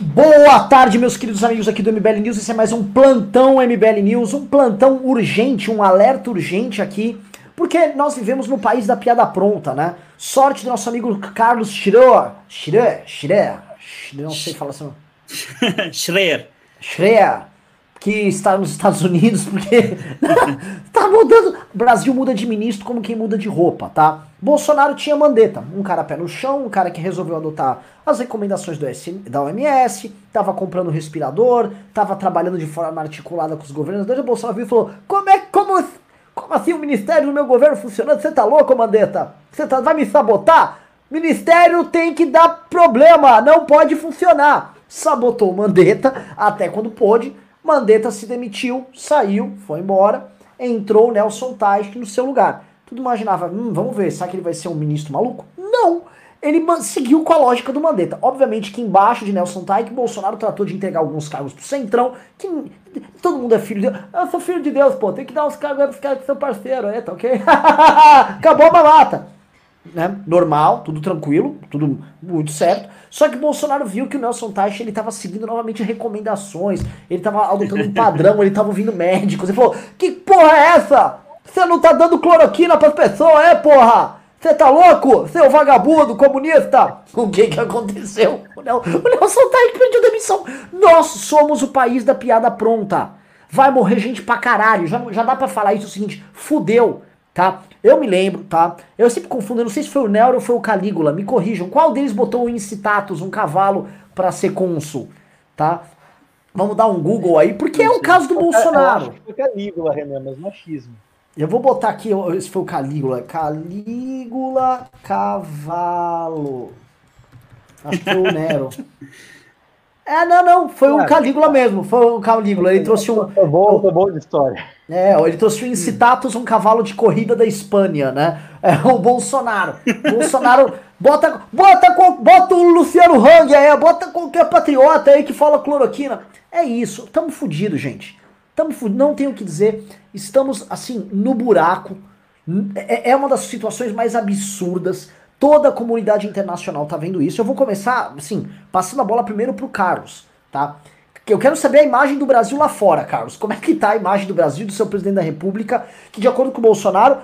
Boa tarde, meus queridos amigos aqui do MBL News. Esse é mais um plantão MBL News, um plantão urgente, um alerta urgente aqui, porque nós vivemos no país da piada pronta, né? Sorte do nosso amigo Carlos Schroer, Schroer, Schroer, não sei falar assim. Schreier. Schreier, que está nos Estados Unidos, porque tá mudando. Brasil muda de ministro como quem muda de roupa, tá? Bolsonaro tinha mandeta, um cara pé no chão, um cara que resolveu adotar as recomendações SM, da OMS, tava comprando respirador, tava trabalhando de forma articulada com os governadores. O Bolsonaro viu e falou: Como é como, como assim o ministério do meu governo funcionando? Você tá louco, mandeta? Você tá, vai me sabotar? Ministério tem que dar problema, não pode funcionar. Sabotou o Mandetta até quando pôde. Mandetta se demitiu, saiu, foi embora. Entrou Nelson Teich no seu lugar. Tudo imaginava, hum, vamos ver, será que ele vai ser um ministro maluco? Não! Ele seguiu com a lógica do Mandetta. Obviamente que embaixo de Nelson Teich, Bolsonaro tratou de entregar alguns cargos pro Centrão, que todo mundo é filho de Deus. Eu sou filho de Deus, pô, tem que dar uns cargos pros caras que são parceiros, aí, tá ok? Acabou a balata! Né, normal, tudo tranquilo, tudo muito certo. Só que Bolsonaro viu que o Nelson Teich ele estava seguindo novamente recomendações, ele estava adotando um padrão, ele estava ouvindo médicos. Ele falou: Que porra é essa? Você não tá dando cloroquina para as pessoas, é porra? Você tá louco? Seu vagabundo, comunista? O que que aconteceu? O, Nel, o Nelson Teich pediu demissão. Nós somos o país da piada pronta. Vai morrer gente pra caralho. Já, já dá para falar isso o seguinte: fudeu tá? Eu me lembro, tá? Eu sempre confundo, eu não sei se foi o Nero ou foi o Calígula, me corrijam. Qual deles botou o incitatus, um cavalo, para ser cônsul, tá? Vamos dar um Google aí, porque é o caso do Bolsonaro. Eu acho que foi Calígula, Renan, mas machismo. Eu vou botar aqui, se foi o Calígula. Calígula, cavalo. Acho que foi o Nero. É, não, não, foi o Calígula mesmo, foi o Calígula. Ele trouxe um. Foi bom, foi bom de história. É, ele trouxe o Incitatus, um cavalo de corrida da Espanha, né? É o Bolsonaro. Bolsonaro bota, bota, bota o Luciano Hang aí, bota qualquer patriota aí que fala cloroquina. É isso, tamo fudido, gente. Tamo fudido, não tenho o que dizer. Estamos, assim, no buraco. É, é uma das situações mais absurdas. Toda a comunidade internacional tá vendo isso. Eu vou começar, assim, passando a bola primeiro pro Carlos, tá? Eu quero saber a imagem do Brasil lá fora, Carlos. Como é que tá a imagem do Brasil, do seu presidente da República, que de acordo com o Bolsonaro,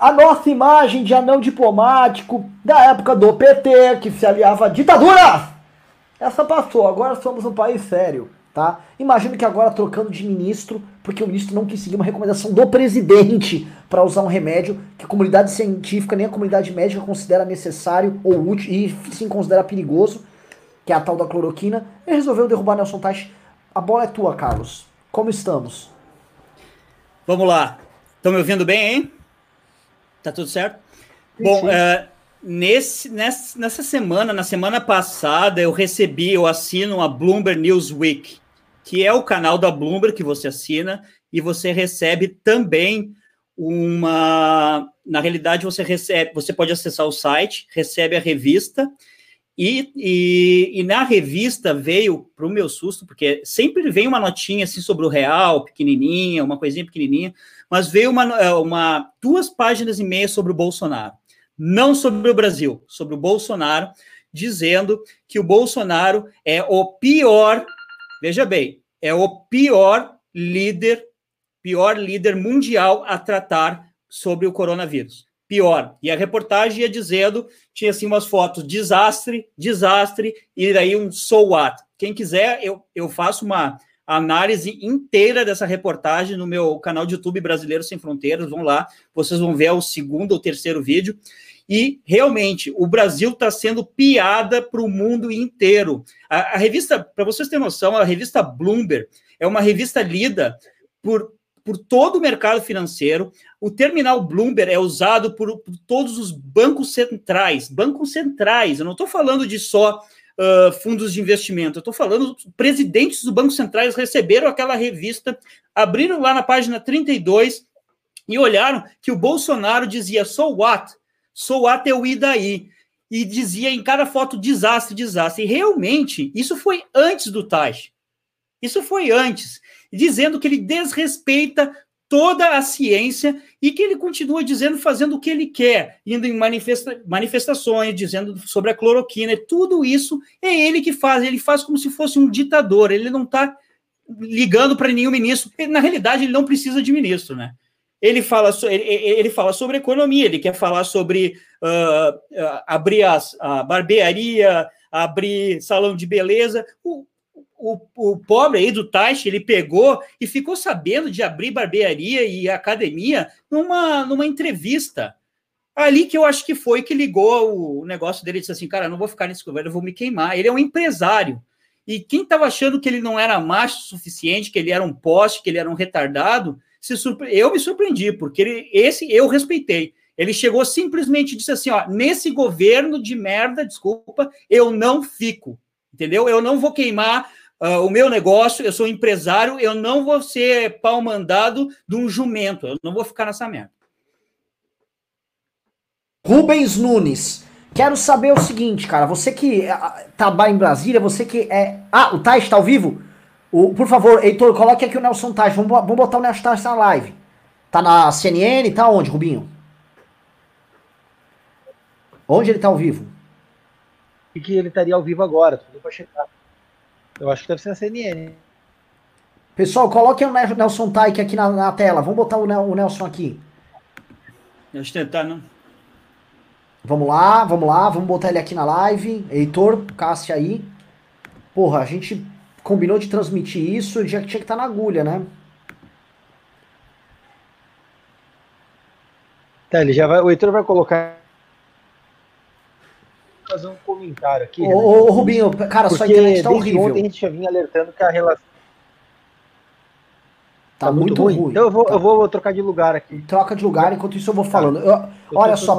a nossa imagem de anão diplomático da época do PT, que se aliava à ditadura, essa passou. Agora somos um país sério, tá? Imagino que agora trocando de ministro, porque o ministro não quis seguir uma recomendação do presidente para usar um remédio que a comunidade científica nem a comunidade médica considera necessário ou útil e sim considera perigoso, que é a tal da cloroquina. Ele resolveu derrubar Nelson Teich. A bola é tua, Carlos. Como estamos? Vamos lá. Estão me ouvindo bem, hein? Tá tudo certo? Sim, Bom, sim. É, nesse, nessa, nessa semana, na semana passada, eu recebi, eu assino a Bloomberg Newsweek, que é o canal da Bloomberg que você assina, e você recebe também uma. Na realidade, você recebe, você pode acessar o site, recebe a revista, e, e, e na revista veio para o meu susto, porque sempre vem uma notinha assim sobre o real, pequenininha, uma coisinha pequenininha, mas veio uma, é, uma duas páginas e meia sobre o Bolsonaro, não sobre o Brasil, sobre o Bolsonaro, dizendo que o Bolsonaro é o pior, veja bem, é o pior líder pior líder mundial a tratar sobre o coronavírus. Pior. E a reportagem ia dizendo, tinha assim umas fotos, desastre, desastre, e daí um so what. Quem quiser, eu, eu faço uma análise inteira dessa reportagem no meu canal de YouTube Brasileiro Sem Fronteiras. Vão lá, vocês vão ver o segundo ou terceiro vídeo. E realmente, o Brasil está sendo piada para o mundo inteiro. A, a revista, para vocês terem noção, a revista Bloomberg é uma revista lida por por todo o mercado financeiro. O terminal Bloomberg é usado por, por todos os bancos centrais. Bancos centrais, eu não estou falando de só uh, fundos de investimento, eu estou falando, presidentes dos bancos centrais receberam aquela revista, abriram lá na página 32 e olharam que o Bolsonaro dizia so what? So what é o e daí? E dizia em cada foto desastre, desastre. E realmente, isso foi antes do Taj. Isso foi antes dizendo que ele desrespeita toda a ciência e que ele continua dizendo, fazendo o que ele quer, indo em manifesta manifestações, dizendo sobre a cloroquina. Tudo isso é ele que faz. Ele faz como se fosse um ditador. Ele não está ligando para nenhum ministro. Na realidade, ele não precisa de ministro, né? Ele fala, ele, ele fala sobre economia, ele quer falar sobre uh, uh, abrir as, a barbearia, abrir salão de beleza. O, o, o pobre aí do Taish, ele pegou e ficou sabendo de abrir barbearia e academia numa, numa entrevista. Ali que eu acho que foi que ligou o negócio dele e disse assim: cara, não vou ficar nesse governo, eu vou me queimar. Ele é um empresário. E quem estava achando que ele não era macho o suficiente, que ele era um poste, que ele era um retardado, surpre... eu me surpreendi, porque ele, esse eu respeitei. Ele chegou simplesmente e disse assim: ó, nesse governo de merda, desculpa, eu não fico. Entendeu? Eu não vou queimar uh, o meu negócio, eu sou empresário, eu não vou ser pau mandado de um jumento, eu não vou ficar nessa merda. Rubens Nunes. Quero saber o seguinte, cara. Você que eh, trabalha em Brasília, você que é. Ah, o Tais está ao vivo? O, por favor, Heitor, coloque aqui o Nelson Tais. Vamos, vamos botar o Nelson Tais na live. Tá na CNN? Tá onde, Rubinho? Onde ele tá ao vivo? E que ele estaria ao vivo agora, tudo pra checar. Eu acho que deve ser na CNN. Pessoal, coloquem o Nelson Taik aqui na, na, tela. Vamos botar o, o Nelson aqui. Deixa eu tentar, não. Vamos lá, vamos lá, vamos botar ele aqui na live. Heitor, Cássia aí. Porra, a gente combinou de transmitir isso, já tinha que estar tá na agulha, né? Tá, ele já vai. O Heitor vai colocar. Fazer um comentário aqui. Ô, né? ô Rubinho, cara, sua internet tá horrível. Ontem a gente já vinha alertando que a relação. Tá, tá muito, muito ruim. ruim. Então eu vou, tá. eu vou trocar de lugar aqui. Troca de lugar, enquanto isso eu vou falando. Eu, eu olha só.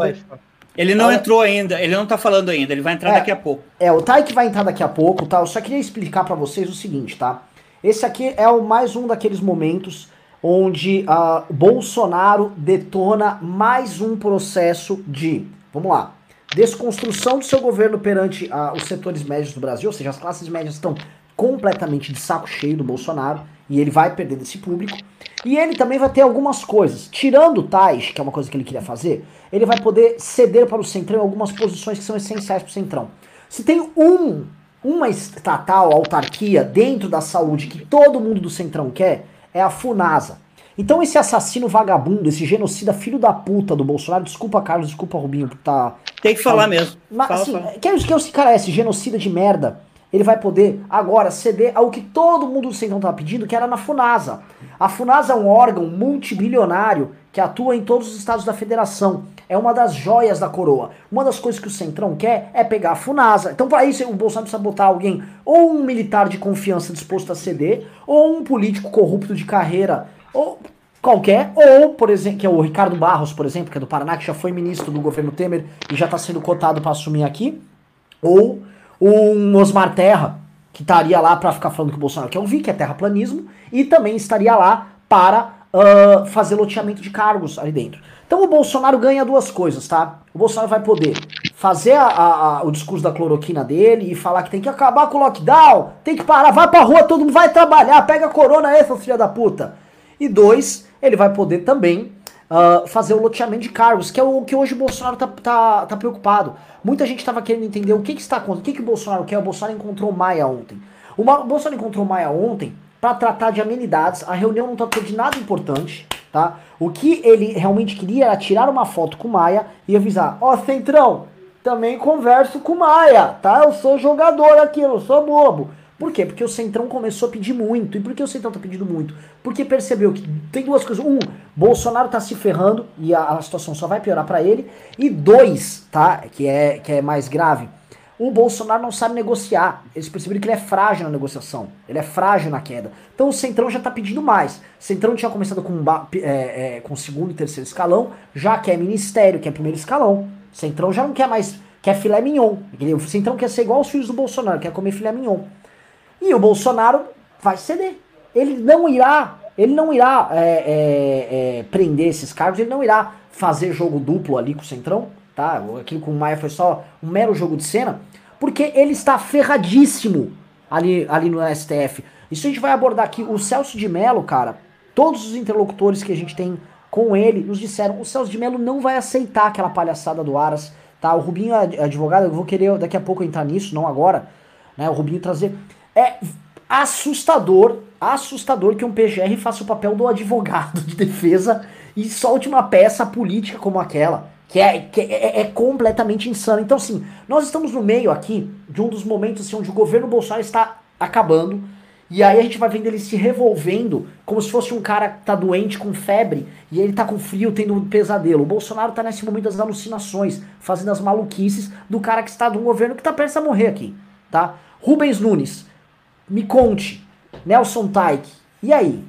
Ele não entrou ainda, ele não tá falando ainda, ele vai entrar é, daqui a pouco. É, o Taik vai entrar daqui a pouco, tá? Eu só queria explicar para vocês o seguinte, tá? Esse aqui é o mais um daqueles momentos onde uh, Bolsonaro detona mais um processo de, vamos lá, desconstrução do seu governo perante uh, os setores médios do Brasil, ou seja, as classes médias estão completamente de saco cheio do Bolsonaro e ele vai perder desse público. E ele também vai ter algumas coisas. Tirando o Tais, que é uma coisa que ele queria fazer, ele vai poder ceder para o Centrão algumas posições que são essenciais para o Centrão. Se tem um, uma estatal, autarquia dentro da saúde que todo mundo do Centrão quer, é a FUNASA. Então esse assassino vagabundo, esse genocida filho da puta do Bolsonaro, desculpa Carlos, desculpa Rubinho por tá... Tem que falar mesmo. Mas, fala, assim, fala. Que, que esse cara é, esse genocida de merda, ele vai poder agora ceder ao que todo mundo do Centrão estava pedindo, que era na FUNASA. A FUNASA é um órgão multibilionário que atua em todos os estados da federação. É uma das joias da coroa. Uma das coisas que o Centrão quer é pegar a FUNASA. Então, para isso, o Bolsonaro precisa botar alguém, ou um militar de confiança disposto a ceder, ou um político corrupto de carreira, ou qualquer, ou, por exemplo, que é o Ricardo Barros, por exemplo, que é do Paraná, que já foi ministro do governo Temer e já está sendo cotado para assumir aqui, ou um Osmar Terra, que estaria lá para ficar falando que o Bolsonaro quer ouvir, que é terraplanismo, e também estaria lá para uh, fazer loteamento de cargos ali dentro. Então o Bolsonaro ganha duas coisas, tá? O Bolsonaro vai poder fazer a, a, o discurso da cloroquina dele e falar que tem que acabar com o lockdown, tem que parar, vai pra rua, todo mundo vai trabalhar, pega a corona aí, seu filho da puta. E dois, ele vai poder também uh, fazer o loteamento de cargos, que é o que hoje o Bolsonaro tá, tá, tá preocupado. Muita gente estava querendo entender o que, que está acontecendo, o que, que o Bolsonaro quer. O Bolsonaro encontrou o Maia ontem. O Bolsonaro encontrou o Maia ontem para tratar de amenidades. A reunião não tratou de nada importante, tá? O que ele realmente queria era tirar uma foto com o Maia e avisar: Ó, oh, Centrão, também converso com o Maia, tá? Eu sou jogador aqui, eu não sou bobo. Por quê? Porque o Centrão começou a pedir muito. E por que o Centrão tá pedindo muito? Porque percebeu que tem duas coisas. Um, Bolsonaro tá se ferrando e a, a situação só vai piorar para ele. E dois, tá? Que é, que é mais grave. O Bolsonaro não sabe negociar. Eles perceberam que ele é frágil na negociação. Ele é frágil na queda. Então o Centrão já tá pedindo mais. O Centrão tinha começado com, é, é, com segundo e terceiro escalão, já quer ministério, quer primeiro escalão. O Centrão já não quer mais, quer filé mignon. O Centrão quer ser igual aos filhos do Bolsonaro, quer comer filé mignon. E o Bolsonaro vai ceder. Ele não irá, ele não irá é, é, é, prender esses cargos, ele não irá fazer jogo duplo ali com o Centrão, tá? Aquilo com o Maia foi só um mero jogo de cena, porque ele está ferradíssimo ali, ali no STF. Isso a gente vai abordar aqui. O Celso de Mello, cara, Todos os interlocutores que a gente tem com ele nos disseram: o Celso de Mello não vai aceitar aquela palhaçada do Aras, tá? O Rubinho é advogado, eu vou querer daqui a pouco entrar nisso, não agora, né? O Rubinho trazer. É assustador, assustador que um PGR faça o papel do advogado de defesa e solte uma peça política como aquela. Que, é, que é, é, completamente insano. Então, assim, nós estamos no meio aqui de um dos momentos assim, onde o governo Bolsonaro está acabando e aí a gente vai vendo ele se revolvendo como se fosse um cara que tá doente com febre e ele tá com frio, tendo um pesadelo. O Bolsonaro tá nesse momento das alucinações, fazendo as maluquices do cara que está um governo que tá prestes a morrer aqui, tá? Rubens Nunes, me conte. Nelson Taik, e aí?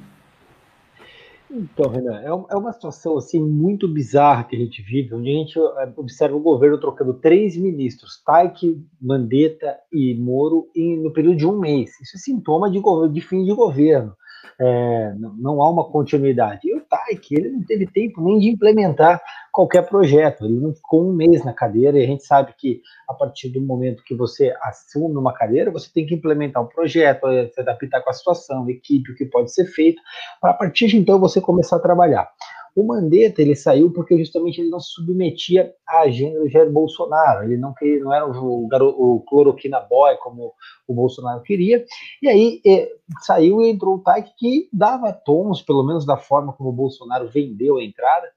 Então, Renan, é, é uma situação assim muito bizarra que a gente vive, onde a gente é, observa o governo trocando três ministros, Taik, Mandetta e Moro, em, no período de um mês. Isso é sintoma de, de fim de governo é, não, não, há uma continuidade. E o Taik, ele não teve tempo nem de implementar qualquer projeto, ele não ficou um mês na cadeira, e a gente sabe que a partir do momento que você assume uma cadeira, você tem que implementar um projeto, é, se adaptar com a situação, equipe, o que pode ser feito, para a partir de então você começar a trabalhar. O Mandetta ele saiu porque justamente ele não se submetia à agenda do Jair Bolsonaro. Ele não queria, não era o, o, o cloroquina boy como o Bolsonaro queria. E aí é, saiu e entrou o Taik que dava tons, pelo menos da forma como o Bolsonaro vendeu a entrada,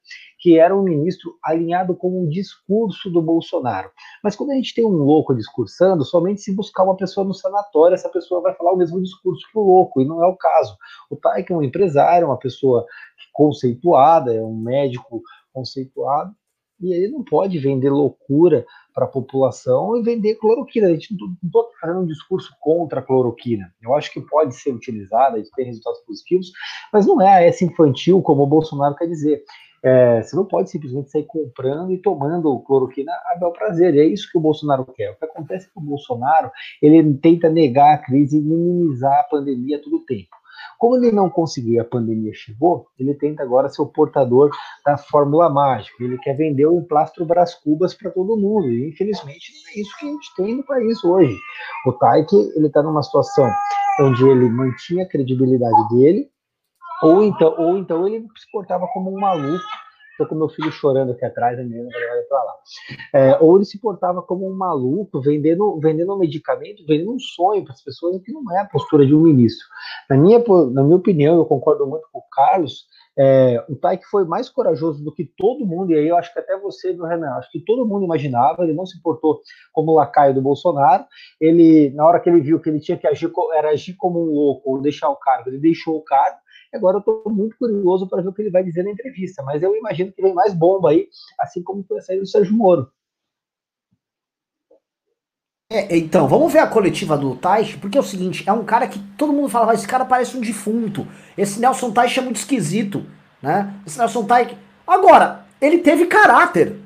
que era um ministro alinhado com o discurso do Bolsonaro. Mas quando a gente tem um louco discursando, somente se buscar uma pessoa no sanatório, essa pessoa vai falar o mesmo discurso que o louco, e não é o caso. O Taik é um empresário, uma pessoa conceituada, é um médico conceituado, e ele não pode vender loucura para a população e vender cloroquina. A gente não está fazendo um discurso contra a cloroquina. Eu acho que pode ser utilizada, tem resultados positivos, mas não é essa infantil como o Bolsonaro quer dizer. É, você não pode simplesmente sair comprando e tomando cloroquina a bel prazer. E é isso que o Bolsonaro quer. O que acontece é que o Bolsonaro ele tenta negar a crise e minimizar a pandemia a todo tempo. Como ele não conseguiu, a pandemia chegou, ele tenta agora ser o portador da fórmula mágica. Ele quer vender o plastro Brás Cubas para todo mundo. E infelizmente não é isso que a gente tem no país hoje. O Taik ele está numa situação onde ele mantinha a credibilidade dele, ou então, ou então ele se portava como um maluco Tô com meu filho chorando aqui atrás, a menina vai levar lá. É, ou ele se portava como um maluco, vendendo, vendendo um medicamento, vendendo um sonho para as pessoas, o que não é a postura de um ministro. Na minha, na minha opinião, eu concordo muito com o Carlos, é, o Taik foi mais corajoso do que todo mundo, e aí eu acho que até você, do Renan, acho que todo mundo imaginava, ele não se portou como lacaio do Bolsonaro, ele, na hora que ele viu que ele tinha que agir, era agir como um louco, ou deixar o cargo, ele deixou o cargo, Agora eu estou muito curioso para ver o que ele vai dizer na entrevista, mas eu imagino que vem mais bomba aí, assim como foi a saída do Sérgio Moro. É, então, vamos ver a coletiva do Taish, porque é o seguinte, é um cara que todo mundo fala, esse cara parece um defunto. Esse Nelson Taish é muito esquisito, né? Esse Nelson Taish... Agora, ele teve caráter.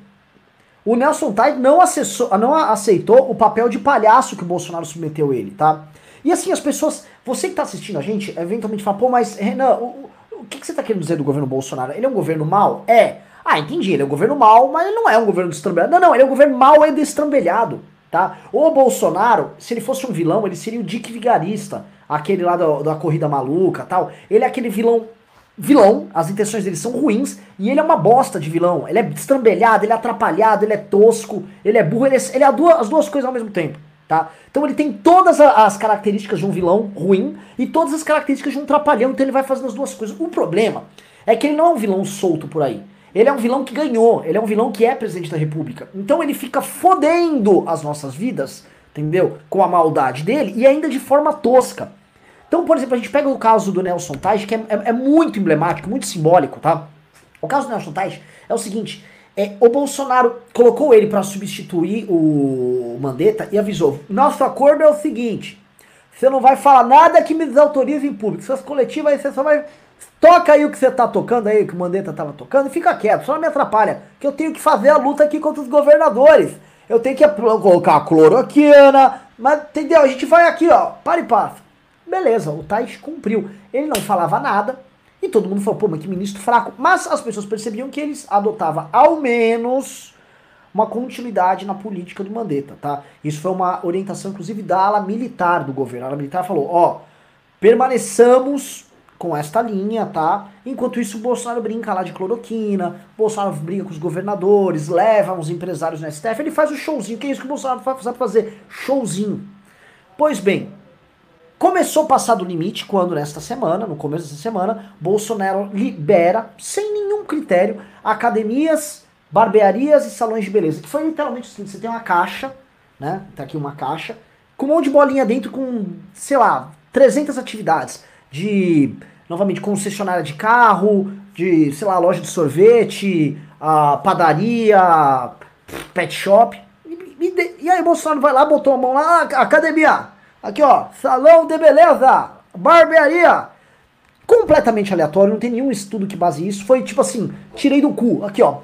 O Nelson Taish não, acessou, não aceitou o papel de palhaço que o Bolsonaro submeteu ele, tá? E assim, as pessoas. Você que está assistindo a gente, eventualmente fala, pô, mas Renan, o, o que, que você está querendo dizer do governo Bolsonaro? Ele é um governo mau? É. Ah, entendi, ele é um governo mau, mas ele não é um governo destrambelhado. Não, não, ele é um governo mau e destrambelhado, tá? O Bolsonaro, se ele fosse um vilão, ele seria o Dick Vigarista, aquele lá da, da corrida maluca tal. Ele é aquele vilão vilão, as intenções dele são ruins, e ele é uma bosta de vilão. Ele é destrambelhado, ele é atrapalhado, ele é tosco, ele é burro, ele é, ele é as duas coisas ao mesmo tempo. Tá? Então ele tem todas as características de um vilão ruim e todas as características de um trapalhão, então ele vai fazendo as duas coisas. O problema é que ele não é um vilão solto por aí. Ele é um vilão que ganhou, ele é um vilão que é presidente da república. Então ele fica fodendo as nossas vidas, entendeu? Com a maldade dele e ainda de forma tosca. Então, por exemplo, a gente pega o caso do Nelson Taj, que é, é, é muito emblemático, muito simbólico, tá? O caso do Nelson Taj é o seguinte, é, o Bolsonaro colocou ele para substituir o Mandetta e avisou: nosso acordo é o seguinte, você não vai falar nada que me desautorize em público. Suas coletivas aí você só vai. Toca aí o que você tá tocando aí, que o Mandetta tava tocando, e fica quieto, só não me atrapalha. Que eu tenho que fazer a luta aqui contra os governadores. Eu tenho que colocar a cloroquina, mas entendeu? A gente vai aqui, ó, para e passa. Beleza, o Tais cumpriu. Ele não falava nada, e todo mundo falou, pô, mas que ministro fraco. Mas as pessoas percebiam que eles adotavam ao menos uma continuidade na política do Mandetta, tá? Isso foi uma orientação, inclusive, da ala militar do governo. A ala militar falou, ó, permaneçamos com esta linha, tá? Enquanto isso, o Bolsonaro brinca lá de cloroquina, Bolsonaro briga com os governadores, leva uns empresários no STF, ele faz o showzinho, que é isso que o Bolsonaro sabe fazer, showzinho. Pois bem, começou a passar do limite quando nesta semana, no começo dessa semana, Bolsonaro libera, sem nenhum critério, academias, barbearias e salões de beleza, que foi literalmente o seguinte, você tem uma caixa, né, tá aqui uma caixa, com um monte de bolinha dentro com, sei lá, 300 atividades de, novamente, concessionária de carro, de, sei lá, loja de sorvete, a padaria, pet shop. E, e, e aí Bolsonaro vai lá, botou a mão lá, ah, academia, aqui ó, salão de beleza, barbearia. Completamente aleatório, não tem nenhum estudo que base isso. Foi tipo assim, tirei do cu, aqui ó,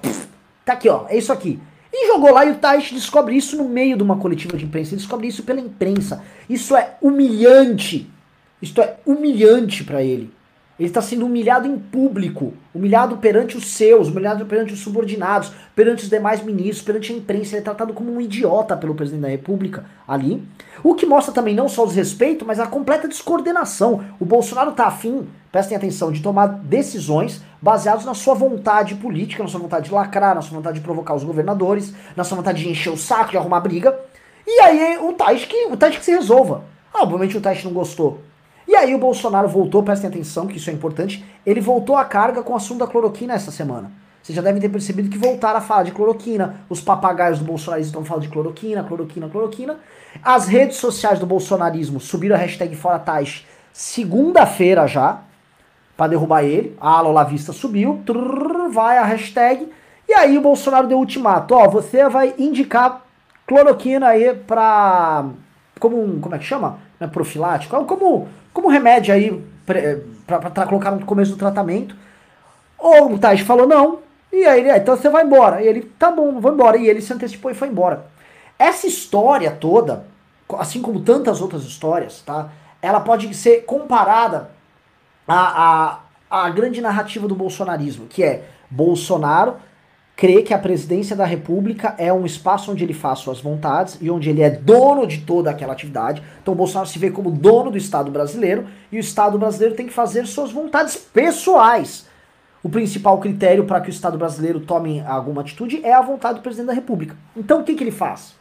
tá aqui ó, é isso aqui. E jogou lá e o Taish descobre isso no meio de uma coletiva de imprensa. Ele descobre isso pela imprensa. Isso é humilhante isto é humilhante para ele. Ele está sendo humilhado em público, humilhado perante os seus, humilhado perante os subordinados, perante os demais ministros, perante a imprensa. Ele é tratado como um idiota pelo presidente da República ali. O que mostra também não só o desrespeito, mas a completa descoordenação. O Bolsonaro está afim, prestem atenção, de tomar decisões baseadas na sua vontade política, na sua vontade de lacrar, na sua vontade de provocar os governadores, na sua vontade de encher o saco, de arrumar briga. E aí o Tais que, o que se resolva. Ah, obviamente o Tais não gostou e aí o Bolsonaro voltou, prestem atenção que isso é importante, ele voltou à carga com o assunto da cloroquina essa semana. Vocês já devem ter percebido que voltaram a falar de cloroquina, os papagaios do bolsonarismo estão falando de cloroquina, cloroquina, cloroquina. As redes sociais do bolsonarismo subiram a hashtag Fora Tais segunda-feira já, para derrubar ele. A ala Olavista subiu, trrr, vai a hashtag. E aí o Bolsonaro deu ultimato, ó, você vai indicar cloroquina aí pra... Como um, como é que chama? É profilático? É como como remédio aí para colocar no começo do tratamento. O Taish falou não, e aí ele, ah, então você vai embora. E ele, tá bom, vou embora. E ele se antecipou e foi embora. Essa história toda, assim como tantas outras histórias, tá? Ela pode ser comparada à, à, à grande narrativa do bolsonarismo, que é Bolsonaro crê que a presidência da República é um espaço onde ele faz suas vontades e onde ele é dono de toda aquela atividade. Então Bolsonaro se vê como dono do Estado brasileiro e o Estado brasileiro tem que fazer suas vontades pessoais. O principal critério para que o Estado brasileiro tome alguma atitude é a vontade do presidente da República. Então o que, que ele faz?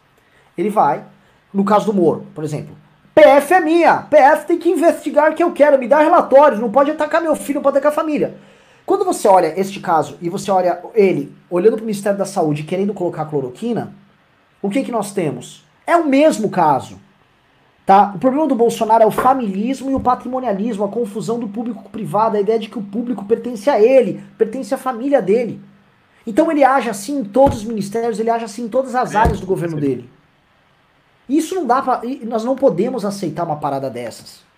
Ele vai, no caso do Moro, por exemplo, PF é minha, PF tem que investigar que eu quero, me dá relatórios, não pode atacar meu filho, não pode atacar a família. Quando você olha este caso e você olha ele olhando para o Ministério da Saúde querendo colocar cloroquina, o que, que nós temos? É o mesmo caso. Tá? O problema do Bolsonaro é o familismo e o patrimonialismo, a confusão do público com o privado, a ideia de que o público pertence a ele, pertence à família dele. Então ele age assim em todos os ministérios, ele age assim em todas as áreas do governo dele. Isso não dá para, nós não podemos aceitar uma parada dessas.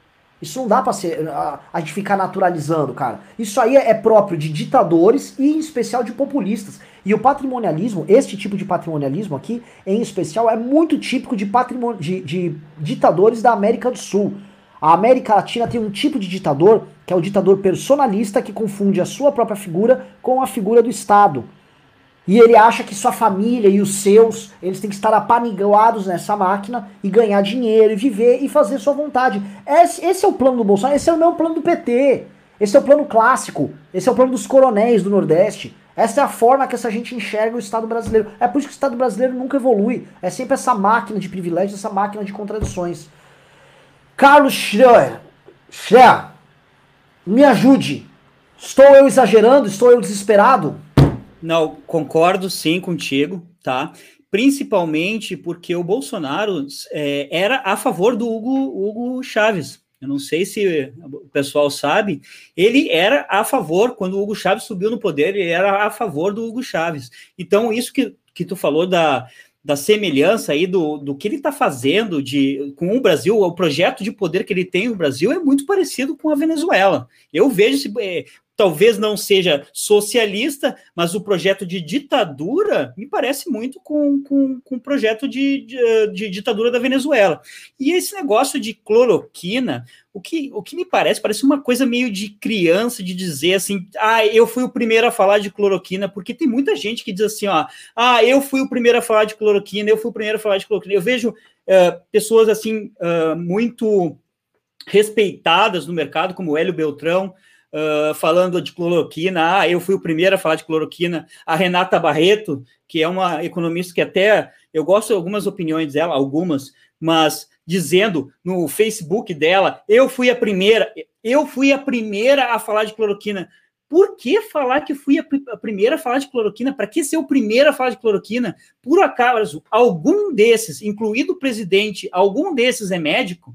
Isso não dá pra ser, a, a gente ficar naturalizando, cara. Isso aí é, é próprio de ditadores e em especial de populistas. E o patrimonialismo, este tipo de patrimonialismo aqui, em especial, é muito típico de, patrimon... de, de ditadores da América do Sul. A América Latina tem um tipo de ditador, que é o ditador personalista, que confunde a sua própria figura com a figura do Estado. E ele acha que sua família e os seus, eles têm que estar apaniguados nessa máquina e ganhar dinheiro e viver e fazer sua vontade. Esse, esse é o plano do Bolsonaro, esse é o meu plano do PT. Esse é o plano clássico, esse é o plano dos coronéis do Nordeste. Essa é a forma que essa gente enxerga o Estado brasileiro. É por isso que o Estado brasileiro nunca evolui. É sempre essa máquina de privilégios, essa máquina de contradições. Carlos Schroer, Schroer, me ajude. Estou eu exagerando? Estou eu desesperado? Não, concordo sim contigo, tá? Principalmente porque o Bolsonaro é, era a favor do Hugo, Hugo Chaves. Eu não sei se o pessoal sabe, ele era a favor, quando o Hugo Chaves subiu no poder, ele era a favor do Hugo Chaves. Então, isso que, que tu falou da, da semelhança aí do, do que ele está fazendo de, com o Brasil, o projeto de poder que ele tem no Brasil é muito parecido com a Venezuela. Eu vejo esse, é, talvez não seja socialista, mas o projeto de ditadura me parece muito com, com, com o projeto de, de, de, ditadura da Venezuela. E esse negócio de cloroquina, o que, o que me parece, parece uma coisa meio de criança de dizer assim, ah, eu fui o primeiro a falar de cloroquina, porque tem muita gente que diz assim, ó, ah, eu fui o primeiro a falar de cloroquina, eu fui o primeiro a falar de cloroquina. Eu vejo uh, pessoas assim, uh, muito respeitadas no mercado, como o Hélio Beltrão, uh, falando de cloroquina. Ah, eu fui o primeiro a falar de cloroquina. A Renata Barreto, que é uma economista que até eu gosto de algumas opiniões dela, algumas, mas dizendo no Facebook dela, eu fui a primeira, eu fui a primeira a falar de cloroquina. Por que falar que fui a, a primeira a falar de cloroquina? Para que ser o primeiro a falar de cloroquina? Por acaso, algum desses, incluído o presidente, algum desses é médico?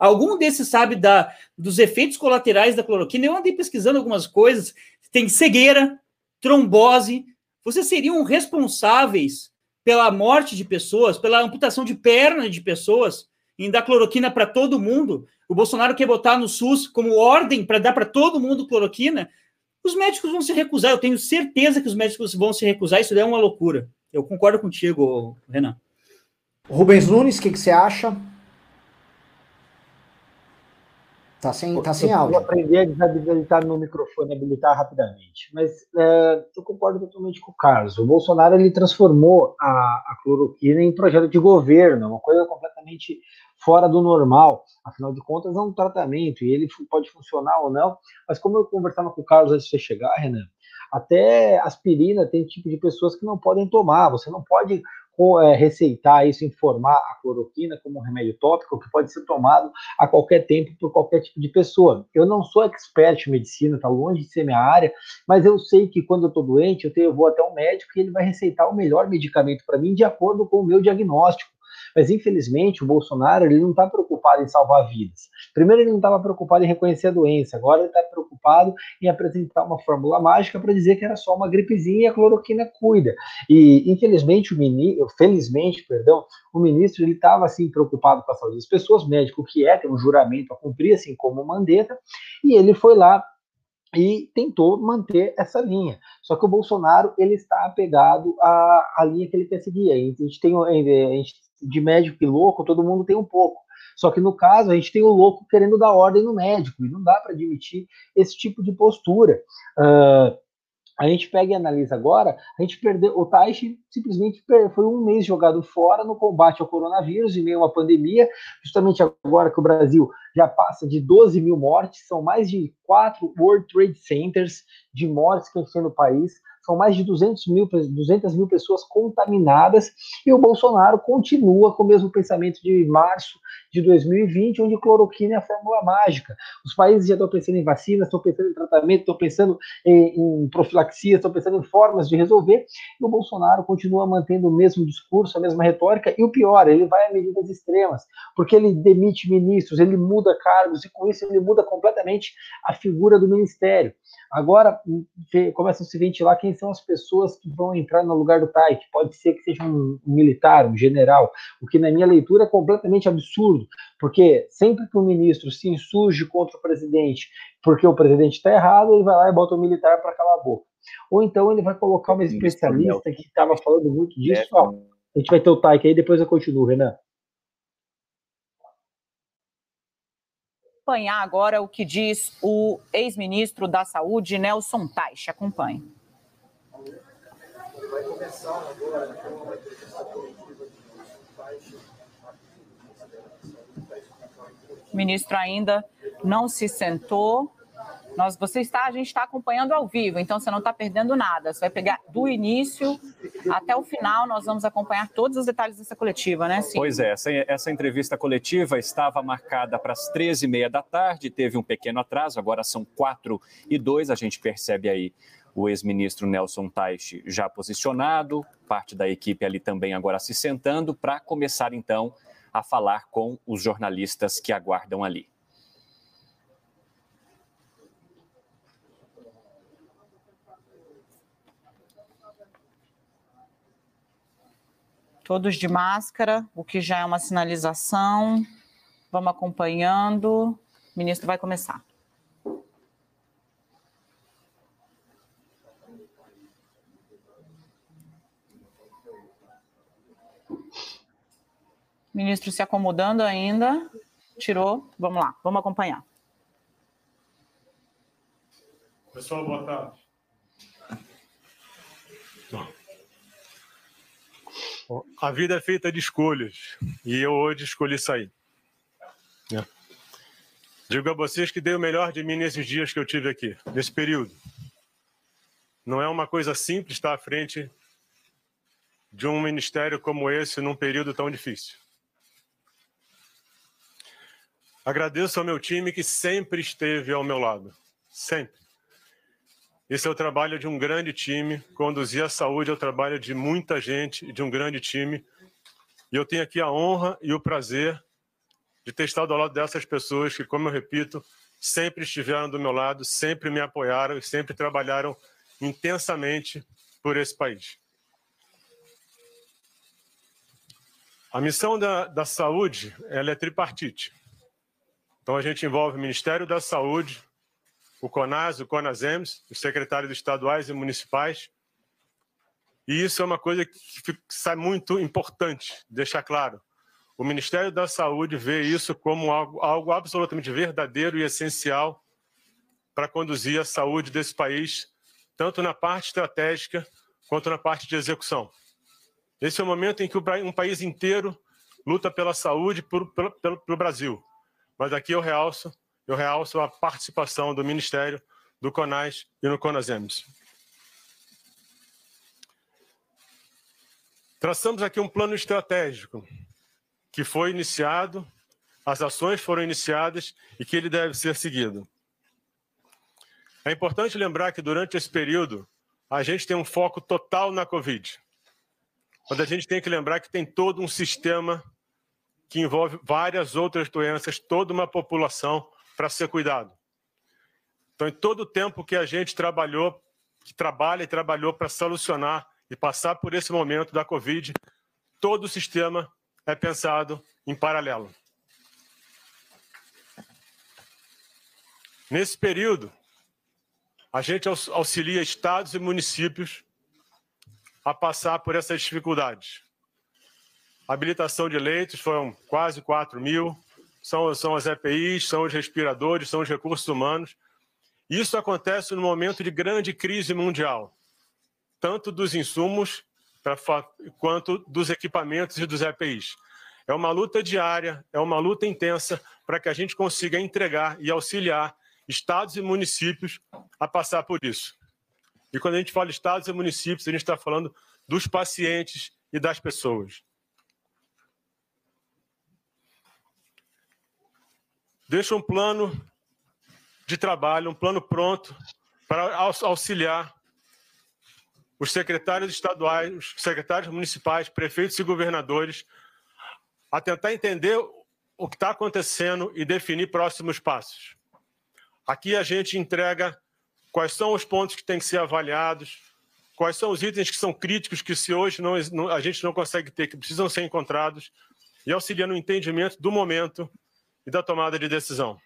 Algum desses sabe da, dos efeitos colaterais da cloroquina? Eu andei pesquisando algumas coisas. Tem cegueira, trombose. Vocês seriam responsáveis pela morte de pessoas, pela amputação de perna de pessoas, em dar cloroquina para todo mundo. O Bolsonaro quer botar no SUS como ordem para dar para todo mundo cloroquina. Os médicos vão se recusar. Eu tenho certeza que os médicos vão se recusar. Isso é uma loucura. Eu concordo contigo, Renan. Rubens Nunes, o que, que você acha? Tá sem, tá sem áudio. Eu aprender a desabilitar meu microfone, habilitar rapidamente. Mas é, eu concordo totalmente com o Carlos. O Bolsonaro ele transformou a, a cloroquina em projeto de governo, uma coisa completamente fora do normal. Afinal de contas, é um tratamento e ele pode funcionar ou não. Mas como eu conversava com o Carlos antes de você chegar, Renan, até aspirina tem tipo de pessoas que não podem tomar. Você não pode receitar isso, informar a cloroquina como um remédio tópico que pode ser tomado a qualquer tempo por qualquer tipo de pessoa. Eu não sou expert em medicina, está longe de ser minha área, mas eu sei que quando eu estou doente, eu, tenho, eu vou até um médico e ele vai receitar o melhor medicamento para mim de acordo com o meu diagnóstico. Mas infelizmente o Bolsonaro ele não está preocupado em salvar vidas. Primeiro ele não estava preocupado em reconhecer a doença, agora ele está preocupado em apresentar uma fórmula mágica para dizer que era só uma gripezinha e a cloroquina cuida. E infelizmente o ministro, felizmente, perdão, o ministro ele estava assim preocupado com a saúde das pessoas, médico que é, tem um juramento a cumprir, assim como o Mandetta, e ele foi lá e tentou manter essa linha. Só que o Bolsonaro ele está apegado à, à linha que ele quer seguir. A gente tem a gente de médico e louco, todo mundo tem um pouco. Só que no caso, a gente tem o louco querendo dar ordem no médico, e não dá para admitir esse tipo de postura. Uh, a gente pega e analisa agora, a gente perdeu, o Taishi simplesmente foi um mês jogado fora no combate ao coronavírus, em meio uma pandemia, justamente agora que o Brasil já passa de 12 mil mortes, são mais de quatro World Trade Centers de mortes que a gente tem no país, são mais de 200 mil, 200 mil pessoas contaminadas, e o Bolsonaro continua com o mesmo pensamento de março de 2020, onde cloroquina é a fórmula mágica. Os países já estão pensando em vacinas, estão pensando em tratamento, estão pensando em, em profilaxia, estão pensando em formas de resolver, e o Bolsonaro continua mantendo o mesmo discurso, a mesma retórica, e o pior, ele vai a medidas extremas, porque ele demite ministros, ele muda cargos, e com isso ele muda completamente a figura do ministério. Agora começa a se ventilar quem são as pessoas que vão entrar no lugar do Tai, que pode ser que seja um militar, um general, o que na minha leitura é completamente absurdo, porque sempre que o ministro se insurge contra o presidente porque o presidente está errado, ele vai lá e bota o militar para calar a boca. Ou então ele vai colocar uma especialista que estava falando muito disso. É. Ó, a gente vai ter o Taik aí, depois eu continuo, Renan. acompanhar agora o que diz o ex-ministro da Saúde, Nelson Teich. Acompanhe. Vai começar agora O ministro ainda não se sentou nós, você está, a gente está acompanhando ao vivo, então você não está perdendo nada. Você vai pegar do início até o final, nós vamos acompanhar todos os detalhes dessa coletiva, né? Sim. Pois é, essa, essa entrevista coletiva estava marcada para as 13h30 da tarde, teve um pequeno atraso, agora são 4 e 2, a gente percebe aí o ex-ministro Nelson Teich já posicionado, parte da equipe ali também agora se sentando, para começar então a falar com os jornalistas que aguardam ali. Todos de máscara, o que já é uma sinalização. Vamos acompanhando. O ministro vai começar. Ministro se acomodando ainda. Tirou. Vamos lá, vamos acompanhar. Pessoal, boa tarde. A vida é feita de escolhas. E eu hoje escolhi sair. É. Digo a vocês que dei o melhor de mim nesses dias que eu tive aqui, nesse período. Não é uma coisa simples estar à frente de um ministério como esse num período tão difícil. Agradeço ao meu time que sempre esteve ao meu lado. Sempre. Esse é o trabalho de um grande time. Conduzir a saúde é o trabalho de muita gente, de um grande time. E eu tenho aqui a honra e o prazer de ter estado ao lado dessas pessoas que, como eu repito, sempre estiveram do meu lado, sempre me apoiaram e sempre trabalharam intensamente por esse país. A missão da, da saúde ela é tripartite. Então a gente envolve o Ministério da Saúde, o CONAS, o CONASEMS, os secretários estaduais e municipais. E isso é uma coisa que, sai muito importante, deixar claro. O Ministério da Saúde vê isso como algo, algo absolutamente verdadeiro e essencial para conduzir a saúde desse país, tanto na parte estratégica quanto na parte de execução. Esse é o momento em que um país inteiro luta pela saúde para o Brasil. Mas aqui eu realço, eu realço a participação do Ministério, do CONAS e no CONASEMS. Traçamos aqui um plano estratégico que foi iniciado, as ações foram iniciadas e que ele deve ser seguido. É importante lembrar que durante esse período a gente tem um foco total na Covid. Mas a gente tem que lembrar que tem todo um sistema que envolve várias outras doenças, toda uma população para ser cuidado. Então, em todo o tempo que a gente trabalhou, que trabalha e trabalhou para solucionar e passar por esse momento da Covid, todo o sistema é pensado em paralelo. Nesse período, a gente auxilia estados e municípios a passar por essas dificuldades. Habilitação de leitos foram quase 4 mil, são, são as EPIs, são os respiradores, são os recursos humanos. Isso acontece no momento de grande crise mundial, tanto dos insumos pra, quanto dos equipamentos e dos EPIs. É uma luta diária, é uma luta intensa para que a gente consiga entregar e auxiliar estados e municípios a passar por isso. E quando a gente fala estados e municípios, a gente está falando dos pacientes e das pessoas. Deixa um plano de trabalho, um plano pronto para auxiliar os secretários estaduais, os secretários municipais, prefeitos e governadores a tentar entender o que está acontecendo e definir próximos passos. Aqui a gente entrega quais são os pontos que têm que ser avaliados, quais são os itens que são críticos que se hoje não, a gente não consegue ter, que precisam ser encontrados, e auxilia no entendimento do momento e da tomada de decisão.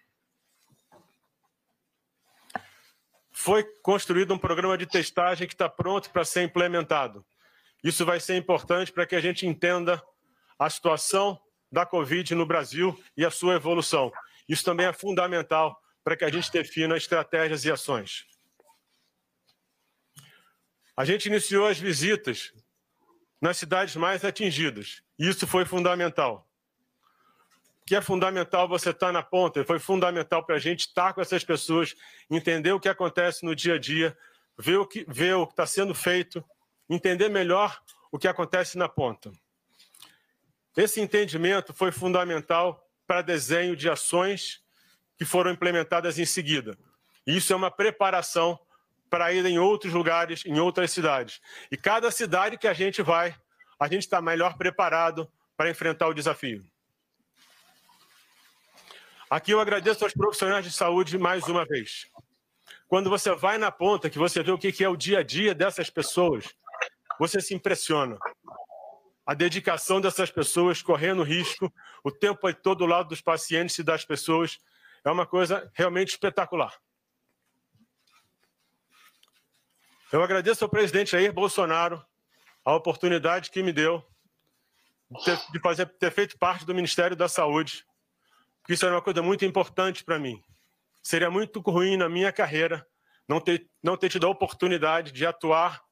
Foi construído um programa de testagem que está pronto para ser implementado. Isso vai ser importante para que a gente entenda a situação da Covid no Brasil e a sua evolução. Isso também é fundamental para que a gente defina estratégias e ações. A gente iniciou as visitas nas cidades mais atingidas. E isso foi fundamental. Que é fundamental você estar na ponta, foi fundamental para a gente estar com essas pessoas, entender o que acontece no dia a dia, ver o que ver o que está sendo feito, entender melhor o que acontece na ponta. Esse entendimento foi fundamental para desenho de ações que foram implementadas em seguida. Isso é uma preparação para ir em outros lugares, em outras cidades. E cada cidade que a gente vai, a gente está melhor preparado para enfrentar o desafio. Aqui eu agradeço aos profissionais de saúde mais uma vez. Quando você vai na ponta, que você vê o que é o dia a dia dessas pessoas, você se impressiona a dedicação dessas pessoas correndo risco o tempo todo do lado dos pacientes e das pessoas é uma coisa realmente espetacular. Eu agradeço ao presidente Jair Bolsonaro a oportunidade que me deu de, fazer, ter feito parte do Ministério da Saúde, porque isso era uma coisa muito importante para mim. Seria muito ruim na minha carreira não ter, não ter tido a oportunidade de atuar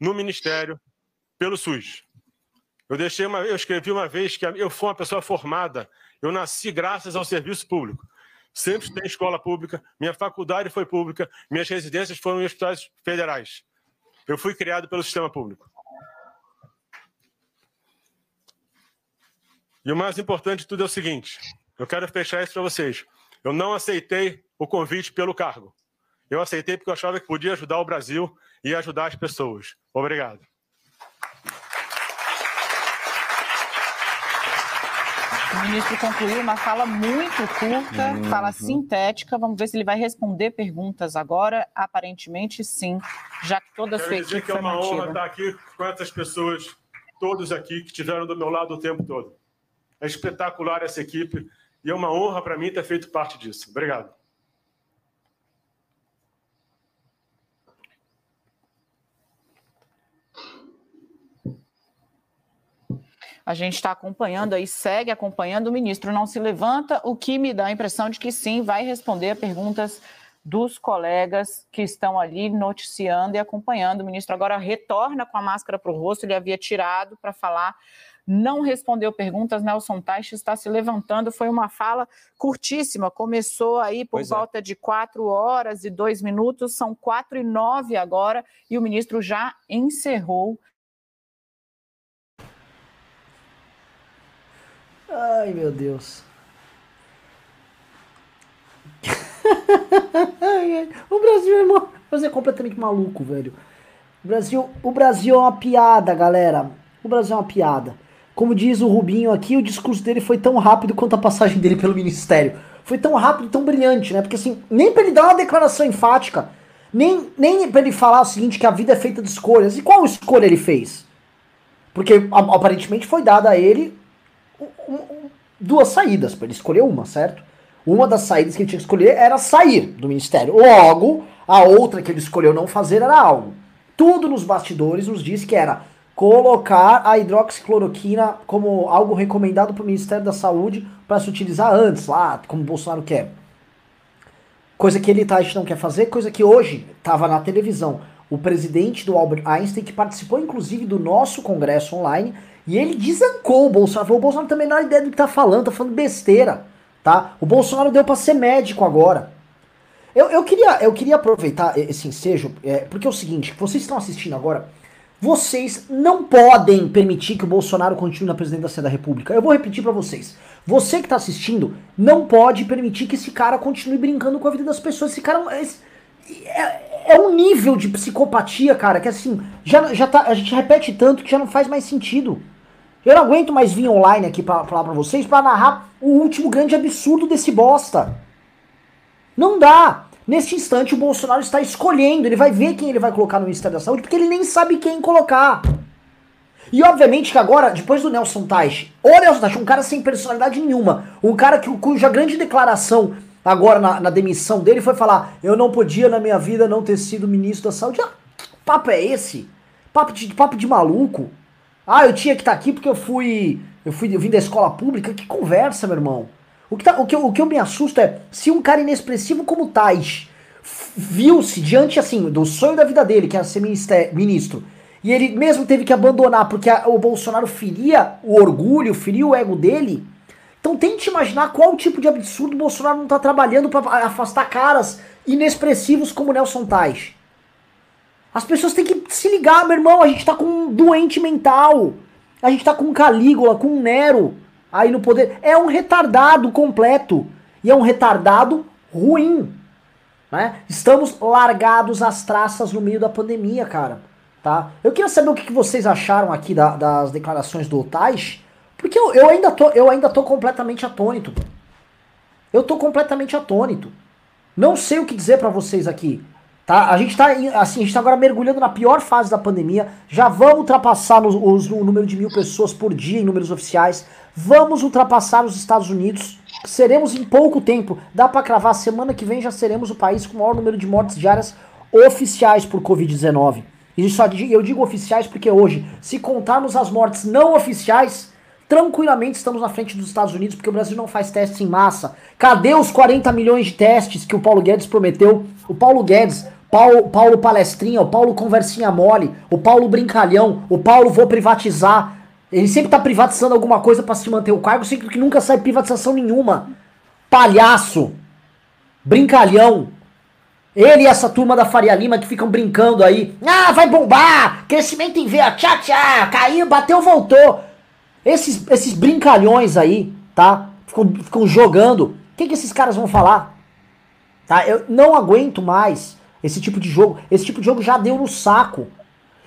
no Ministério pelo SUS. Eu deixei uma, eu escrevi uma vez que eu fui uma pessoa formada, eu nasci graças ao serviço público. sempre tem escola pública, minha faculdade foi pública, minhas residências foram em hospitais federais. Eu fui criado pelo sistema público. E o mais importante de tudo é o seguinte: eu quero fechar isso para vocês. Eu não aceitei o convite pelo cargo. Eu aceitei porque eu achava que podia ajudar o Brasil e ajudar as pessoas. Obrigado. O ministro concluiu uma fala muito curta, uhum. fala sintética. Vamos ver se ele vai responder perguntas agora. Aparentemente, sim, já que toda a sua equipe que é uma mantida. honra estar aqui com essas pessoas, todos aqui que estiveram do meu lado o tempo todo. É espetacular essa equipe e é uma honra para mim ter feito parte disso. Obrigado. A gente está acompanhando aí, segue acompanhando. O ministro não se levanta, o que me dá a impressão de que sim, vai responder a perguntas dos colegas que estão ali noticiando e acompanhando. O ministro agora retorna com a máscara para o rosto, ele havia tirado para falar não respondeu perguntas. Nelson Teich está se levantando. Foi uma fala curtíssima. Começou aí por pois é. volta é. de quatro horas e dois minutos. São quatro e nove agora e o ministro já encerrou Ai, meu Deus. o Brasil é, o Brasil é completamente maluco, velho. O Brasil, o Brasil é uma piada, galera. O Brasil é uma piada. Como diz o Rubinho aqui, o discurso dele foi tão rápido quanto a passagem dele pelo ministério. Foi tão rápido, tão brilhante, né? Porque assim, nem pra ele dar uma declaração enfática, nem, nem pra ele falar o seguinte, que a vida é feita de escolhas. E qual escolha ele fez? Porque aparentemente foi dada a ele duas saídas para ele escolher uma, certo? Uma das saídas que ele tinha que escolher era sair do ministério. Logo, a outra que ele escolheu não fazer era algo. Tudo nos bastidores nos diz que era colocar a hidroxicloroquina como algo recomendado para o Ministério da Saúde para se utilizar antes, lá, como o Bolsonaro quer. Coisa que ele tá, a gente não quer fazer, coisa que hoje estava na televisão. O presidente do Albert Einstein, que participou inclusive do nosso congresso online, e ele desancou o Bolsonaro. Falou, o Bolsonaro também não é ideia do que tá falando, tá falando besteira. Tá? O Bolsonaro deu para ser médico agora. Eu, eu, queria, eu queria aproveitar esse ensejo, é, porque é o seguinte, vocês estão assistindo agora, vocês não podem permitir que o Bolsonaro continue na presidência da República. Eu vou repetir para vocês. Você que tá assistindo, não pode permitir que esse cara continue brincando com a vida das pessoas. Esse cara é, é, é um nível de psicopatia, cara, que assim, já, já tá, a gente repete tanto que já não faz mais sentido. Eu não aguento mais vir online aqui pra falar pra vocês para narrar o último grande absurdo desse bosta. Não dá. Neste instante o Bolsonaro está escolhendo, ele vai ver quem ele vai colocar no Ministério da Saúde, porque ele nem sabe quem colocar. E obviamente que agora, depois do Nelson Teich, o Nelson Teich, um cara sem personalidade nenhuma, um cara que, cuja grande declaração agora na, na, demissão dele foi falar: eu não podia na minha vida não ter sido ministro da saúde. Ah, papo é esse? Papo de, papo de maluco. Ah, eu tinha que estar tá aqui porque eu fui. Eu fui eu vim da escola pública. Que conversa, meu irmão. O que, tá, o, que eu, o que eu me assusto é se um cara inexpressivo como Tais viu-se diante assim do sonho da vida dele, que era ser ministro, e ele mesmo teve que abandonar porque a, o Bolsonaro feria o orgulho, feria o ego dele. Então tente imaginar qual tipo de absurdo o Bolsonaro não está trabalhando para afastar caras inexpressivos como Nelson Tais. As pessoas têm que se ligar, meu irmão. A gente tá com um doente mental. A gente tá com um Calígula, com um Nero aí no poder. É um retardado completo. E é um retardado ruim. Né? Estamos largados às traças no meio da pandemia, cara. Tá? Eu queria saber o que vocês acharam aqui da, das declarações do Otais. Porque eu, eu, ainda tô, eu ainda tô completamente atônito. Eu tô completamente atônito. Não sei o que dizer para vocês aqui. Tá? A gente está assim, a gente tá agora mergulhando na pior fase da pandemia. Já vamos ultrapassar os, os, o número de mil pessoas por dia em números oficiais. Vamos ultrapassar os Estados Unidos. Seremos em pouco tempo. Dá para cravar, semana que vem já seremos o país com o maior número de mortes diárias oficiais por Covid-19. E eu digo oficiais porque hoje, se contarmos as mortes não oficiais, tranquilamente estamos na frente dos Estados Unidos, porque o Brasil não faz testes em massa. Cadê os 40 milhões de testes que o Paulo Guedes prometeu? O Paulo Guedes Paulo, Paulo Palestrinha, o Paulo Conversinha Mole, o Paulo Brincalhão, o Paulo Vou Privatizar. Ele sempre tá privatizando alguma coisa para se manter o cargo, sempre que nunca sai privatização nenhuma. Palhaço! brincalhão. Ele e essa turma da Faria Lima que ficam brincando aí. Ah, vai bombar! Crescimento em V, tchá, tchá, caiu, bateu, voltou. Esses, esses brincalhões aí, tá? Ficam, ficam jogando. O que, que esses caras vão falar? Tá? Eu não aguento mais esse tipo de jogo. Esse tipo de jogo já deu no saco.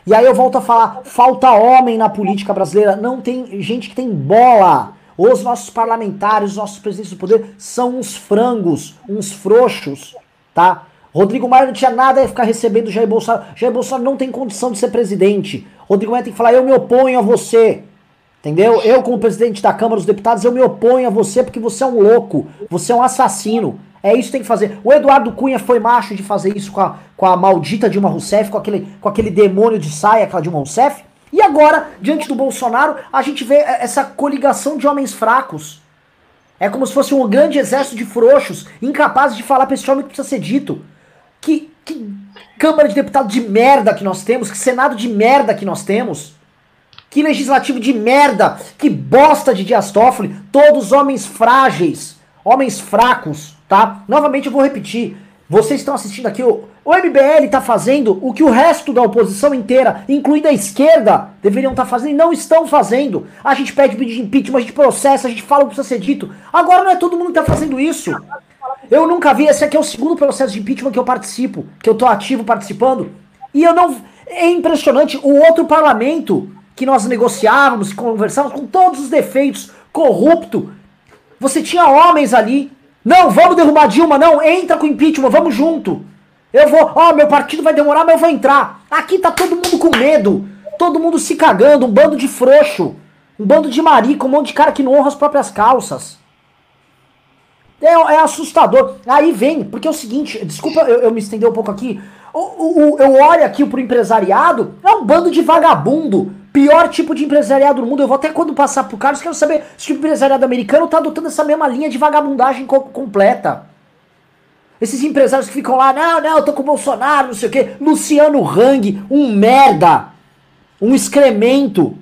E aí eu volto a falar, falta homem na política brasileira. Não tem gente que tem bola. Os nossos parlamentares, os nossos presidentes do poder são uns frangos, uns frouxos, tá? Rodrigo Maia não tinha nada a ficar recebendo Jair Bolsonaro. Jair Bolsonaro não tem condição de ser presidente. Rodrigo Maia tem que falar, eu me oponho a você. Entendeu? Eu, como presidente da Câmara dos Deputados, eu me oponho a você porque você é um louco. Você é um assassino. É isso que tem que fazer. O Eduardo Cunha foi macho de fazer isso com a, com a maldita Dilma Rousseff, com aquele, com aquele demônio de saia, aquela Dilma Rousseff. E agora, diante do Bolsonaro, a gente vê essa coligação de homens fracos. É como se fosse um grande exército de frouxos, incapazes de falar pra esse homem que precisa ser dito. Que, que Câmara de Deputados de merda que nós temos, que Senado de merda que nós temos. Que legislativo de merda, que bosta de Dias Toffoli, todos homens frágeis, homens fracos, tá? Novamente eu vou repetir, vocês estão assistindo aqui, o, o MBL está fazendo o que o resto da oposição inteira, incluindo a esquerda, deveriam estar tá fazendo e não estão fazendo. A gente pede pedido de impeachment, a gente processa, a gente fala o que precisa ser dito. Agora não é todo mundo que está fazendo isso. Eu nunca vi, esse aqui é o segundo processo de impeachment que eu participo, que eu tô ativo participando. E eu não. É impressionante, o outro parlamento que nós negociávamos, conversávamos com todos os defeitos, corrupto. Você tinha homens ali. Não, vamos derrubar Dilma, não, entra com impeachment, vamos junto. Eu vou, ó, oh, meu partido vai demorar, mas eu vou entrar. Aqui tá todo mundo com medo, todo mundo se cagando, um bando de frouxo, um bando de marico, um monte de cara que não honra as próprias calças. É, é assustador. Aí vem, porque é o seguinte, desculpa eu, eu me estender um pouco aqui. O, o, eu olho aqui pro empresariado, é um bando de vagabundo Pior tipo de empresariado do mundo. Eu vou até quando passar pro Carlos, quero saber se o empresariado americano tá adotando essa mesma linha de vagabundagem co completa. Esses empresários que ficam lá, não, não, eu tô com o Bolsonaro, não sei o quê. Luciano Hang, um merda. Um excremento.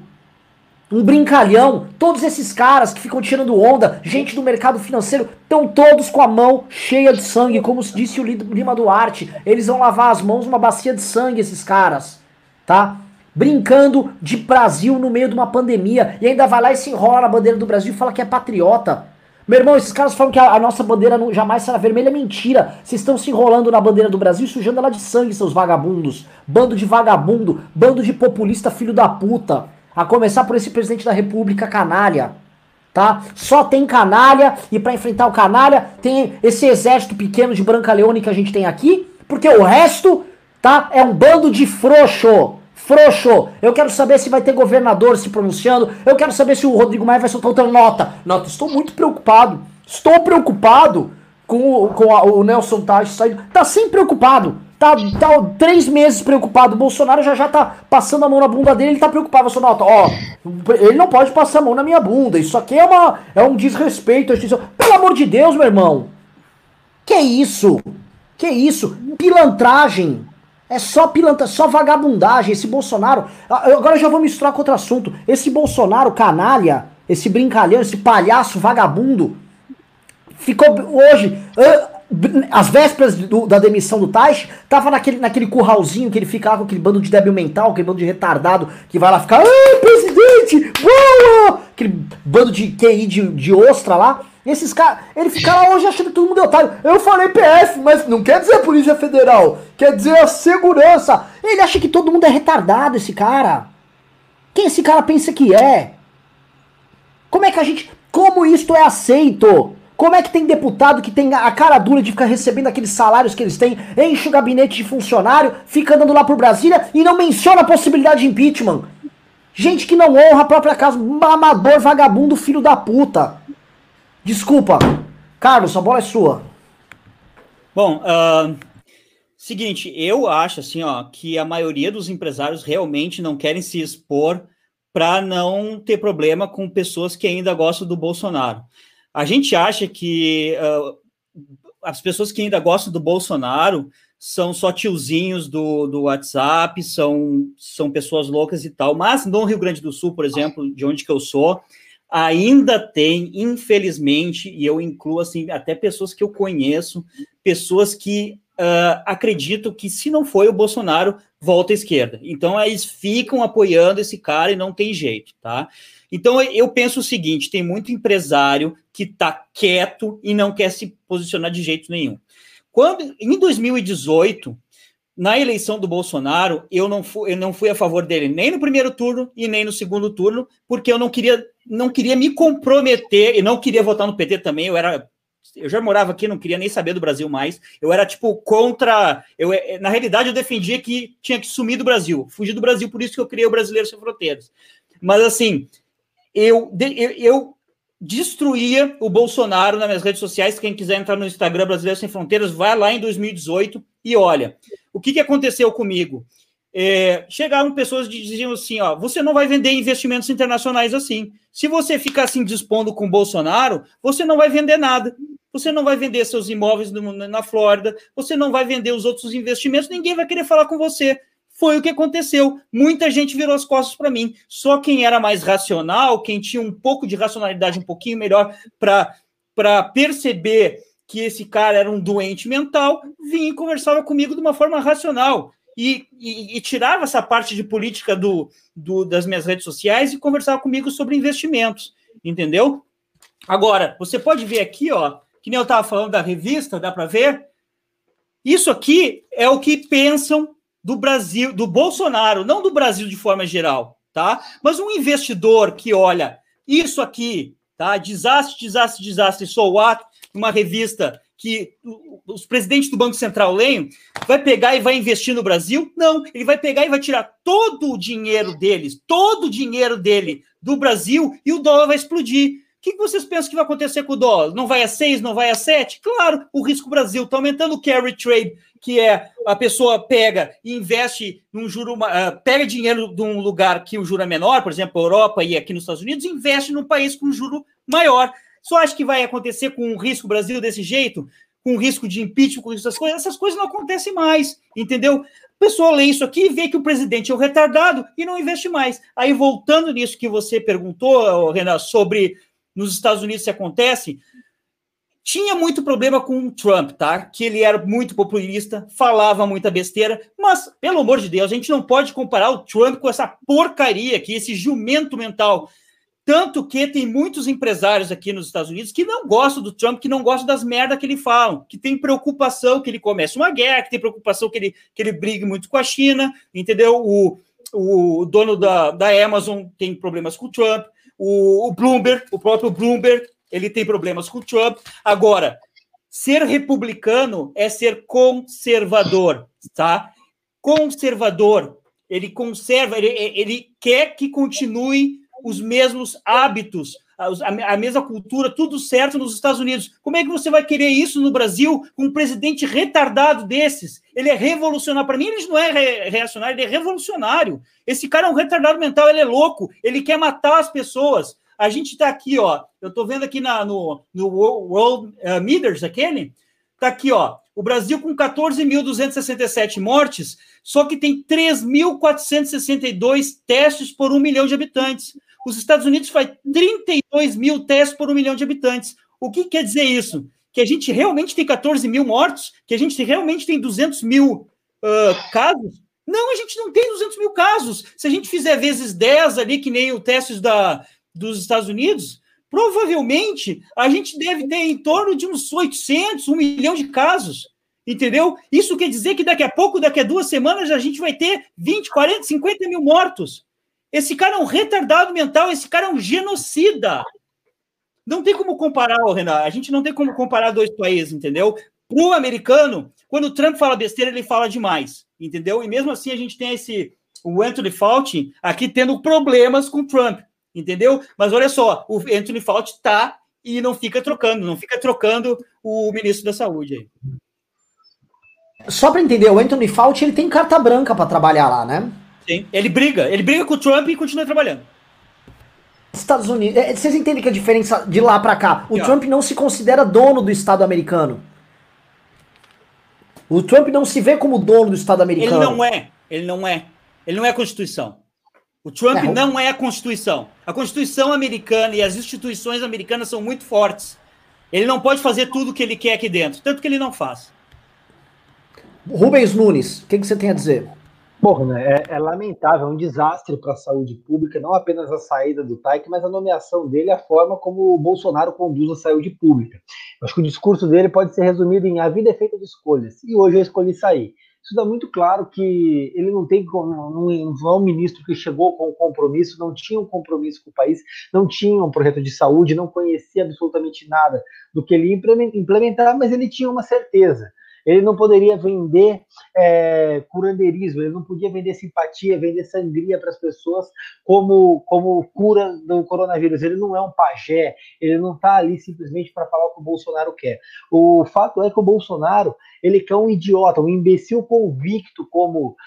Um brincalhão. Todos esses caras que ficam tirando onda, gente do mercado financeiro, estão todos com a mão cheia de sangue, como disse o Lima Duarte. Eles vão lavar as mãos numa bacia de sangue, esses caras. Tá? Brincando de Brasil no meio de uma pandemia e ainda vai lá e se enrola na bandeira do Brasil e fala que é patriota. Meu irmão, esses caras falam que a, a nossa bandeira não, jamais será vermelha. É mentira. Vocês estão se enrolando na bandeira do Brasil e sujando ela de sangue, seus vagabundos. Bando de vagabundo. Bando de populista filho da puta. A começar por esse presidente da república canalha. Tá? Só tem canalha e para enfrentar o canalha tem esse exército pequeno de Branca Leone que a gente tem aqui. Porque o resto, tá? É um bando de frouxo. Frouxo, eu quero saber se vai ter governador se pronunciando. Eu quero saber se o Rodrigo Maia vai soltar outra nota. Nota, estou muito preocupado. Estou preocupado com, o, com a, o Nelson Taj saindo. Tá sempre preocupado. Tá, tá três meses preocupado. O Bolsonaro já já tá passando a mão na bunda dele. Ele tá preocupado. Você nota, ó, ele não pode passar a mão na minha bunda. Isso aqui é, uma, é um desrespeito. Pelo amor de Deus, meu irmão. Que isso? Que isso? Pilantragem. É só pilantra, só vagabundagem. Esse Bolsonaro. Agora eu já vou misturar com outro assunto. Esse Bolsonaro canalha, esse brincalhão, esse palhaço vagabundo, ficou hoje. As vésperas do, da demissão do Taish, tava naquele, naquele curralzinho que ele fica lá com aquele bando de débil mental, aquele bando de retardado que vai lá ficar. Ai, presidente! Boa! Aquele bando de QI de, de ostra lá. E esses caras, ele fica lá hoje achando que todo mundo é otário. Eu falei PF, mas não quer dizer Polícia Federal, quer dizer a segurança. Ele acha que todo mundo é retardado, esse cara. Quem esse cara pensa que é? Como é que a gente. Como isto é aceito? Como é que tem deputado que tem a cara dura de ficar recebendo aqueles salários que eles têm, enche o gabinete de funcionário, fica andando lá pro Brasília e não menciona a possibilidade de impeachment? Gente que não honra a própria casa, mamador, vagabundo, filho da puta. Desculpa. Carlos, a bola é sua. Bom, uh, seguinte, eu acho assim, ó, que a maioria dos empresários realmente não querem se expor para não ter problema com pessoas que ainda gostam do Bolsonaro. A gente acha que uh, as pessoas que ainda gostam do Bolsonaro são só tiozinhos do, do WhatsApp, são, são pessoas loucas e tal. Mas no Rio Grande do Sul, por exemplo, de onde que eu sou, ainda tem, infelizmente, e eu incluo assim até pessoas que eu conheço, pessoas que uh, acreditam que se não foi o Bolsonaro, volta à esquerda. Então eles ficam apoiando esse cara e não tem jeito, tá? Então eu penso o seguinte: tem muito empresário que está quieto e não quer se posicionar de jeito nenhum. Quando em 2018 na eleição do Bolsonaro, eu não, fui, eu não fui a favor dele nem no primeiro turno e nem no segundo turno, porque eu não queria, não queria me comprometer e não queria votar no PT também. Eu era eu já morava aqui, não queria nem saber do Brasil mais. Eu era tipo contra. Eu, eh, na realidade, eu defendia que tinha que sumir do Brasil, fugir do Brasil, por isso que eu criei o Brasileiro Sem Fronteiras. Mas assim, eu, eu, eu destruía o Bolsonaro nas minhas redes sociais. Quem quiser entrar no Instagram Brasileiro Sem Fronteiras, vai lá em 2018 e olha. O que, que aconteceu comigo? É, chegaram pessoas que diziam assim: ó, você não vai vender investimentos internacionais assim. Se você ficar assim dispondo com Bolsonaro, você não vai vender nada. Você não vai vender seus imóveis no, na Flórida, você não vai vender os outros investimentos, ninguém vai querer falar com você. Foi o que aconteceu. Muita gente virou as costas para mim. Só quem era mais racional, quem tinha um pouco de racionalidade um pouquinho melhor para perceber que esse cara era um doente mental, vinha e conversava comigo de uma forma racional. E, e, e, tirava essa parte de política do, do, das minhas redes sociais e conversava comigo sobre investimentos, entendeu? Agora, você pode ver aqui, ó, que nem eu estava falando da revista, dá para ver? Isso aqui é o que pensam do Brasil, do Bolsonaro, não do Brasil de forma geral, tá? Mas um investidor que olha isso aqui, tá? Desastre, desastre, desastre, sou o ato, uma revista que os presidentes do Banco Central leem, vai pegar e vai investir no Brasil? Não, ele vai pegar e vai tirar todo o dinheiro deles, todo o dinheiro dele do Brasil e o dólar vai explodir. O que vocês pensam que vai acontecer com o dólar? Não vai a 6, não vai a 7? Claro, o risco Brasil está aumentando o carry trade, que é a pessoa pega e investe num juro, uh, pega dinheiro de um lugar que o juro é menor, por exemplo, Europa e aqui nos Estados Unidos, investe num país com juro maior. Só acho que vai acontecer com o risco Brasil desse jeito? Com risco de impeachment, com essas coisas? Essas coisas não acontecem mais, entendeu? O pessoal lê isso aqui e vê que o presidente é um retardado e não investe mais. Aí, voltando nisso que você perguntou, Renan, sobre nos Estados Unidos se acontece, tinha muito problema com o Trump, tá? Que ele era muito populista, falava muita besteira, mas, pelo amor de Deus, a gente não pode comparar o Trump com essa porcaria aqui, esse jumento mental. Tanto que tem muitos empresários aqui nos Estados Unidos que não gostam do Trump, que não gostam das merdas que ele fala, que tem preocupação que ele comece uma guerra, que tem preocupação que ele, que ele brigue muito com a China, entendeu? O, o dono da, da Amazon tem problemas com o Trump. O, o Bloomberg, o próprio Bloomberg, ele tem problemas com o Trump. Agora, ser republicano é ser conservador, tá? Conservador. Ele conserva, ele, ele quer que continue os mesmos hábitos, a, a, mesma cultura, tudo certo nos Estados Unidos. Como é que você vai querer isso no Brasil com um presidente retardado desses? Ele é revolucionário. Para mim, ele não é reacionário, ele é revolucionário. Esse cara é um retardado mental, ele é louco, ele quer matar as pessoas. A gente está aqui, ó. Eu estou vendo aqui na, no, no World uh, Meters, aquele. Está aqui, ó. O Brasil com 14.267 mortes, só que tem 3.462 testes por um milhão de habitantes. Os Estados Unidos faz 32 mil testes por um milhão de habitantes. O que quer dizer isso? Que a gente realmente tem 14 mil mortos? Que a gente realmente tem 200 mil uh, casos? Não, a gente não tem 200 mil casos. Se a gente fizer vezes 10 ali, que nem o teste da, dos Estados Unidos, provavelmente a gente deve ter em torno de uns 800, 1 milhão de casos. Entendeu? Isso quer dizer que daqui a pouco, daqui a duas semanas, a gente vai ter 20, 40, 50 mil mortos. Esse cara é um retardado mental, esse cara é um genocida. Não tem como comparar, Renan. A gente não tem como comparar dois países, entendeu? O americano, quando o Trump fala besteira, ele fala demais, entendeu? E mesmo assim a gente tem esse o Anthony Fauci aqui tendo problemas com o Trump, entendeu? Mas olha só, o Anthony Fauci tá e não fica trocando, não fica trocando o ministro da Saúde aí. Só para entender, o Anthony Fauci ele tem carta branca para trabalhar lá, né? Sim. Ele briga, ele briga com o Trump e continua trabalhando. Estados Unidos. É, vocês entendem que a diferença de lá para cá? O Trump não se considera dono do Estado americano. O Trump não se vê como dono do Estado americano. Ele não é. Ele não é. Ele não é a Constituição. O Trump é, não é a Constituição. A Constituição americana e as instituições americanas são muito fortes. Ele não pode fazer tudo o que ele quer aqui dentro, tanto que ele não faz. Rubens Nunes, o que, que você tem a dizer? Bom, né, é, é lamentável, é um desastre para a saúde pública, não apenas a saída do Taik, mas a nomeação dele, a forma como o Bolsonaro conduz a saúde pública. Eu acho que o discurso dele pode ser resumido em a vida é feita de escolhas, e hoje eu escolhi sair. Isso dá muito claro que ele não tem não, não é um ministro que chegou com um compromisso, não tinha um compromisso com o país, não tinha um projeto de saúde, não conhecia absolutamente nada do que ele ia implementar, mas ele tinha uma certeza ele não poderia vender é, curandeirismo, ele não podia vender simpatia, vender sangria para as pessoas como, como cura do coronavírus. Ele não é um pajé, ele não está ali simplesmente para falar o que o Bolsonaro quer. O fato é que o Bolsonaro ele quer um idiota, um imbecil convicto como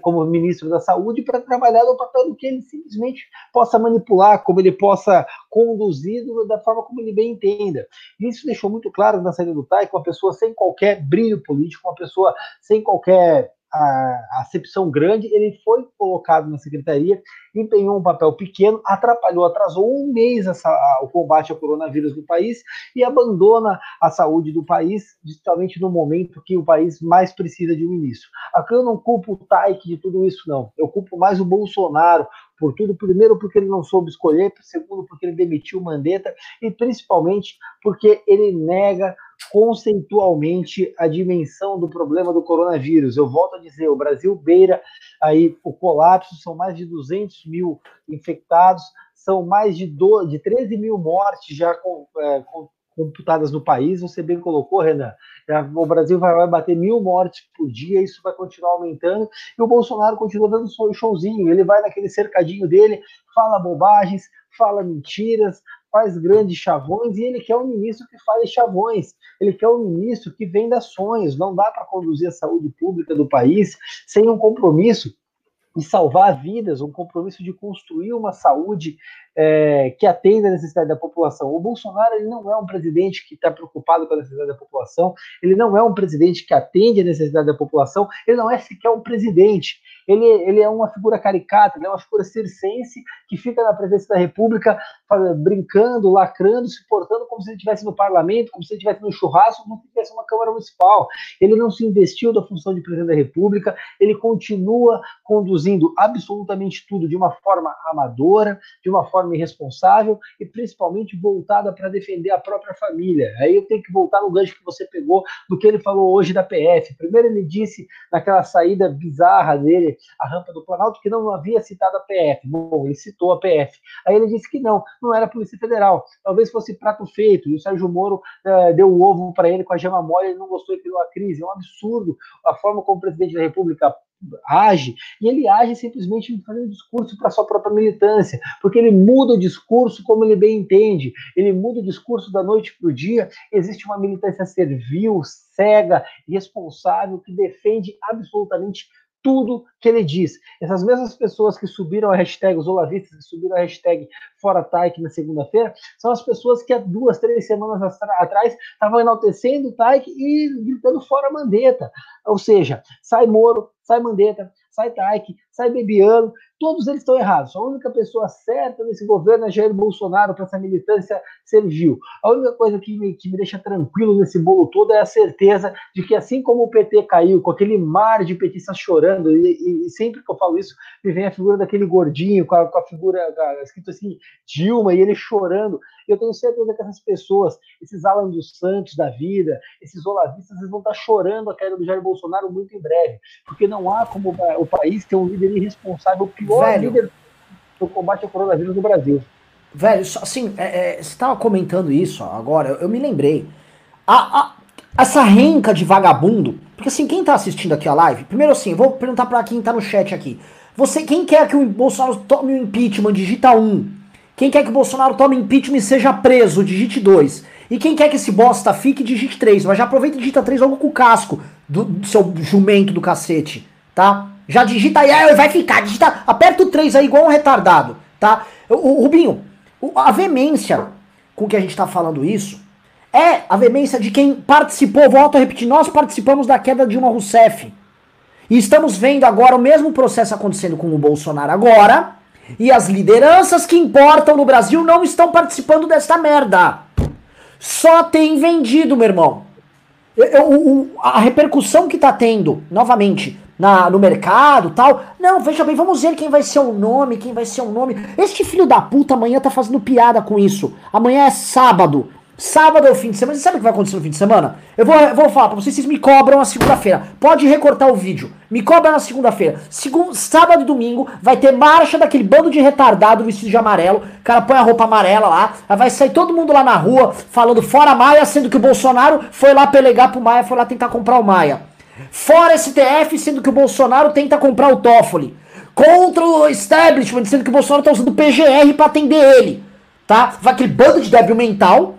como ministro da Saúde para trabalhar no papel do que ele simplesmente possa manipular, como ele possa conduzir da forma como ele bem entenda. Isso deixou muito claro na saída do TAI, uma pessoa sem qualquer brilho político, uma pessoa sem qualquer a acepção grande, ele foi colocado na secretaria, empenhou um papel pequeno, atrapalhou, atrasou um mês essa, a, o combate ao coronavírus no país e abandona a saúde do país, justamente no momento que o país mais precisa de um ministro. Aqui eu não culpo o Taik de tudo isso, não. Eu culpo mais o Bolsonaro por tudo. Primeiro, porque ele não soube escolher, segundo, porque ele demitiu o Mandetta e principalmente porque ele nega conceitualmente a dimensão do problema do coronavírus. Eu volto a dizer, o Brasil beira aí o colapso, são mais de 200 mil infectados, são mais de, do, de 13 mil mortes já com, é, com, computadas no país. Você bem colocou, Renan. O Brasil vai, bater mil mortes por dia, isso vai continuar aumentando. E o Bolsonaro continua dando showzinho. Ele vai naquele cercadinho dele, fala bobagens, fala mentiras, faz grandes chavões e ele quer um ministro que faz chavões. Ele quer um ministro que venda sonhos. Não dá para conduzir a saúde pública do país sem um compromisso de salvar vidas, um compromisso de construir uma saúde é, que atenda a necessidade da população. O Bolsonaro ele não é um presidente que está preocupado com a necessidade da população, ele não é um presidente que atende a necessidade da população, ele não é sequer um presidente. Ele, ele é uma figura caricata, ele é uma figura circense que fica na presença da República brincando, lacrando, se portando como se ele estivesse no parlamento, como se ele estivesse no churrasco, como se ele estivesse numa Câmara Municipal. Ele não se investiu da função de presidente da República, ele continua conduzindo absolutamente tudo de uma forma amadora, de uma forma irresponsável e principalmente voltada para defender a própria família. Aí eu tenho que voltar no gancho que você pegou do que ele falou hoje da PF. Primeiro ele disse naquela saída bizarra dele, a rampa do Planalto, que não havia citado a PF. Bom, ele citou a PF. Aí ele disse que não, não era a Polícia Federal. Talvez fosse prato feito. E o Sérgio Moro uh, deu o ovo para ele com a gema mole, ele não gostou e criou a crise. É um absurdo a forma como o presidente da República age, e ele age simplesmente fazendo discurso para sua própria militância, porque ele muda o discurso como ele bem entende, ele muda o discurso da noite para o dia. Existe uma militância servil, cega, responsável, que defende absolutamente tudo que ele diz. Essas mesmas pessoas que subiram a hashtag, os olavistas que subiram a hashtag Fora Taik na segunda-feira, são as pessoas que há duas, três semanas atrás estavam enaltecendo o Taik e gritando Fora Mandetta. Ou seja, sai Moro, sai Mandetta, sai Taik, sai Bebiano, todos eles estão errados. A única pessoa certa nesse governo é Jair Bolsonaro para essa militância servil. A única coisa que me, que me deixa tranquilo nesse bolo todo é a certeza de que assim como o PT caiu, com aquele mar de petistas chorando, e, e, e, sempre que eu falo isso, me vem a figura daquele gordinho com a, com a figura a, escrito assim, Dilma, e ele chorando. Eu tenho certeza que essas pessoas, esses Alan dos Santos da vida, esses olavistas, eles vão estar chorando a queda do Jair Bolsonaro muito em breve, porque não há como o país ter um líder irresponsável, o Velho. líder do combate ao coronavírus no Brasil. Velho, assim, é, é, você estava comentando isso agora, eu, me lembrei. A, a, essa renca de vagabundo, porque assim, quem tá assistindo aqui a live, primeiro assim, vou perguntar para quem tá no chat aqui. Você, quem quer que o Bolsonaro tome o impeachment, digita 1. Quem quer que o Bolsonaro tome impeachment e seja preso, digite 2. E quem quer que esse bosta fique, digite 3. Mas já aproveita e digita 3 logo com o casco do, do seu jumento do cacete, tá? Já digita aí, vai ficar, digita, aperta o 3 aí igual um retardado, tá? O, Rubinho, a veemência com que a gente está falando isso é a veemência de quem participou, volto a repetir, nós participamos da queda de Dilma Rousseff. E estamos vendo agora o mesmo processo acontecendo com o Bolsonaro agora, e as lideranças que importam no Brasil não estão participando desta merda. Só tem vendido, meu irmão. Eu, eu, a repercussão que tá tendo, novamente, na, no mercado tal. Não, veja bem, vamos ver quem vai ser o nome, quem vai ser o nome. Este filho da puta amanhã tá fazendo piada com isso. Amanhã é sábado. Sábado é o fim de semana. Você sabe o que vai acontecer no fim de semana? Eu vou, eu vou falar pra vocês, vocês me cobram na segunda-feira. Pode recortar o vídeo. Me cobra na segunda-feira. Segun, sábado e domingo vai ter marcha daquele bando de retardado vestido de amarelo. O cara põe a roupa amarela lá. Vai sair todo mundo lá na rua falando fora Maia, sendo que o Bolsonaro foi lá pelegar pro Maia, foi lá tentar comprar o Maia. Fora STF, sendo que o Bolsonaro tenta comprar o Toffoli. Contra o establishment, sendo que o Bolsonaro tá usando o PGR pra atender ele. Tá? Vai aquele bando de débil mental.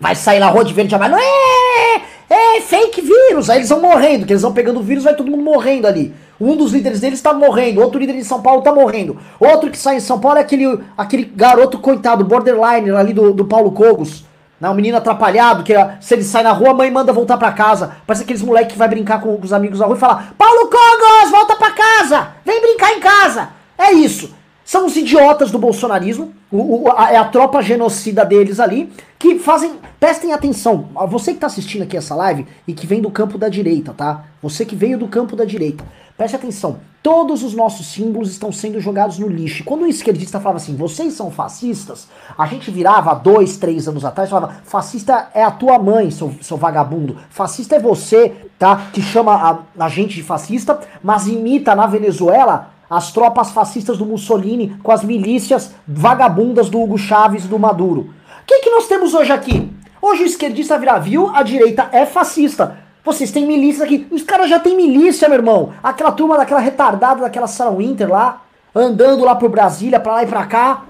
Vai sair na rua de verde amarelo. É, é fake vírus. Aí eles vão morrendo, que eles vão pegando o vírus, vai todo mundo morrendo ali. Um dos líderes deles tá morrendo, outro líder em São Paulo tá morrendo. Outro que sai em São Paulo é aquele, aquele garoto coitado, borderline ali do, do Paulo Cogos. Né, um menino atrapalhado, que se ele sai na rua, a mãe manda voltar pra casa. Parece aqueles moleques que vai brincar com, os amigos na rua e falar: Paulo Cogos, volta pra casa! Vem brincar em casa! É isso. São os idiotas do bolsonarismo, o, o, a, é a tropa genocida deles ali, que fazem. Prestem atenção, você que tá assistindo aqui essa live e que vem do campo da direita, tá? Você que veio do campo da direita. Preste atenção, todos os nossos símbolos estão sendo jogados no lixo. Quando um esquerdista falava assim, vocês são fascistas, a gente virava dois, três anos atrás e falava, fascista é a tua mãe, seu, seu vagabundo. Fascista é você, tá? Que chama a, a gente de fascista, mas imita na Venezuela as tropas fascistas do Mussolini com as milícias vagabundas do Hugo Chávez e do Maduro. O que, que nós temos hoje aqui? Hoje o esquerdista vira, viu? A direita é fascista. Vocês têm milícias aqui. Os caras já têm milícia, meu irmão. Aquela turma daquela retardada daquela Sarah Winter lá, andando lá por Brasília, pra lá e pra cá.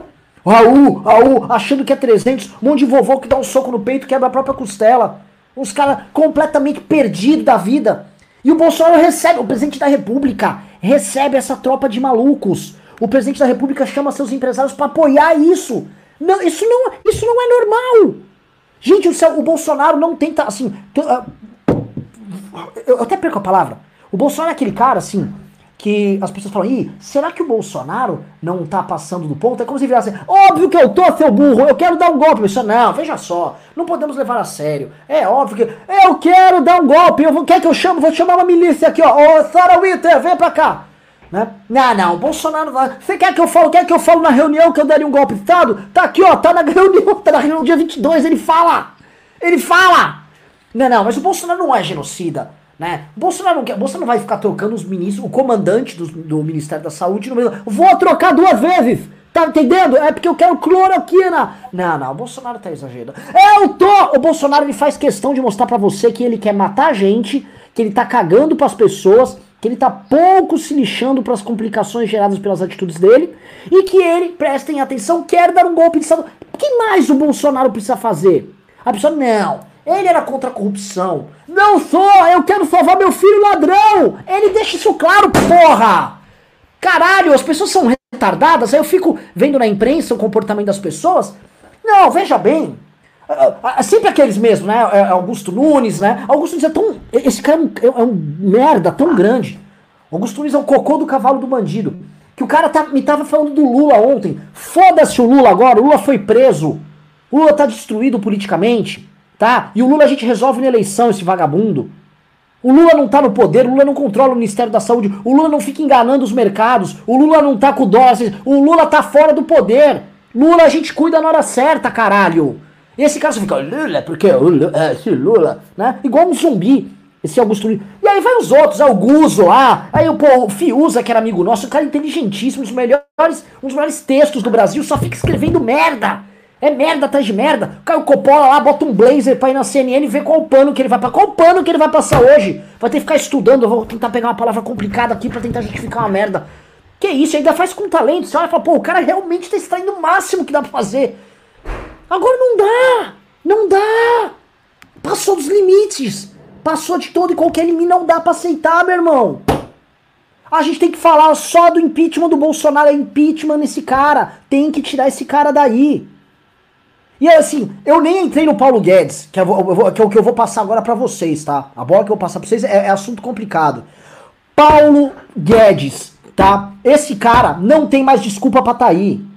Raul, Raul, achando que é 300. Um monte de vovô que dá um soco no peito, quebra a própria costela. Uns caras completamente perdidos da vida. E o Bolsonaro recebe, o presidente da república recebe essa tropa de malucos. O presidente da república chama seus empresários para apoiar isso. Não, isso não, isso não é normal. Gente, o, o Bolsonaro não tenta, assim, eu até perco a palavra. O Bolsonaro é aquele cara, assim, que as pessoas falam, ih, será que o Bolsonaro não tá passando do ponto? É como se virasse, óbvio que eu tô, seu burro, eu quero dar um golpe. Isso não, veja só, não podemos levar a sério. É óbvio que eu quero dar um golpe, eu vou, quer que eu chamo? Vou chamar uma milícia aqui, ó. Ô, Sarah Winter, vem pra cá. Né? Não, não, o Bolsonaro. Você quer que eu falo? Quer que eu falo na reunião que eu daria um golpe de Estado? Tá aqui, ó, tá na reunião, tá na reunião dia 22, ele fala! Ele fala! Não, não, mas o Bolsonaro não é genocida. Né? O Bolsonaro não, quer, Bolsonaro não vai ficar trocando os ministros, o comandante do, do Ministério da Saúde no mesmo. Vou trocar duas vezes! Tá entendendo? É porque eu quero cloroquina. Não, não, o Bolsonaro tá exagerando. Eu tô! O Bolsonaro ele faz questão de mostrar para você que ele quer matar a gente, que ele tá cagando para as pessoas, que ele tá pouco se lixando para as complicações geradas pelas atitudes dele e que ele, prestem atenção, quer dar um golpe de Estado. O que mais o Bolsonaro precisa fazer? A pessoa, não, ele era contra a corrupção. Não sou, eu quero salvar meu filho ladrão. Ele deixa isso claro, porra. Caralho, as pessoas são retardadas. Aí eu fico vendo na imprensa o comportamento das pessoas. Não, veja bem. É sempre aqueles mesmos, né? É, é Augusto Nunes, né? Augusto Nunes é tão. Esse cara é um, é um merda tão grande. Augusto Nunes é o cocô do cavalo do bandido. Que o cara tá, me tava falando do Lula ontem. Foda-se o Lula agora, o Lula foi preso. O Lula tá destruído politicamente tá? E o Lula a gente resolve na eleição, esse vagabundo. O Lula não tá no poder, o Lula não controla o Ministério da Saúde, o Lula não fica enganando os mercados, o Lula não tá com o dólar, o Lula tá fora do poder. Lula a gente cuida na hora certa, caralho. Esse cara fica, Lula, porque Lula, é, esse Lula, né? Igual um zumbi, esse Augusto E aí vai os outros, Augusto lá, aí o, pô, o Fiuza, que era amigo nosso, um cara inteligentíssimo, um dos melhores, um dos melhores textos do Brasil, só fica escrevendo merda. É merda atrás de merda. O Coppola lá bota um blazer pra ir na CNN e ver qual pano que ele vai passar. Qual pano que ele vai passar hoje? Vai ter que ficar estudando. Eu vou tentar pegar uma palavra complicada aqui pra tentar justificar uma merda. Que isso, ainda faz com talento. Você olha e fala, pô, o cara realmente tá extraindo o máximo que dá pra fazer. Agora não dá. Não dá. Passou dos limites. Passou de todo e qualquer limite. Não dá pra aceitar, meu irmão. A gente tem que falar só do impeachment do Bolsonaro. É impeachment nesse cara. Tem que tirar esse cara daí. E assim, eu nem entrei no Paulo Guedes, que é, que é o que eu vou passar agora para vocês, tá? A bola que eu vou passar pra vocês é, é assunto complicado. Paulo Guedes, tá? Esse cara não tem mais desculpa pra tá aí.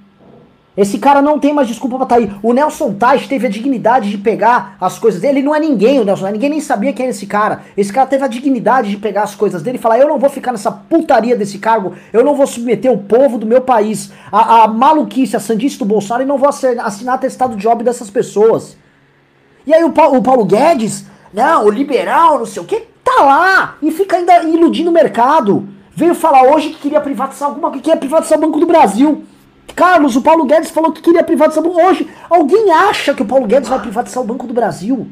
Esse cara não tem mais desculpa pra estar tá aí. O Nelson Tais teve a dignidade de pegar as coisas dele. Ele não é ninguém, o Nelson. Ninguém nem sabia quem era esse cara. Esse cara teve a dignidade de pegar as coisas dele e falar: Eu não vou ficar nessa putaria desse cargo. Eu não vou submeter o povo do meu país a maluquice, a sandice do Bolsonaro e não vou assinar atestado de óbito dessas pessoas. E aí o, pa o Paulo Guedes, não, o liberal, não sei o que, tá lá e fica ainda iludindo o mercado. Veio falar hoje que queria privatizar alguma coisa, que queria privatizar o Banco do Brasil. Carlos, o Paulo Guedes falou que queria privatizar. Hoje, alguém acha que o Paulo Guedes vai privatizar o Banco do Brasil?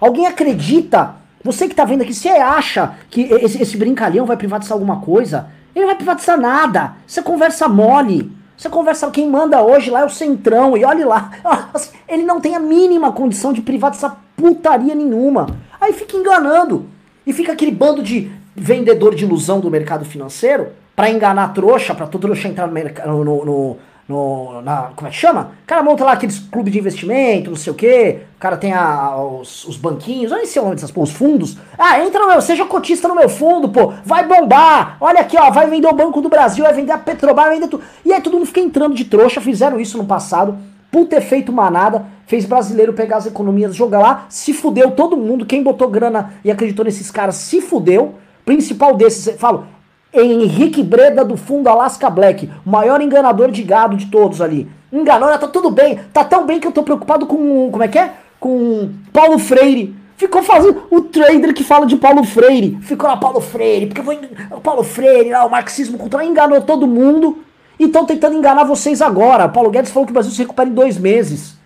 Alguém acredita? Você que tá vendo aqui, você acha que esse, esse brincalhão vai privatizar alguma coisa? Ele não vai privatizar nada. Você conversa mole. Você conversa, quem manda hoje lá é o Centrão, e olhe lá. Assim, ele não tem a mínima condição de privatizar putaria nenhuma. Aí fica enganando. E fica aquele bando de vendedor de ilusão do mercado financeiro para enganar trouxa, para todo trouxa entrar no, no, no, no, na, como é que chama? O cara monta lá aqueles clubes de investimento, não sei o que, o cara tem a, os, os, banquinhos, olha esse nome dessas, pô, os fundos. Ah, entra no meu, seja cotista no meu fundo, pô, vai bombar, olha aqui, ó, vai vender o Banco do Brasil, vai vender a Petrobras, vai vender tudo. E aí todo mundo fica entrando de trouxa, fizeram isso no passado, puta efeito manada, fez brasileiro pegar as economias, jogar lá, se fudeu todo mundo, quem botou grana e acreditou nesses caras se fudeu, principal desses, falo, Henrique Breda do fundo Alaska Black, maior enganador de gado de todos ali. Enganou, tá tudo bem, tá tão bem que eu tô preocupado com, como é que é? Com Paulo Freire. Ficou fazendo o trader que fala de Paulo Freire. Ficou lá, Paulo Freire, porque o Paulo Freire, lá, o marxismo cultural enganou todo mundo. E estão tentando enganar vocês agora. Paulo Guedes falou que o Brasil se recupera em dois meses.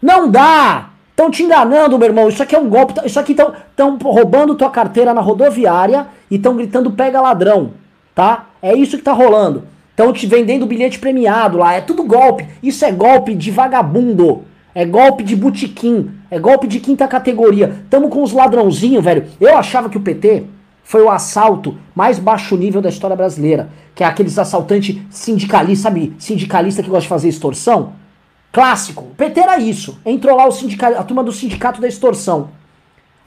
Não dá! Estão te enganando, meu irmão. Isso aqui é um golpe. Isso aqui estão roubando tua carteira na rodoviária e estão gritando pega ladrão, tá? É isso que tá rolando. Estão te vendendo bilhete premiado lá. É tudo golpe. Isso é golpe de vagabundo. É golpe de butiquim. É golpe de quinta categoria. Tamo com os ladrãozinhos, velho. Eu achava que o PT foi o assalto mais baixo nível da história brasileira. Que é aqueles assaltantes sindicalistas, sabe? Sindicalista que gosta de fazer extorsão. Clássico. O PT era isso. Entrou lá o sindicato, a turma do sindicato da extorsão.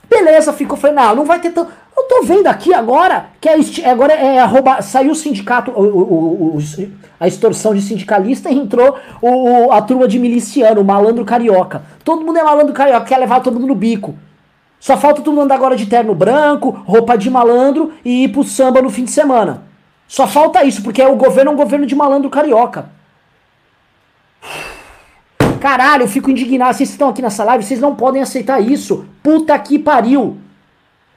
Beleza, ficou. Falei, não, não vai ter tanto. Eu tô vendo aqui agora que é, agora é arroba, saiu o sindicato, o, o, o, a extorsão de sindicalista e entrou a turma de miliciano, o malandro carioca. Todo mundo é malandro carioca, quer levar todo mundo no bico. Só falta todo mundo andar agora de terno branco, roupa de malandro e ir pro samba no fim de semana. Só falta isso, porque o governo é um governo de malandro carioca. Caralho, eu fico indignado. Vocês estão aqui nessa live, vocês não podem aceitar isso. Puta que pariu.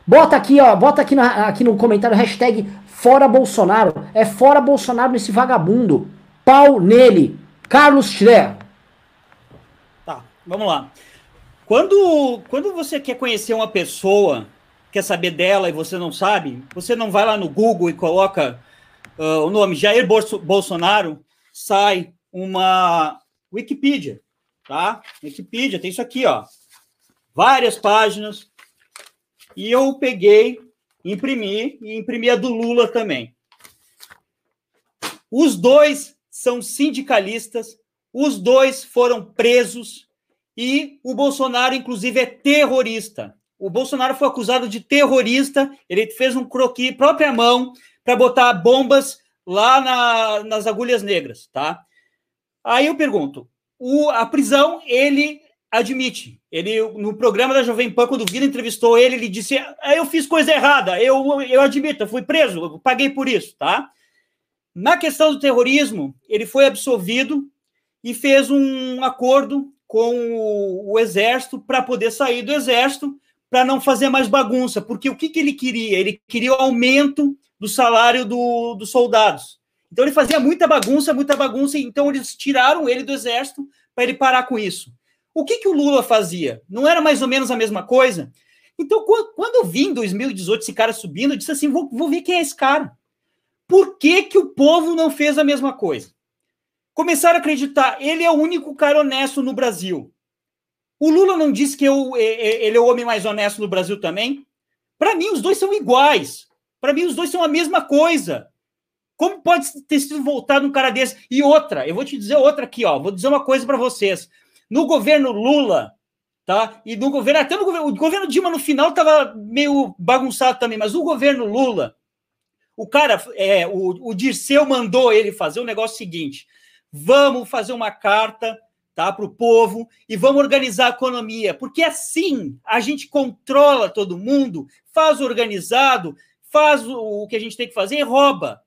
Bota aqui, ó, bota aqui, na, aqui no comentário hashtag fora Bolsonaro. É fora Bolsonaro nesse vagabundo. Pau nele. Carlos Schrer. Tá, vamos lá. Quando, quando você quer conhecer uma pessoa, quer saber dela e você não sabe, você não vai lá no Google e coloca uh, o nome Jair Bolsonaro, sai uma Wikipedia tá? Wikipedia, tem isso aqui, ó. Várias páginas. E eu peguei, imprimi e imprimi a do Lula também. Os dois são sindicalistas, os dois foram presos e o Bolsonaro, inclusive, é terrorista. O Bolsonaro foi acusado de terrorista, ele fez um croquis própria mão para botar bombas lá na, nas agulhas negras, tá? Aí eu pergunto, o, a prisão, ele admite. Ele, no programa da Jovem Pan, quando o Vila entrevistou ele, ele disse: ah, Eu fiz coisa errada, eu, eu admito, eu fui preso, eu paguei por isso, tá? Na questão do terrorismo, ele foi absolvido e fez um acordo com o, o exército para poder sair do exército para não fazer mais bagunça, porque o que, que ele queria? Ele queria o aumento do salário do, dos soldados. Então ele fazia muita bagunça, muita bagunça, então eles tiraram ele do exército para ele parar com isso. O que, que o Lula fazia? Não era mais ou menos a mesma coisa? Então, quando eu vi em 2018 esse cara subindo, eu disse assim: vou, vou ver quem é esse cara. Por que, que o povo não fez a mesma coisa? Começaram a acreditar, ele é o único cara honesto no Brasil. O Lula não disse que eu, ele é o homem mais honesto no Brasil também? Para mim, os dois são iguais. Para mim, os dois são a mesma coisa. Como pode ter sido voltado um cara desse? E outra, eu vou te dizer outra aqui, ó. Vou dizer uma coisa para vocês. No governo Lula, tá? E no governo, até no governo, o governo Dilma no final estava meio bagunçado também, mas o governo Lula, o cara, é, o, o Dirceu mandou ele fazer o negócio seguinte: vamos fazer uma carta tá, para o povo e vamos organizar a economia, porque assim a gente controla todo mundo, faz organizado, faz o que a gente tem que fazer e rouba.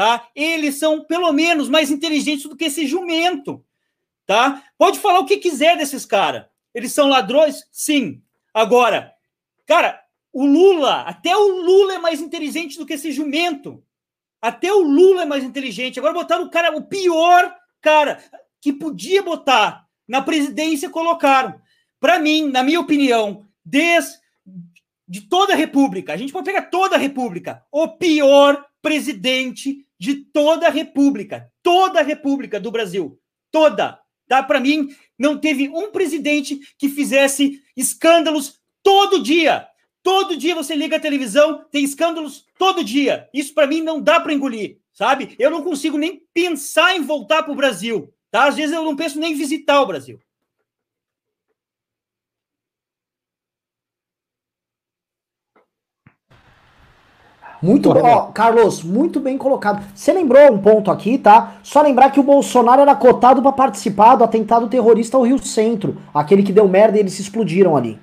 Tá? Eles são, pelo menos, mais inteligentes do que esse jumento. Tá? Pode falar o que quiser desses caras. Eles são ladrões? Sim. Agora, cara, o Lula, até o Lula é mais inteligente do que esse jumento. Até o Lula é mais inteligente. Agora botaram o cara, o pior cara que podia botar na presidência, colocaram. Para mim, na minha opinião, desde de toda a República, a gente pode pegar toda a República, o pior presidente de toda a República, toda a República do Brasil, toda. Tá? Para mim, não teve um presidente que fizesse escândalos todo dia. Todo dia você liga a televisão, tem escândalos todo dia. Isso para mim não dá para engolir, sabe? Eu não consigo nem pensar em voltar para o Brasil, tá? Às vezes eu não penso nem em visitar o Brasil. Muito bom, ó, Carlos, muito bem colocado. Você lembrou um ponto aqui, tá? Só lembrar que o Bolsonaro era cotado para participar do atentado terrorista ao Rio Centro, aquele que deu merda e eles se explodiram ali,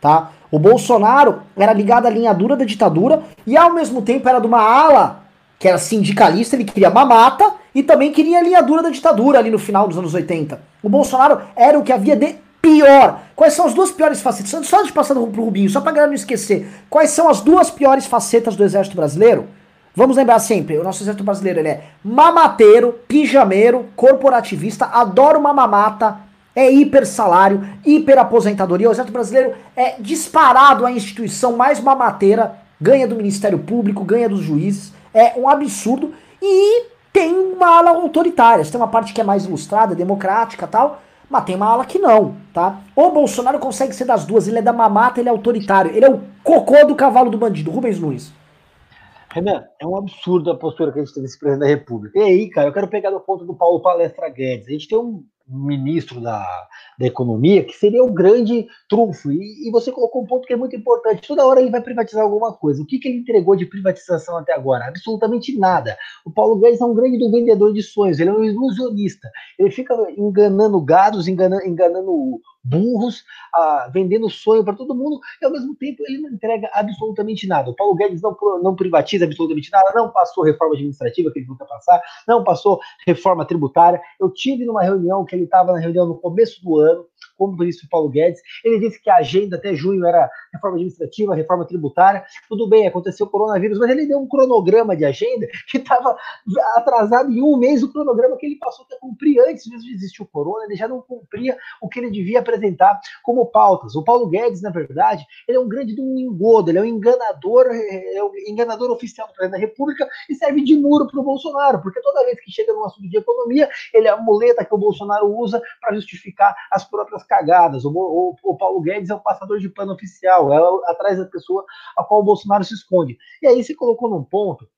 tá? O Bolsonaro era ligado à linha dura da ditadura e ao mesmo tempo era de uma ala que era sindicalista, ele queria mamata e também queria a linha dura da ditadura ali no final dos anos 80. O Bolsonaro era o que havia de pior. Quais são as duas piores facetas? Só de passar pro Rubinho, só pra galera não esquecer. Quais são as duas piores facetas do exército brasileiro? Vamos lembrar sempre, o nosso exército brasileiro ele é mamateiro, pijameiro, corporativista, adora uma mamata, é hiper salário, hiper aposentadoria. O exército brasileiro é disparado a instituição mais mamateira, ganha do Ministério Público, ganha dos juízes, é um absurdo e tem uma ala autoritária. Você tem uma parte que é mais ilustrada, democrática tal, mas tem uma ala que não, tá? O Bolsonaro consegue ser das duas, ele é da mamata, ele é autoritário, ele é o cocô do cavalo do bandido, Rubens Nunes. Renan, é um absurdo a postura que a gente tem desse presidente da República. E aí, cara, eu quero pegar no ponto do Paulo Palestra Guedes. A gente tem um ministro da, da Economia, que seria o grande trunfo. E, e, você colocou um ponto que é muito importante. Toda hora ele vai privatizar alguma coisa. O que, que ele entregou de privatização até agora? Absolutamente nada. O Paulo Guedes é um grande do vendedor de sonhos, ele é um ilusionista. Ele fica enganando gados, enganando, enganando burros, ah, vendendo sonho para todo mundo, e ao mesmo tempo ele não entrega absolutamente nada. O Paulo Guedes não, não privatiza absolutamente nada, não passou reforma administrativa que ele nunca passar, não passou reforma tributária. Eu tive numa reunião que ele estava na reunião no começo do ano, como ministro Paulo Guedes. Ele disse que a agenda até junho era reforma administrativa, reforma tributária. Tudo bem, aconteceu o coronavírus, mas ele deu um cronograma de agenda que estava atrasado em um mês o cronograma que ele passou a cumprir antes mesmo de existir o corona. Ele já não cumpria o que ele devia apresentar como pautas. O Paulo Guedes, na verdade, ele é um grande um engodo, ele é um enganador, é, é um enganador oficial do presidente da República e serve de muro para o Bolsonaro, porque toda vez que chega no assunto de economia, ele é a muleta que o Bolsonaro usa para justificar as próprias cagadas. O, o, o, Paulo Guedes é o passador de pano oficial, é atrás da pessoa a qual o Bolsonaro se esconde. E aí se colocou num ponto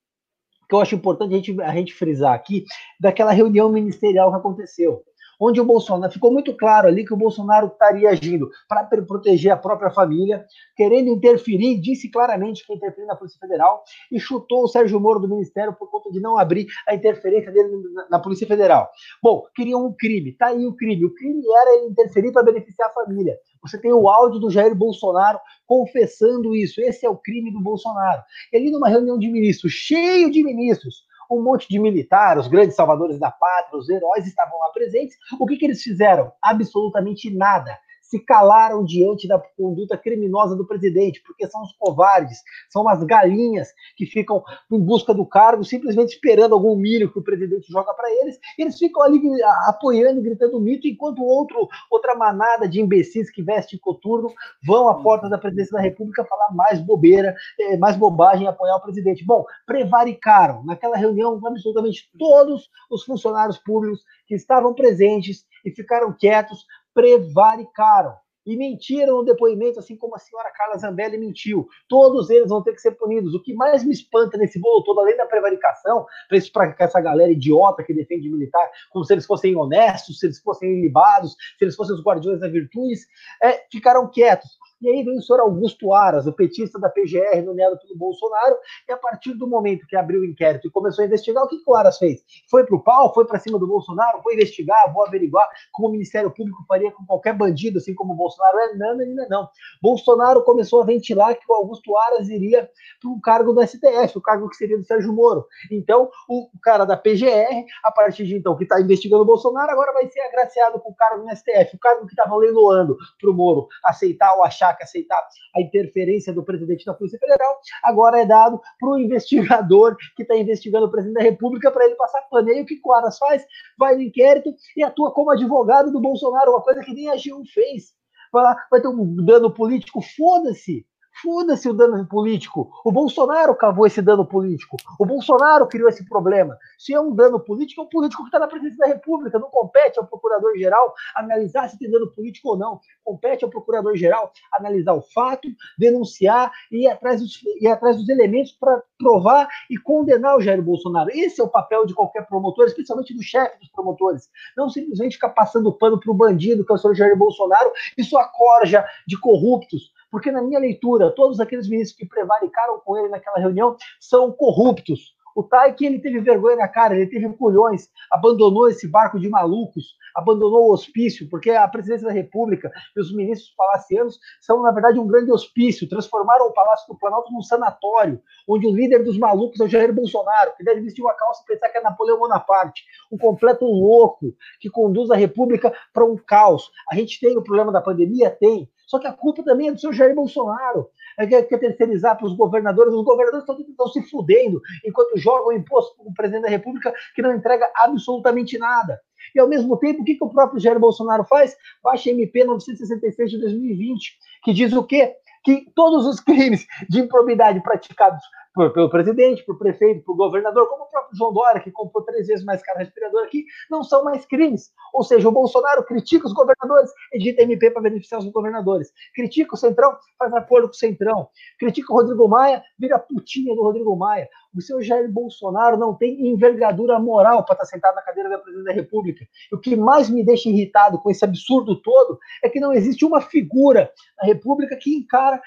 que eu acho importante a gente, a gente frisar aqui, daquela reunião ministerial que aconteceu onde o Bolsonaro ficou muito claro ali que o Bolsonaro estaria agindo para proteger a própria família, querendo interferir, disse claramente que interferir na Polícia Federal e chutou o Sérgio Moro do Ministério por conta de não abrir a interferência dele na Polícia Federal. Bom, queriam um crime, tá aí o crime. O crime era ele interferir para beneficiar a família. Você tem o áudio do Jair Bolsonaro confessando isso. Esse é o crime do Bolsonaro. Ele numa reunião de ministros, cheio de ministros, um monte de militares, os grandes salvadores da pátria, os heróis estavam lá presentes. O que, que eles fizeram? Absolutamente nada se calaram diante da conduta criminosa do presidente, porque são os covardes, são as galinhas que ficam em busca do cargo, simplesmente esperando algum milho que o presidente joga para eles, e eles ficam ali apoiando e gritando mito, enquanto outro, outra manada de imbecis que veste coturno vão à porta da presidência da República falar mais bobeira, eh, mais bobagem e apoiar o presidente. Bom, prevaricaram naquela reunião absolutamente todos os funcionários públicos que estavam presentes e ficaram quietos prevaricaram e mentiram no depoimento, assim como a senhora Carla Zambelli mentiu. Todos eles vão ter que ser punidos. O que mais me espanta nesse bolo todo, além da prevaricação, para essa galera idiota que defende militar, como se eles fossem honestos, se eles fossem ilibados, se eles fossem os guardiões das virtudes, é, ficaram quietos. E aí vem o senhor Augusto Aras, o petista da PGR, nomeado pelo Bolsonaro, e a partir do momento que abriu o inquérito e começou a investigar, o que, que o Aras fez? Foi para o pau, foi para cima do Bolsonaro, foi investigar, vou averiguar como o Ministério Público faria com qualquer bandido, assim como o Bolsonaro é. Não, ainda não. Bolsonaro começou a ventilar que o Augusto Aras iria para um cargo do STF, o cargo que seria do Sérgio Moro. Então, o cara da PGR, a partir de então, que está investigando o Bolsonaro, agora vai ser agraciado com o cargo no STF, o cargo que estava leiloando para o Moro aceitar ou achar que aceitar a interferência do presidente da Polícia Federal, agora é dado para o investigador que está investigando o presidente da República para ele passar paneio. O que o Aras faz? Vai no inquérito e atua como advogado do Bolsonaro, uma coisa que nem a Gil fez. Vai, lá, vai ter um dano político, foda-se. Foda-se o dano político. O Bolsonaro cavou esse dano político. O Bolsonaro criou esse problema. Se é um dano político, é um político que está na presidência da República. Não compete ao procurador-geral analisar se tem dano político ou não. Compete ao procurador-geral analisar o fato, denunciar e ir atrás dos, ir atrás dos elementos para provar e condenar o Jair Bolsonaro. Esse é o papel de qualquer promotor, especialmente do chefe dos promotores. Não simplesmente ficar passando pano para o bandido, que é o senhor Jair Bolsonaro, e sua corja de corruptos porque, na minha leitura, todos aqueles ministros que prevaricaram com ele naquela reunião são corruptos. O Taik, ele teve vergonha na cara, ele teve culhões, abandonou esse barco de malucos, abandonou o hospício, porque a presidência da República e os ministros palacianos são, na verdade, um grande hospício. Transformaram o Palácio do Planalto num sanatório, onde o líder dos malucos é o Jair Bolsonaro, que deve vestir uma calça e pensar que é Napoleão Bonaparte. Um completo louco que conduz a República para um caos. A gente tem o problema da pandemia? Tem. Só que a culpa também é do seu Jair Bolsonaro. É quer, quer terceirizar para os governadores. Os governadores estão, estão se fudendo enquanto jogam imposto para o presidente da República que não entrega absolutamente nada. E ao mesmo tempo, o que, que o próprio Jair Bolsonaro faz? Baixa MP 966 de 2020, que diz o quê? Que todos os crimes de improbidade praticados por, pelo presidente, por prefeito, por governador, como o próprio João Dória, que comprou três vezes mais caro respirador aqui, não são mais crimes. Ou seja, o Bolsonaro critica os governadores, edita MP para beneficiar os governadores. Critica o Centrão, faz acordo com o Centrão. Critica o Rodrigo Maia, vira putinha do Rodrigo Maia. O seu Jair Bolsonaro não tem envergadura moral para estar sentado na cadeira da presidência da República. O que mais me deixa irritado com esse absurdo todo é que não existe uma figura na República que encara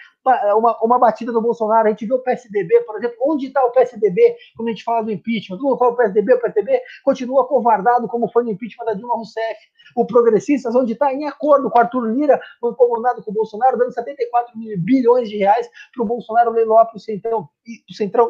uma, uma batida do Bolsonaro. A gente vê o PSDB, por exemplo, onde está o PSDB quando a gente fala do impeachment? Todo mundo fala o PSDB, o PSDB continua covardado como foi no impeachment da Dilma Rousseff. O Progressistas, onde está em acordo com Arthur Lira, incomodado com o Bolsonaro, dando 74 bilhões de reais para o Bolsonaro leiloar para o Centrão.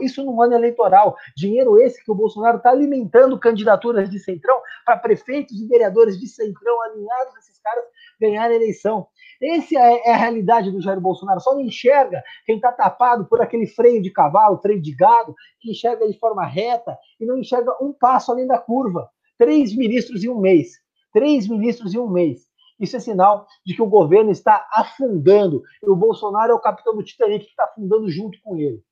Isso no ano eleitoral. Dinheiro esse que o Bolsonaro está alimentando candidaturas de Centrão para prefeitos e vereadores de Centrão alinhados esses caras ganhar a eleição. Essa é, é a realidade do Jair Bolsonaro. Só não enxerga quem está tapado por aquele freio de cavalo, freio de gado, que enxerga de forma reta e não enxerga um passo além da curva. Três ministros em um mês. Três ministros em um mês. Isso é sinal de que o governo está afundando. E o Bolsonaro é o capitão do Titanic que está afundando junto com ele.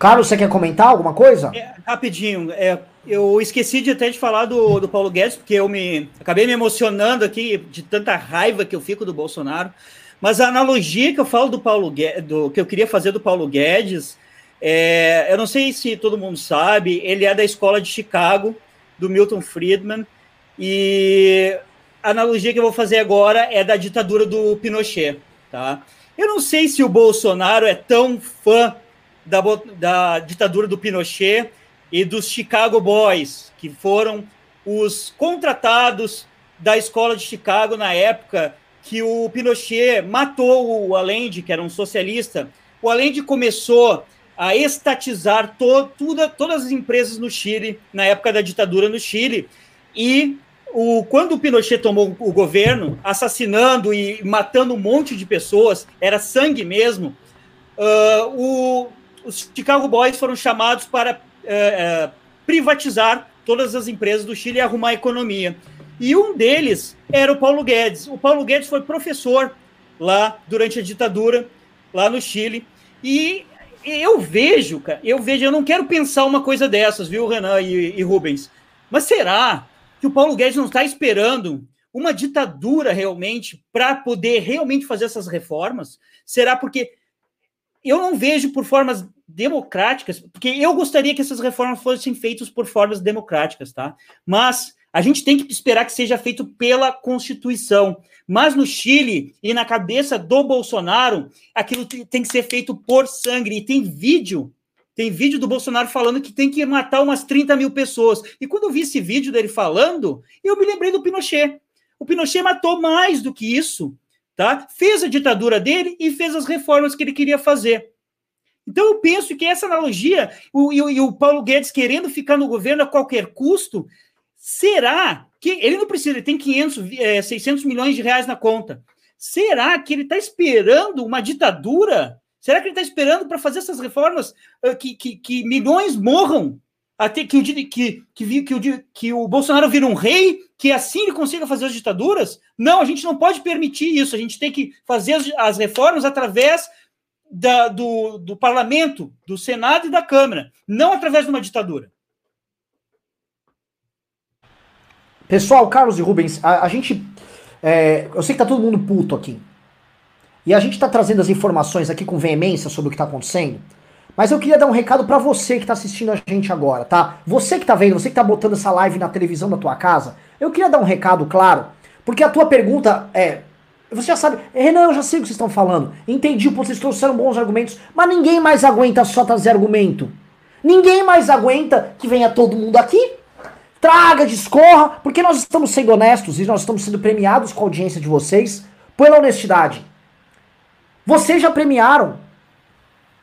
Carlos, você quer comentar alguma coisa? É, rapidinho, é, eu esqueci de até de falar do, do Paulo Guedes, porque eu me acabei me emocionando aqui de tanta raiva que eu fico do Bolsonaro. Mas a analogia que eu falo do Paulo Guedes, do, que eu queria fazer do Paulo Guedes, é, eu não sei se todo mundo sabe, ele é da escola de Chicago, do Milton Friedman, e a analogia que eu vou fazer agora é da ditadura do Pinochet, tá? Eu não sei se o Bolsonaro é tão fã da, da ditadura do Pinochet e dos Chicago Boys, que foram os contratados da escola de Chicago na época que o Pinochet matou o Allende, que era um socialista. O Allende começou a estatizar to, todas as empresas no Chile, na época da ditadura no Chile, e o, quando o Pinochet tomou o governo, assassinando e matando um monte de pessoas, era sangue mesmo, uh, o, os Chicago Boys foram chamados para é, é, privatizar todas as empresas do Chile e arrumar a economia. E um deles era o Paulo Guedes. O Paulo Guedes foi professor lá durante a ditadura, lá no Chile. E eu vejo, cara, eu vejo, eu não quero pensar uma coisa dessas, viu, Renan e, e Rubens? Mas será que o Paulo Guedes não está esperando uma ditadura realmente para poder realmente fazer essas reformas? Será porque eu não vejo por formas democráticas, porque eu gostaria que essas reformas fossem feitas por formas democráticas, tá? Mas A gente tem que esperar que seja feito pela Constituição. Mas no Chile e na cabeça do Bolsonaro, aquilo tem que ser feito por sangue. E tem vídeo, tem vídeo do Bolsonaro falando que tem que matar umas 30 mil pessoas. E quando eu vi esse vídeo dele falando, eu me lembrei do Pinochet. O Pinochet matou mais do que isso, tá? Fez a ditadura dele e fez as reformas que ele queria fazer. Então eu penso que essa analogia, o, e, o, e o Paulo Guedes querendo ficar no governo a qualquer custo, será que ele não precisa, ele tem 500, é, 600 milhões de reais na conta. Será que ele está esperando uma ditadura? Será que ele está esperando para fazer essas reformas uh, que, que, que, milhões morram? Até que o, que, que, que, o, que o Bolsonaro vira um rei, que assim ele consiga fazer as ditaduras? Não, a gente não pode permitir isso. A gente tem que fazer as, as reformas através da, do, do parlamento, do Senado e da Câmara, não através de uma ditadura. Pessoal, Carlos e Rubens, a, a gente. É, eu sei que tá todo mundo puto aqui. E a gente tá trazendo as informações aqui com veemência sobre o que tá acontecendo. Mas eu queria dar um recado para você que tá assistindo a gente agora, tá? Você que tá vendo, você que tá botando essa live na televisão da tua casa, eu queria dar um recado claro, porque a tua pergunta é. Você já sabe, Renan, eu já sei o que vocês estão falando. Entendi, vocês trouxeram bons argumentos, mas ninguém mais aguenta só trazer argumento. Ninguém mais aguenta que venha todo mundo aqui Traga, discorra, porque nós estamos sendo honestos e nós estamos sendo premiados com a audiência de vocês pela honestidade. Vocês já premiaram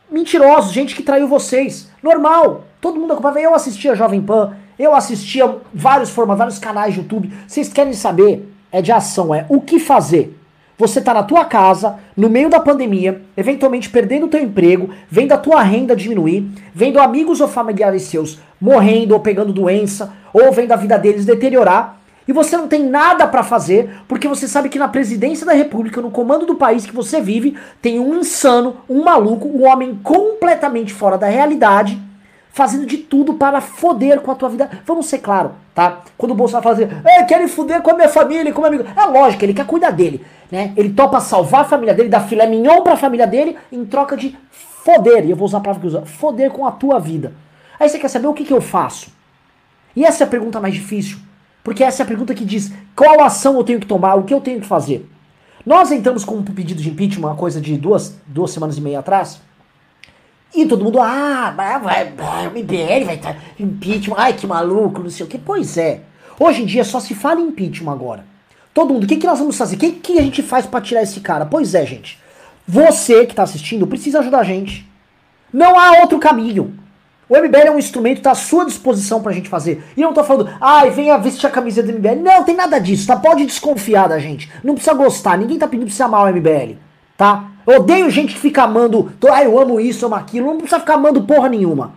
mentirosos, gente que traiu vocês. Normal. Todo mundo acompanhava. Eu assistia Jovem Pan, eu assistia vários formatos, vários canais de YouTube. Vocês querem saber? É de ação, é o que fazer. Você tá na tua casa, no meio da pandemia, eventualmente perdendo o teu emprego, vendo a tua renda diminuir, vendo amigos ou familiares seus morrendo ou pegando doença, ou vendo a vida deles deteriorar, e você não tem nada para fazer, porque você sabe que na presidência da república, no comando do país que você vive, tem um insano, um maluco, um homem completamente fora da realidade, fazendo de tudo para foder com a tua vida. Vamos ser claro, tá? Quando o Bolsonaro fala assim, é, querem foder com a minha família, com o meu amigo. É lógico, ele quer cuidar dele, né? Ele topa salvar a família dele, dar filé mignon pra família dele, em troca de foder, e eu vou usar a palavra que eu uso, foder com a tua vida. Aí você quer saber o que, que eu faço? E essa é a pergunta mais difícil. Porque essa é a pergunta que diz qual ação eu tenho que tomar, o que eu tenho que fazer. Nós entramos com um pedido de impeachment, uma coisa de duas, duas semanas e meia atrás. E todo mundo, ah, vai, vai, o MBL vai estar impeachment, ai que maluco, não sei o que. Pois é. Hoje em dia só se fala em impeachment agora. Todo mundo, o que, que nós vamos fazer? O que, que a gente faz para tirar esse cara? Pois é, gente. Você que está assistindo precisa ajudar a gente. Não há outro caminho. O MBL é um instrumento, tá à sua disposição pra gente fazer. E não tô falando, ai, venha vestir a camisa do MBL. Não, tem nada disso, tá? Pode desconfiar da gente. Não precisa gostar, ninguém tá pedindo pra você amar o MBL, tá? Eu odeio gente que fica amando, ai, eu amo isso, amo aquilo. Não precisa ficar amando porra nenhuma.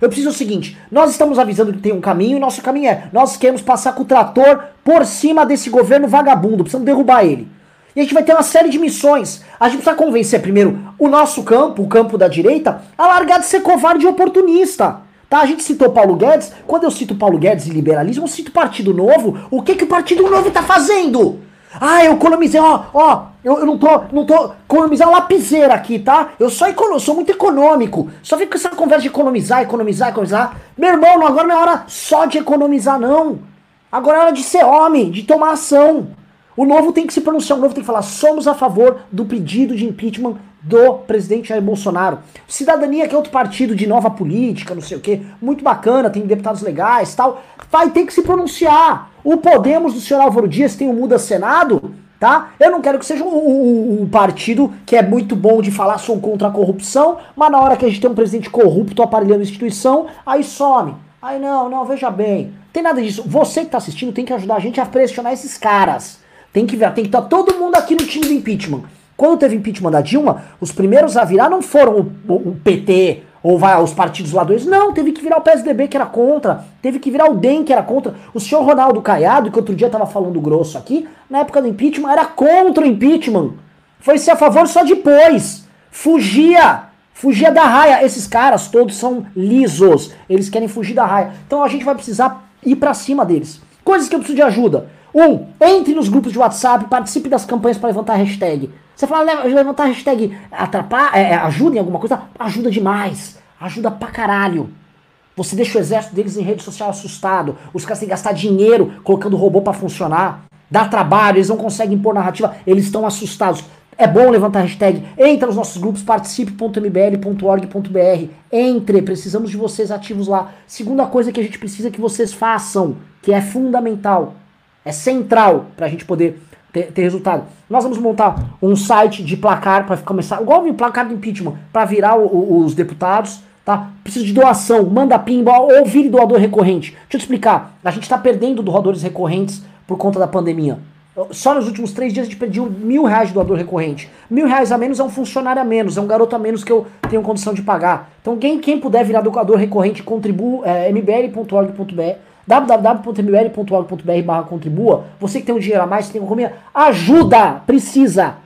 Eu preciso o seguinte, nós estamos avisando que tem um caminho e nosso caminho é, nós queremos passar com o trator por cima desse governo vagabundo, precisamos derrubar ele. E a gente vai ter uma série de missões. A gente precisa convencer primeiro o nosso campo, o campo da direita, a largar de ser covarde e oportunista. Tá? A gente citou Paulo Guedes. Quando eu cito Paulo Guedes e liberalismo, eu cito Partido Novo. O que, que o Partido Novo tá fazendo? Ah, eu economizei, ó, ó, eu, eu não tô, não tô economizando lapiseira aqui, tá? Eu só econo, sou muito econômico. Só fico com essa conversa de economizar, economizar, economizar. Meu irmão, agora não é hora só de economizar, não. Agora é hora de ser homem, de tomar ação. O novo tem que se pronunciar, o novo tem que falar: somos a favor do pedido de impeachment do presidente Jair Bolsonaro. Cidadania, que é outro partido de nova política, não sei o que, muito bacana, tem deputados legais tal, vai ter que se pronunciar. O Podemos do senhor Álvaro Dias tem o Muda Senado, tá? Eu não quero que seja um, um, um, partido que é muito bom de falar sou contra a corrupção, mas na hora que a gente tem um presidente corrupto aparelhando a instituição, aí some. Aí não, não, veja bem. Tem nada disso. Você que tá assistindo tem que ajudar a gente a pressionar esses caras. Tem que ver, tem que estar tá todo mundo aqui no time do impeachment. Quando teve impeachment da Dilma, os primeiros a virar não foram o, o, o PT ou vai, os partidos lá dois. Não, teve que virar o PSDB que era contra, teve que virar o DEM que era contra. O senhor Ronaldo Caiado, que outro dia tava falando grosso aqui, na época do impeachment, era contra o impeachment. Foi ser a favor só depois. Fugia. Fugia da raia. Esses caras todos são lisos. Eles querem fugir da raia. Então a gente vai precisar ir para cima deles. Coisas que eu preciso de ajuda. Um, entre nos grupos de WhatsApp, participe das campanhas para levantar hashtag. Você fala, levantar hashtag atrapalha, é, é, ajuda em alguma coisa? Ajuda demais. Ajuda pra caralho. Você deixa o exército deles em rede social assustado. Os caras têm que gastar dinheiro colocando robô para funcionar. Dá trabalho, eles não conseguem impor narrativa, eles estão assustados. É bom levantar hashtag. Entra nos nossos grupos, participe.mbl.org.br. Entre, precisamos de vocês ativos lá. Segunda coisa que a gente precisa que vocês façam, que é fundamental, é central para a gente poder ter, ter, resultado. Nós vamos montar um site de placar para começar, igual o placar do impeachment, para virar o, o, os deputados tá? Preciso de doação, manda pimba ou vire doador recorrente. Deixa eu te explicar. A gente está perdendo doadores recorrentes por conta da pandemia. Só nos últimos três dias a gente perdeu mil reais de doador recorrente. Mil reais a menos é um funcionário a menos, é um garoto a menos que eu tenho condição de pagar. Então quem, quem puder virar doador recorrente, contribua, é, mbl.org.br www.mbl.org.br contribua, você que tem um dinheiro a mais, que tem economia, ajuda, precisa,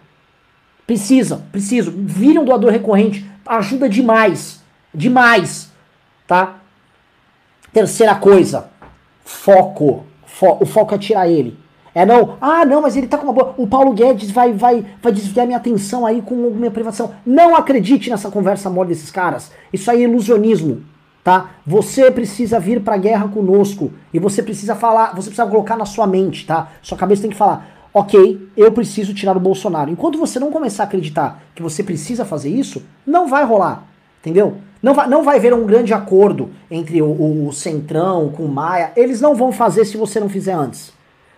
precisa, preciso, vire um doador recorrente, ajuda demais. Demais, tá? Terceira coisa, foco. Fo o foco é tirar ele. É não, ah não, mas ele tá com uma boa. O Paulo Guedes vai, vai, vai desviar minha atenção aí com minha privação. Não acredite nessa conversa mole desses caras. Isso aí é ilusionismo, tá? Você precisa vir pra guerra conosco. E você precisa falar, você precisa colocar na sua mente, tá? Sua cabeça tem que falar, ok, eu preciso tirar o Bolsonaro. Enquanto você não começar a acreditar que você precisa fazer isso, não vai rolar. Entendeu? Não vai, não vai haver um grande acordo entre o, o Centrão com o Maia. Eles não vão fazer se você não fizer antes.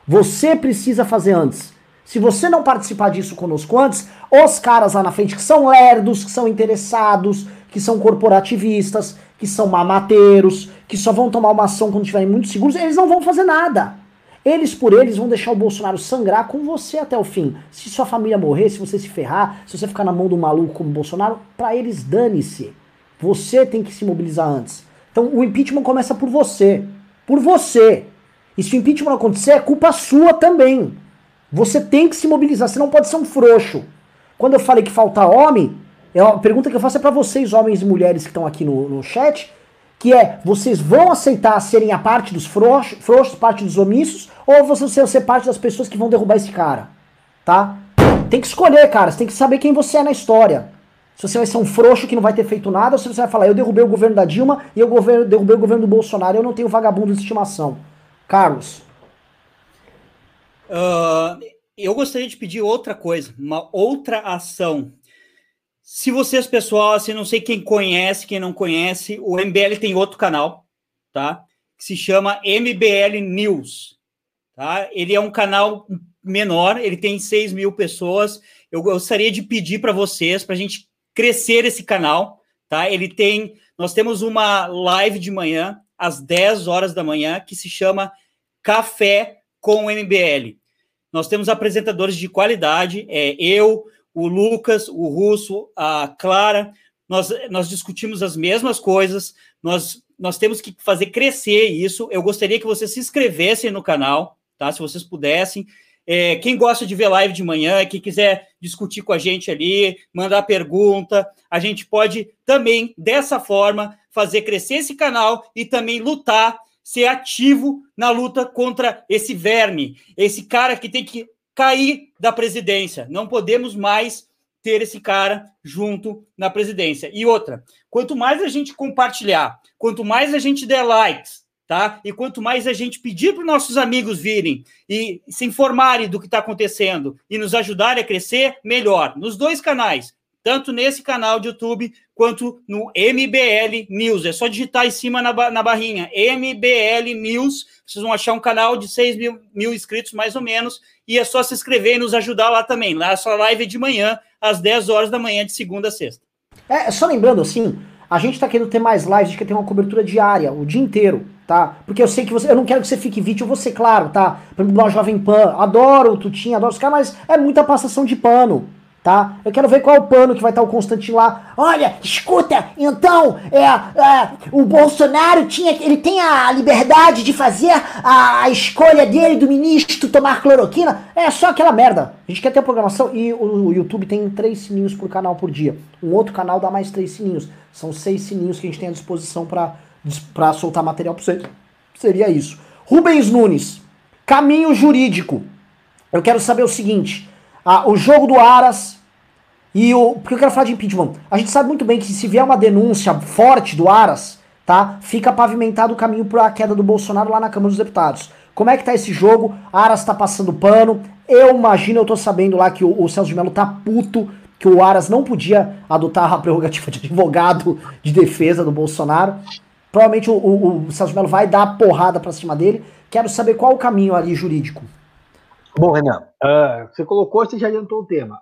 Você precisa fazer antes. Se você não participar disso conosco antes, os caras lá na frente que são lerdos, que são interessados, que são corporativistas, que são mamateiros, que só vão tomar uma ação quando estiverem muito seguros, eles não vão fazer nada. Eles por eles vão deixar o Bolsonaro sangrar com você até o fim. Se sua família morrer, se você se ferrar, se você ficar na mão do maluco como Bolsonaro, para eles dane-se. Você tem que se mobilizar antes. Então o impeachment começa por você. Por você. E se o impeachment não acontecer, é culpa sua também. Você tem que se mobilizar, você não pode ser um frouxo. Quando eu falei que falta homem, é a pergunta que eu faço é para vocês, homens e mulheres que estão aqui no, no chat, que é, vocês vão aceitar serem a parte dos frouxos, frouxos, parte dos omissos, ou vocês vão ser parte das pessoas que vão derrubar esse cara? Tá? Tem que escolher, cara, você tem que saber quem você é na história. Se você vai ser um frouxo que não vai ter feito nada, ou se você vai falar, eu derrubei o governo da Dilma e eu derrubei o governo do Bolsonaro, eu não tenho vagabundo de estimação. Carlos. Uh, eu gostaria de pedir outra coisa, uma outra ação. Se vocês, pessoal, assim, não sei quem conhece, quem não conhece, o MBL tem outro canal, tá? Que se chama MBL News, tá? Ele é um canal menor, ele tem 6 mil pessoas. Eu gostaria de pedir para vocês, para a gente crescer esse canal, tá? Ele tem, nós temos uma live de manhã às 10 horas da manhã que se chama Café com MBL. Nós temos apresentadores de qualidade, é eu, o Lucas, o Russo, a Clara, nós, nós discutimos as mesmas coisas, nós, nós temos que fazer crescer isso. Eu gostaria que vocês se inscrevessem no canal, tá? Se vocês pudessem. É, quem gosta de ver live de manhã, quem quiser discutir com a gente ali, mandar pergunta, a gente pode também, dessa forma, fazer crescer esse canal e também lutar, ser ativo na luta contra esse verme, esse cara que tem que cair da presidência. Não podemos mais ter esse cara junto na presidência. E outra, quanto mais a gente compartilhar, quanto mais a gente der likes, tá? E quanto mais a gente pedir para os nossos amigos virem e se informarem do que está acontecendo e nos ajudarem a crescer, melhor. Nos dois canais, tanto nesse canal de YouTube quanto no MBL News. É só digitar em cima na, na barrinha MBL News. Vocês vão achar um canal de 6 mil, mil inscritos, mais ou menos, e é só se inscrever e nos ajudar lá também. Lá a sua live é de manhã, às 10 horas da manhã, de segunda a sexta. É, só lembrando assim, a gente tá querendo ter mais lives, a gente quer ter uma cobertura diária, o dia inteiro, tá? Porque eu sei que você. Eu não quero que você fique vítima, ser claro, tá? Por exemplo, Jovem Pan, adoro o Tutinha, adoro os caras, mas é muita passação de pano tá? Eu quero ver qual é o pano que vai estar o Constantino lá. Olha, escuta, então, é, é, o Bolsonaro tinha, ele tem a liberdade de fazer a, a, escolha dele do ministro tomar cloroquina. É só aquela merda. A gente quer ter programação e o, o, YouTube tem três sininhos por canal por dia. Um outro canal dá mais três sininhos. São seis sininhos que a gente tem à disposição para soltar material para você. Seria isso. Rubens Nunes, caminho jurídico. Eu quero saber o seguinte. Ah, o jogo do Aras e o. Porque eu quero falar de impeachment. A gente sabe muito bem que se vier uma denúncia forte do Aras, tá? Fica pavimentado o caminho para a queda do Bolsonaro lá na Câmara dos Deputados. Como é que tá esse jogo? Aras tá passando pano. Eu imagino, eu tô sabendo lá que o, o Celso de Mello tá puto que o Aras não podia adotar a prerrogativa de advogado de defesa do Bolsonaro. Provavelmente o, o, o Celso de Mello vai dar porrada pra cima dele. Quero saber qual o caminho ali jurídico. Bom, Renan, uh, você colocou, você já adiantou o tema.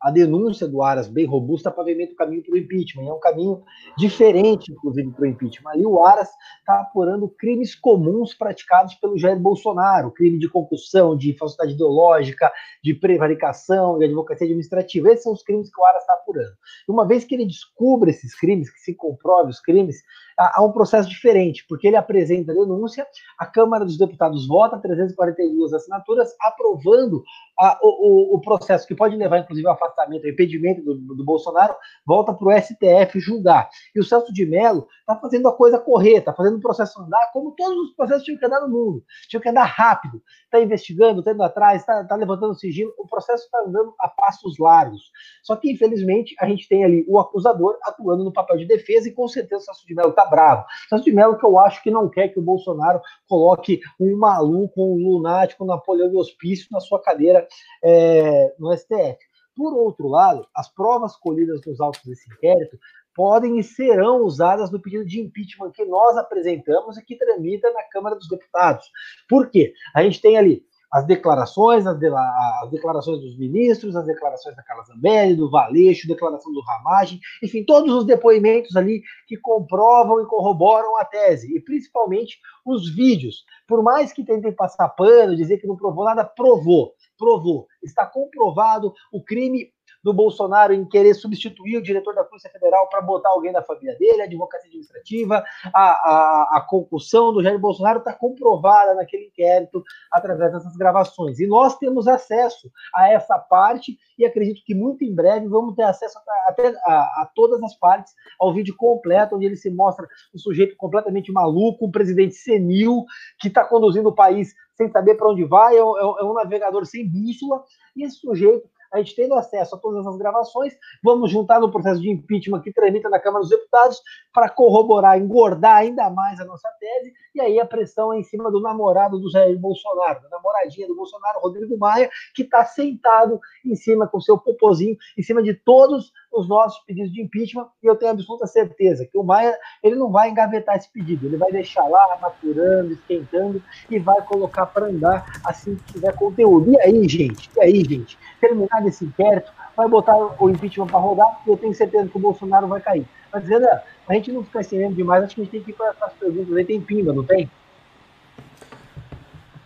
A denúncia do Aras bem robusta pavimenta o caminho para o impeachment. É um caminho diferente, inclusive, para o impeachment. Ali o Aras está apurando crimes comuns praticados pelo Jair Bolsonaro, crime de concussão, de falsidade ideológica, de prevaricação, de advocacia administrativa. Esses são os crimes que o Aras está apurando. E uma vez que ele descubra esses crimes, que se comprove os crimes, há um processo diferente, porque ele apresenta a denúncia, a Câmara dos Deputados vota 342 assinaturas, aprovando a, o, o, processo que pode levar, inclusive, ao afastamento, ao impedimento do, do Bolsonaro, volta para o STF julgar. E o Celso de Mello está fazendo a coisa correta, está fazendo o processo andar como todos os processos tinham que andar no mundo. Tinham que andar rápido, está investigando, está indo atrás, está tá levantando sigilo, o processo está andando a passos largos. Só que, infelizmente, a gente tem ali o acusador atuando no papel de defesa e, com certeza, o Celso de Mello está bravo. O Celso de Mello que eu acho que não quer que o Bolsonaro coloque um maluco, um lunático, um Napoleão de hospício na sua cadeira é, no STF. Por outro lado, as provas colhidas nos autos desse inquérito podem e serão usadas no pedido de impeachment que nós apresentamos e que tramita na Câmara dos Deputados. Por quê? A gente tem ali as declarações, as, de, as, declarações dos ministros, as declarações da Carla Zambelli, do Valeixo, declaração do Ramagem, enfim, todos os depoimentos ali que comprovam e corroboram a tese, e principalmente os vídeos. Por mais que tentem passar pano, dizer que não provou nada, provou, provou. Está comprovado o crime do Bolsonaro em querer substituir o diretor da Polícia Federal para botar alguém da família dele, a advocacia administrativa, a, a, a concussão do Jair Bolsonaro está comprovada naquele inquérito através dessas gravações. E nós temos acesso a essa parte e acredito que muito em breve vamos ter acesso até a, a todas as partes, ao vídeo completo, onde ele se mostra um sujeito completamente maluco, um presidente senil, que está conduzindo o país sem saber para onde vai, é, é, é um navegador sem bússola, e esse sujeito a gente tendo acesso a todas as gravações, vamos juntar no processo de impeachment que tramita na Câmara dos Deputados para corroborar, engordar ainda mais a nossa tese, e aí a pressão é em cima do namorado do Jair Bolsonaro, da namoradinha do Bolsonaro, Rodrigo Maia, que está sentado em cima com seu popozinho, em cima de todos os nossos pedidos de impeachment, e eu tenho absoluta certeza que o Maia ele não vai engavetar esse pedido, ele vai deixar lá, maturando, esquentando, e vai colocar para andar assim que tiver conteúdo. E aí, gente? E aí, gente? terminar esse inquérito, vai botar o impeachment para rodar, e eu tenho certeza que o Bolsonaro vai cair. Mas, dizendo, a gente não fica estendendo demais, acho que a gente tem que ir para as perguntas. Aí tem pimba, não tem?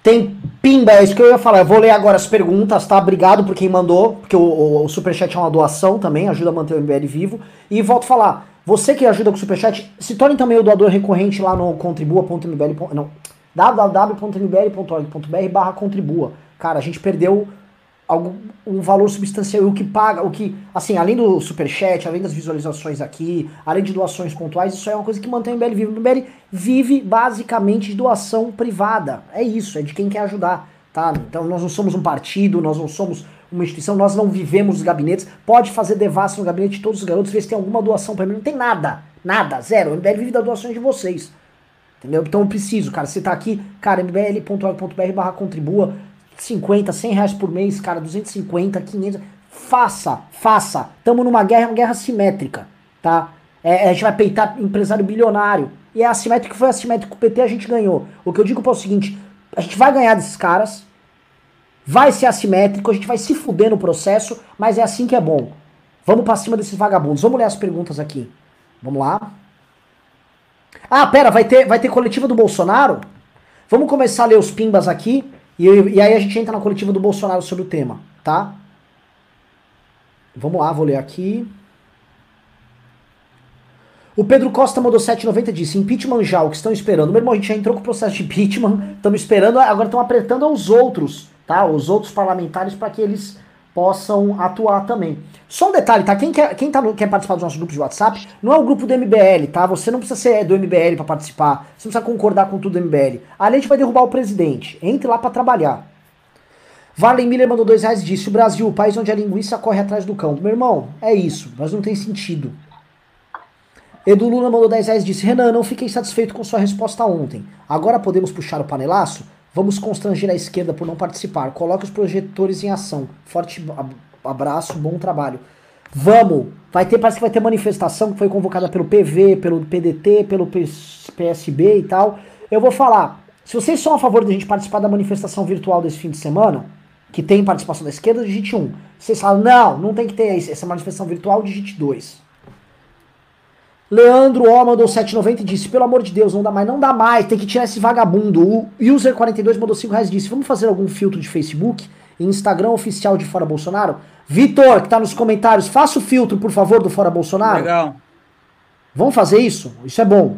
Tem pimba, é isso que eu ia falar. Eu vou ler agora as perguntas, tá? Obrigado por quem mandou, porque o, o, o Superchat é uma doação também, ajuda a manter o MBL vivo. E volto a falar, você que ajuda com o Superchat, se torne também o doador recorrente lá no contribua.mbl. Não, www.mbl.org.br barra contribua. Cara, a gente perdeu algum, um valor substancial. o que paga, o que, assim, além do superchat, além das visualizações aqui, além de doações pontuais, isso é uma coisa que mantém o MBL vivo. O MBL vive basicamente de doação privada. É isso, é de quem quer ajudar, tá? Então nós não somos um partido, nós não somos uma instituição, nós não vivemos os gabinetes. Pode fazer devassa no gabinete de todos os garotos, ver se tem alguma doação para mim. Não tem nada, nada, zero. O MBL vive das doações de vocês. Entendeu? Então eu preciso, cara. Você tá aqui, cara, mbl.org.br barra contribua 50, 100 reais por mês, cara, 250, 500. Faça, faça. Tamo numa guerra, uma guerra simétrica, tá? É, a gente vai peitar empresário bilionário. E é assimétrico, foi assimétrico. O PT a gente ganhou. O que eu digo é o seguinte: a gente vai ganhar desses caras, vai ser assimétrico, a gente vai se fuder no processo, mas é assim que é bom. Vamos pra cima desses vagabundos. Vamos ler as perguntas aqui. Vamos lá. Ah, pera, vai ter, vai ter coletiva do Bolsonaro? Vamos começar a ler os pimbas aqui. E, e aí a gente entra na coletiva do Bolsonaro sobre o tema, tá? Vamos lá, vou ler aqui. O Pedro Costa mandou 790 disse: impeachment já, o que estão esperando? Meu irmão, a gente já entrou com o processo de impeachment, estamos esperando, agora estão apertando aos outros, tá? Os outros parlamentares para que eles possam atuar também. Só um detalhe, tá? Quem, quer, quem tá no, quer participar dos nossos grupos de WhatsApp, não é o grupo do MBL, tá? Você não precisa ser do MBL para participar, você não precisa concordar com tudo do MBL. Ali a gente vai derrubar o presidente. Entre lá para trabalhar. Valen Miller mandou dois reais e disse: o Brasil, o país onde a linguiça corre atrás do cão. Meu irmão, é isso, mas não tem sentido. Edu Luna mandou 10 reais e disse: Renan, não fiquei satisfeito com sua resposta ontem. Agora podemos puxar o panelaço? Vamos constranger a esquerda por não participar. Coloque os projetores em ação. Forte abraço, bom trabalho. Vamos! Vai ter, parece que vai ter manifestação que foi convocada pelo PV, pelo PDT, pelo PSB e tal. Eu vou falar. Se vocês são a favor de a gente participar da manifestação virtual desse fim de semana, que tem participação da esquerda, digite 1. Vocês falam, não, não tem que ter essa manifestação virtual, digite 2. Leandro O mandou 7,90 e disse: Pelo amor de Deus, não dá mais, não dá mais, tem que tirar esse vagabundo. O User42 mandou 5 reais e disse: Vamos fazer algum filtro de Facebook e Instagram oficial de Fora Bolsonaro? Vitor, que tá nos comentários, faça o filtro, por favor, do Fora Bolsonaro. Legal. Vamos fazer isso? Isso é bom.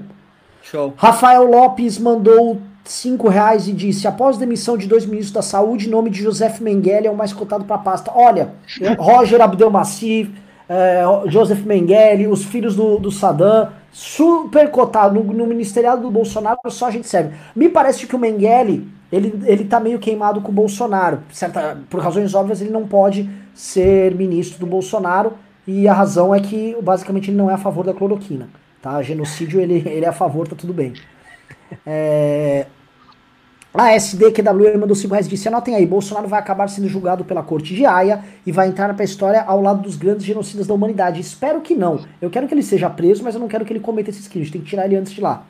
Show. Rafael Lopes mandou 5 reais e disse: Após demissão de dois ministros da saúde, nome de Joseph Mengele é o mais cotado para a pasta. Olha, Roger Abdelmassif é, Joseph Mengele, os filhos do, do Saddam, super cotado no, no ministeriado do Bolsonaro, só a gente serve. Me parece que o Mengele, ele, ele tá meio queimado com o Bolsonaro. Certa, por razões óbvias, ele não pode ser ministro do Bolsonaro, e a razão é que, basicamente, ele não é a favor da cloroquina. Tá? Genocídio, ele, ele é a favor, tá tudo bem. É, a SDQW mandou 5 reais e disse: Anotem aí, Bolsonaro vai acabar sendo julgado pela corte de Haia e vai entrar pra história ao lado dos grandes genocidas da humanidade. Espero que não. Eu quero que ele seja preso, mas eu não quero que ele cometa esses crimes. Tem que tirar ele antes de lá.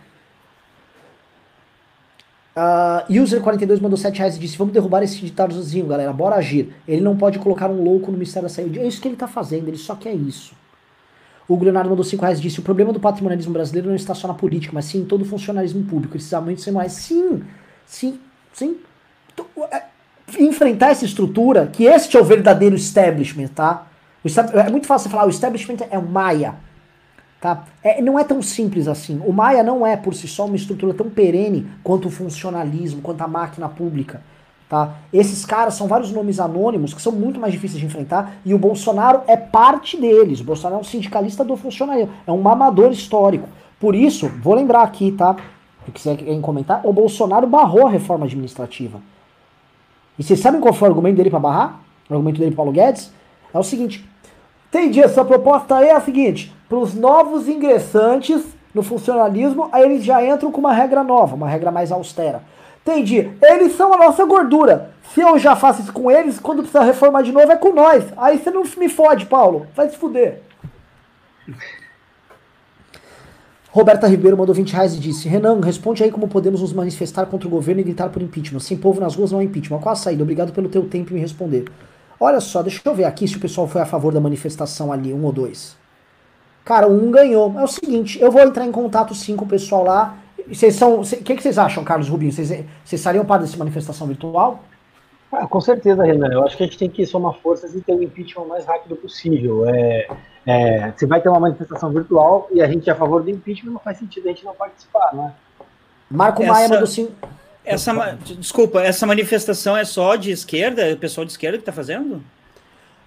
Uh, User42 mandou 7 reais e disse: Vamos derrubar esse ditadozinho, galera. Bora agir. Ele não pode colocar um louco no Ministério da Saúde. É isso que ele tá fazendo, ele só quer isso. O Leonardo mandou 5 reais e disse: O problema do patrimonialismo brasileiro não está só na política, mas sim em todo o funcionalismo público. Esses aumentos são mais. Sim! Sim, sim. É, enfrentar essa estrutura, que este é o verdadeiro establishment, tá? é muito fácil você falar, o establishment é o Maia. Tá? É, não é tão simples assim. O Maia não é por si só uma estrutura tão perene quanto o funcionalismo, quanto a máquina pública. Tá? Esses caras são vários nomes anônimos que são muito mais difíceis de enfrentar e o Bolsonaro é parte deles. O Bolsonaro é um sindicalista do funcionalismo, é um mamador histórico. Por isso, vou lembrar aqui, tá? Se quiser comentar, o Bolsonaro barrou a reforma administrativa. E vocês sabem qual foi o argumento dele para barrar? O argumento dele Paulo Guedes? É o seguinte: entendi, essa proposta é a seguinte: para os novos ingressantes no funcionalismo, aí eles já entram com uma regra nova, uma regra mais austera. Entendi. Eles são a nossa gordura. Se eu já faço isso com eles, quando precisar reformar de novo é com nós. Aí você não me fode, Paulo. Vai se fuder. Roberta Ribeiro mandou 20 reais e disse: Renan, responde aí como podemos nos manifestar contra o governo e gritar por impeachment. Sem povo nas ruas não há impeachment. Qual a saída? Obrigado pelo teu tempo em me responder. Olha só, deixa eu ver aqui se o pessoal foi a favor da manifestação ali, um ou dois. Cara, um ganhou. É o seguinte, eu vou entrar em contato sim com o pessoal lá. Vocês são. O que, que vocês acham, Carlos Rubinho? Vocês, estariam para dessa manifestação virtual? Ah, com certeza, Renan. Eu acho que a gente tem que somar forças e ter o impeachment o mais rápido possível. É, é, se vai ter uma manifestação virtual e a gente é a favor do impeachment, não faz sentido a gente não participar, né? Marco essa, Maia mandou sim. Essa, desculpa, essa manifestação é só de esquerda? É o pessoal de esquerda que está fazendo?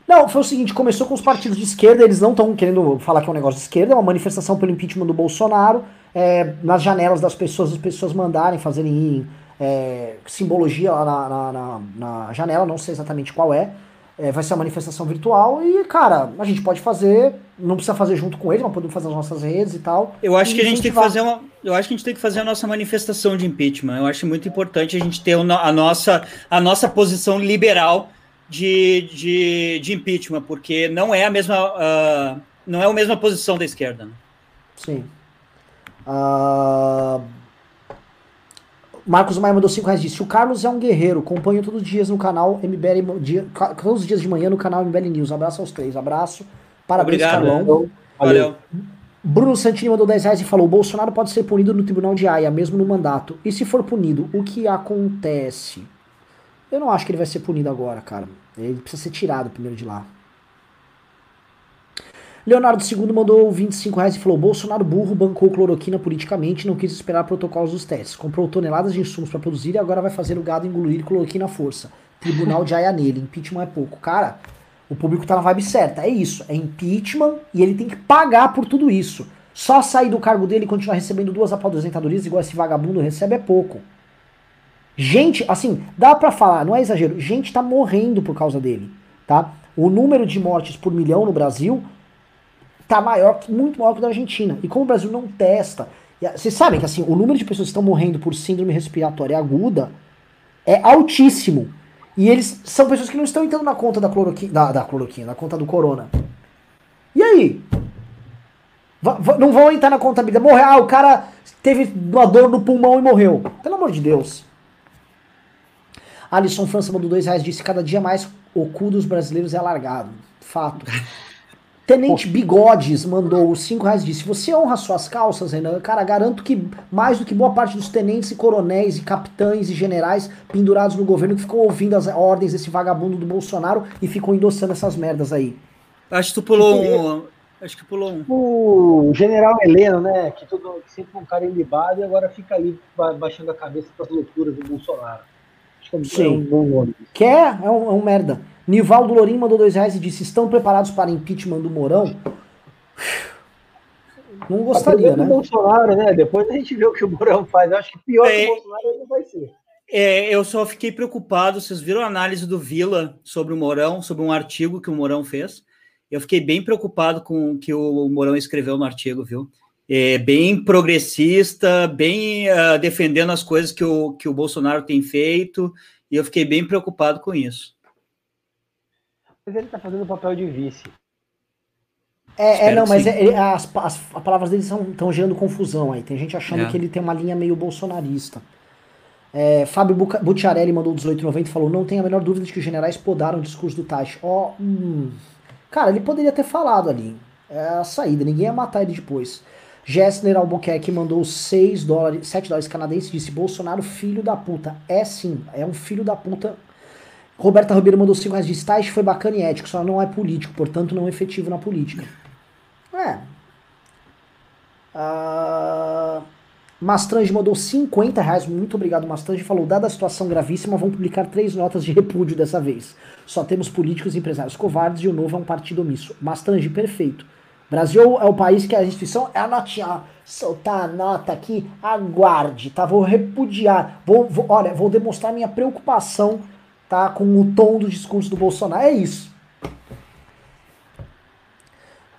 Não, foi o seguinte, começou com os partidos de esquerda, eles não estão querendo falar que é um negócio de esquerda, é uma manifestação pelo impeachment do Bolsonaro, é, nas janelas das pessoas, as pessoas mandarem, fazerem é, simbologia lá na, na, na, na, janela, não sei exatamente qual é. é. Vai ser uma manifestação virtual e, cara, a gente pode fazer, não precisa fazer junto com eles, mas podemos fazer as nossas redes e tal. Eu acho que a gente tem que fazer uma. Eu acho que a gente tem que fazer a nossa manifestação de impeachment. Eu acho muito importante a gente ter a nossa, a nossa posição liberal de, de, de impeachment, porque não é a mesma. Uh, não é a mesma posição da esquerda. Né? Sim. Uh... Marcos Maia mandou 5 reais disse: O Carlos é um guerreiro, acompanho todos os dias no canal MBL, dia, todos os dias de manhã no canal MBL News. Abraço aos três, abraço. Parabéns, Obrigado, Carlão. Valeu. Bruno Santini mandou 10 reais e falou: Bolsonaro pode ser punido no tribunal de Haia, mesmo no mandato. E se for punido, o que acontece? Eu não acho que ele vai ser punido agora, cara. Ele precisa ser tirado primeiro de lá. Leonardo II mandou 25 reais e falou: Bolsonaro burro bancou cloroquina politicamente não quis esperar protocolos dos testes. Comprou toneladas de insumos para produzir e agora vai fazer o gado engolir cloroquina à força. Tribunal de aia nele. Impeachment é pouco. Cara, o público tá na vibe certa. É isso. É impeachment e ele tem que pagar por tudo isso. Só sair do cargo dele e continuar recebendo duas aposentadorias igual esse vagabundo recebe é pouco. Gente, assim, dá para falar, não é exagero, gente tá morrendo por causa dele, tá? O número de mortes por milhão no Brasil tá maior, muito maior que o da Argentina. E como o Brasil não testa, vocês sabem que assim, o número de pessoas que estão morrendo por síndrome respiratória aguda é altíssimo. E eles são pessoas que não estão entrando na conta da cloroquina, da, da cloroquina, na conta do corona. E aí? V não vão entrar na contabilidade. Morreu. Ah, o cara teve uma dor no pulmão e morreu. Pelo amor de Deus. Alisson França mandou dois reais, disse cada dia mais o cu dos brasileiros é alargado. Fato. Tenente Bigodes mandou os 5 reais disse: Você honra suas calças, Renan? Cara, garanto que mais do que boa parte dos tenentes e coronéis e capitães e generais pendurados no governo que ficam ouvindo as ordens desse vagabundo do Bolsonaro e ficam endossando essas merdas aí. Acho que tu pulou um. Acho que pulou um. O general Heleno, né? Que, todo, que sempre um cara ilibado e agora fica ali baixando a cabeça para as loucuras do Bolsonaro. Acho que é Sim. um bom nome. Quer? É um, é um merda. Nivaldo Lorim mandou dois reais e disse: Estão preparados para impeachment do Mourão? Não gostaria, né? Bolsonaro, né? Depois a gente vê o que o Mourão faz. Eu acho que pior é, que o Bolsonaro ele não vai ser. É, eu só fiquei preocupado. Vocês viram a análise do Vila sobre o Mourão, sobre um artigo que o Mourão fez? Eu fiquei bem preocupado com o que o Mourão escreveu no artigo, viu? É bem progressista, bem uh, defendendo as coisas que o, que o Bolsonaro tem feito, e eu fiquei bem preocupado com isso. Mas ele tá fazendo o papel de vice. É, é não, mas é, é, as, as, as, palavras dele estão gerando confusão aí. Tem gente achando é. que ele tem uma linha meio bolsonarista. É, Fábio Bucciarelli mandou 1890 e falou: Não tem a menor dúvida de que os generais podaram o discurso do Taish. Ó, oh, hum. Cara, ele poderia ter falado ali. É a saída, ninguém ia matar ele depois. Gessner Albuquerque mandou 6 dólares, 7 dólares canadenses disse: Bolsonaro, filho da puta. É sim, é um filho da puta Roberta Ribeiro mandou 5 reais estágio, foi bacana e ético, só não é político, portanto não é efetivo na política. É. Uh... Mastrange mandou 50 reais, muito obrigado Mastrange, falou, dada a situação gravíssima, vão publicar três notas de repúdio dessa vez. Só temos políticos e empresários covardes e o novo é um partido omisso. Mastrange, perfeito. Brasil é o país que a instituição é a notinha, soltar a nota aqui, aguarde, tá? Vou repudiar, vou, vou, olha, vou demonstrar minha preocupação tá? Com o tom do discurso do Bolsonaro. É isso.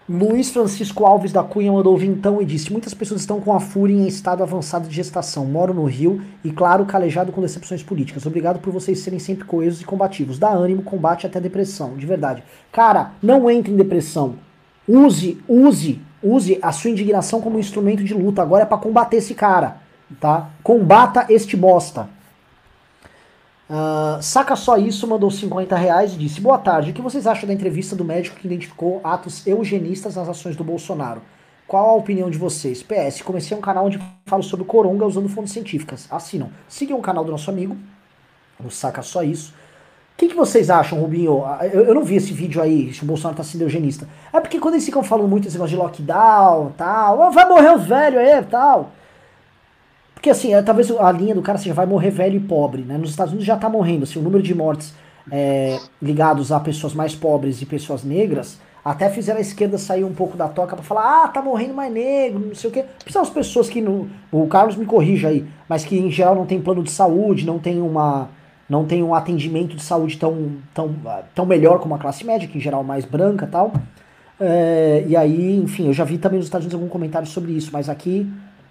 Luiz Francisco Alves da Cunha mandou vintão e disse: Muitas pessoas estão com a fúria em estado avançado de gestação. Moro no Rio e, claro, calejado com decepções políticas. Obrigado por vocês serem sempre coesos e combativos. Dá ânimo, combate até depressão, de verdade. Cara, não entre em depressão. Use, use, use a sua indignação como instrumento de luta. Agora é para combater esse cara, tá? Combata este bosta. Uh, saca só isso, mandou 50 reais e disse: Boa tarde, o que vocês acham da entrevista do médico que identificou atos eugenistas nas ações do Bolsonaro? Qual a opinião de vocês? PS, comecei um canal onde falo sobre coronga usando fontes científicas. Assinam. Sigam o canal do nosso amigo, o Saca Só Isso. O que, que, vocês acham, Rubinho? Ah, eu, eu, não vi esse vídeo aí, se o Bolsonaro tá sendo eugenista. É porque quando eles ficam falando muito esse negócio de lockdown, tal, vai morrer os velhos aí, tal. Porque assim, é, talvez a linha do cara seja vai morrer velho e pobre, né? Nos Estados Unidos já tá morrendo, assim, o número de mortes é, ligados a pessoas mais pobres e pessoas negras, até fizeram a esquerda sair um pouco da toca para falar, ah, tá morrendo mais negro, não sei o quê. São as pessoas que, no, o Carlos me corrija aí, mas que em geral não tem plano de saúde, não tem uma não tem um atendimento de saúde tão, tão, tão melhor como a classe média, que em geral é mais branca tal. É, e aí, enfim, eu já vi também nos Estados Unidos algum comentário sobre isso, mas aqui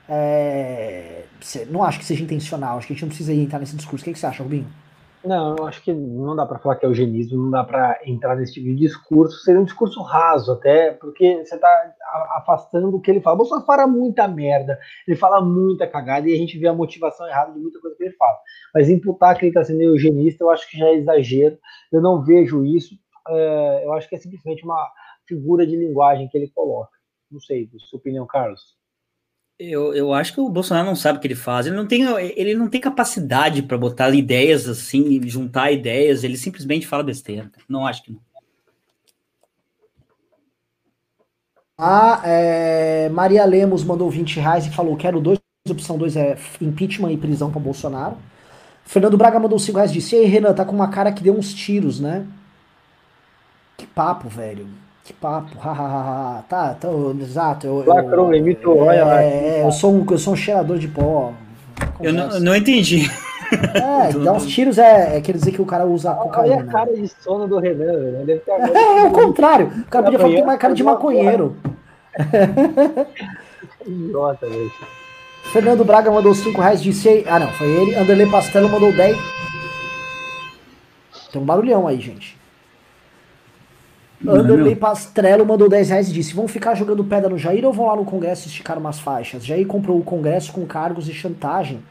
é, não acho que seja intencional, acho que a gente não precisa entrar nesse discurso. O que, que você acha, Rubinho? Não, eu acho que não dá para falar que é eugenismo, não dá para entrar nesse tipo de discurso. Seria um discurso raso, até, porque você está afastando o que ele fala. O Bolsonaro fala muita merda, ele fala muita cagada e a gente vê a motivação errada de muita coisa que ele fala. Mas imputar que ele está sendo eugenista, eu acho que já é exagero. Eu não vejo isso. É, eu acho que é simplesmente uma figura de linguagem que ele coloca. Não sei, sua opinião, Carlos. Eu, eu acho que o Bolsonaro não sabe o que ele faz. Ele não tem, ele não tem capacidade para botar ideias assim, juntar ideias. Ele simplesmente fala besteira. Não acho que não. Ah, é, Maria Lemos mandou 20 reais e falou: quero dois. Opção 2 é impeachment e prisão para Bolsonaro. Fernando Braga mandou 5 reais e disse: Ei, Renan, tá com uma cara que deu uns tiros, né? Que papo, velho. Que papo, hahaha. tá, tô, exato. Eu, Lacrou, eu, imitou, olha é, lá. É, eu sou, um, eu sou um cheirador de pó. Eu não, não entendi. É, dar uns tiros é, é, quer dizer que o cara usa cocaína. Olha a cara de sono do Renan, né? Deve ter é, é o contrário. O cara podia falar que tem uma cara de maconheiro. Idiota, Fernando Braga mandou 5 reais, disse. Ah, não, foi ele. Anderley Pastelo mandou 10. Tem um barulhão aí, gente. Anderley Pastrello mandou 10 reais e disse: Vão ficar jogando pedra no Jair ou vão lá no Congresso esticar umas faixas? Jair comprou o Congresso com cargos e chantagem.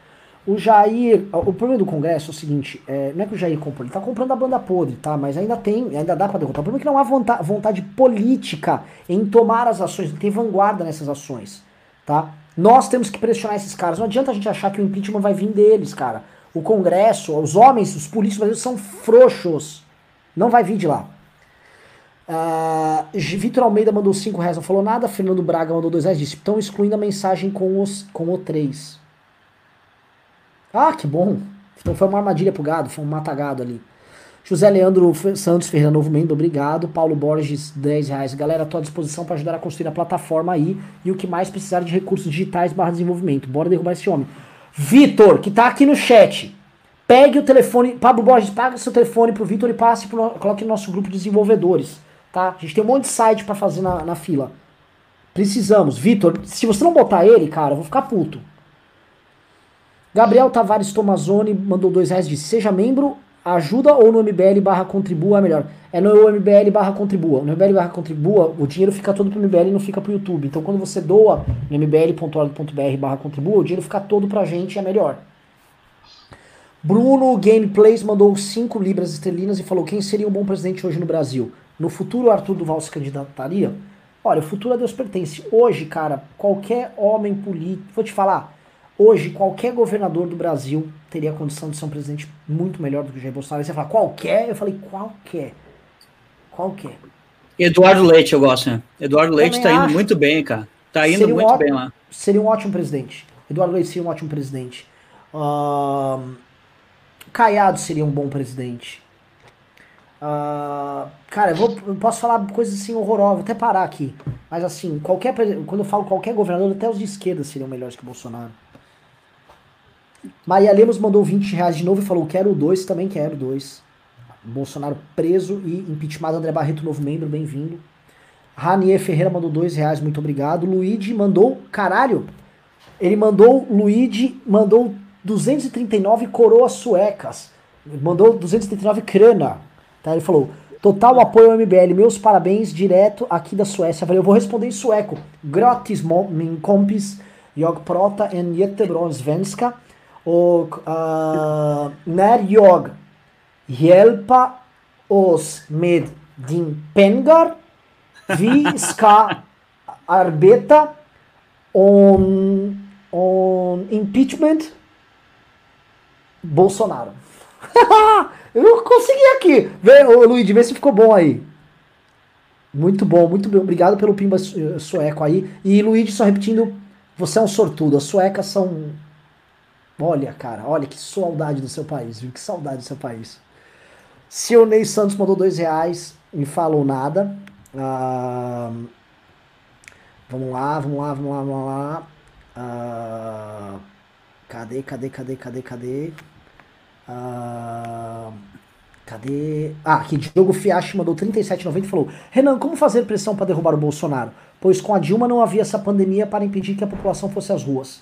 O Jair. O problema do Congresso é o seguinte: é, não é que o Jair comprou, ele tá comprando a banda podre, tá? Mas ainda tem, ainda dá para derrotar. O problema é que não há vontade, vontade política em tomar as ações, em ter vanguarda nessas ações, tá? Nós temos que pressionar esses caras. Não adianta a gente achar que o impeachment vai vir deles, cara. O Congresso, os homens, os políticos brasileiros são frouxos. Não vai vir de lá. Uh, Vitor Almeida mandou 5 reais, não falou nada. Fernando Braga mandou 2 reais, disse: estão excluindo a mensagem com, os, com o 3. Ah, que bom. Então foi uma armadilha pro gado, foi um mata-gado ali. José Leandro Santos Ferreira, novo membro, obrigado. Paulo Borges, 10 reais. Galera, estou à disposição para ajudar a construir a plataforma aí. E o que mais precisar de recursos digitais barra desenvolvimento. Bora derrubar esse homem. Vitor, que tá aqui no chat. Pegue o telefone. Pablo Borges, paga seu telefone pro Vitor e passe pro, coloque no nosso grupo de desenvolvedores tá? A gente tem um monte de site para fazer na, na fila. Precisamos. Vitor, se você não botar ele, cara, eu vou ficar puto. Gabriel Tavares Tomazoni mandou dois reais disse, seja membro, ajuda ou no MBL barra contribua é melhor. É no MBL barra contribua. No MBL barra contribua, o dinheiro fica todo pro MBL e não fica pro YouTube. Então quando você doa no mbl.org.br barra contribua, o dinheiro fica todo pra gente e é melhor. Bruno Gameplays mandou 5 libras esterlinas e falou: quem seria um bom presidente hoje no Brasil? No futuro, o Arthur Duval se candidataria? Olha, o futuro a Deus pertence. Hoje, cara, qualquer homem político. Vou te falar. Hoje, qualquer governador do Brasil teria a condição de ser um presidente muito melhor do que o Jair Bolsonaro. você fala, qualquer? Eu falei, qualquer. Qualquer. Eduardo Leite, eu gosto, né? Eduardo Leite tá indo acho. muito bem, cara. Tá indo seria muito ótimo, bem lá. Seria um ótimo presidente. Eduardo Leite seria um ótimo presidente. Uh, Caiado seria um bom presidente. Uh, cara, eu, vou, eu posso falar coisas assim horrorosas, vou até parar aqui. Mas assim, qualquer quando eu falo qualquer governador, até os de esquerda seriam melhores que o Bolsonaro. Maria Lemos mandou 20 reais de novo e falou: quero dois, também quero dois. Bolsonaro preso e impeachment. André Barreto, novo membro, bem-vindo. Ranier Ferreira mandou dois reais, muito obrigado. Luigi mandou, caralho, ele mandou, Luigi mandou 239 coroas suecas. Mandou 239 crana. Tá? Ele falou: total apoio ao MBL, meus parabéns direto aqui da Suécia. Eu vou responder em sueco. Gratis min kompis, jag pratar en jättebra svenska. Och uh, när jag hjälper oss med din pengar, vi ska arbeta on, on impeachment Bolsonaro. Eu consegui aqui. Vê, ô, Luiz, vê se ficou bom aí. Muito bom, muito bem. Obrigado pelo pimba sueco aí. E Luigi, só repetindo, você é um sortudo. As suecas são. Olha, cara, olha que saudade do seu país, viu? Que saudade do seu país. Seu Ney Santos mandou dois reais, me falou nada. Ah, vamos lá, vamos lá, vamos lá, vamos lá. Ah, cadê, cadê, cadê, cadê, cadê? Ah, cadê? Ah, aqui, Diogo Fiachi mandou 37,90 e falou: Renan, como fazer pressão para derrubar o Bolsonaro? Pois com a Dilma não havia essa pandemia para impedir que a população fosse às ruas.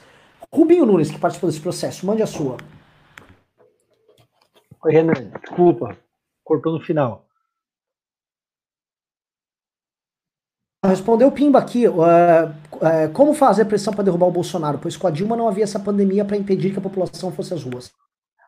Rubinho Nunes, que participou desse processo, mande a sua. Oi, Renan, desculpa, cortou no final. Respondeu o Pimba aqui. Uh, uh, como fazer pressão para derrubar o Bolsonaro? Pois com a Dilma não havia essa pandemia para impedir que a população fosse às ruas.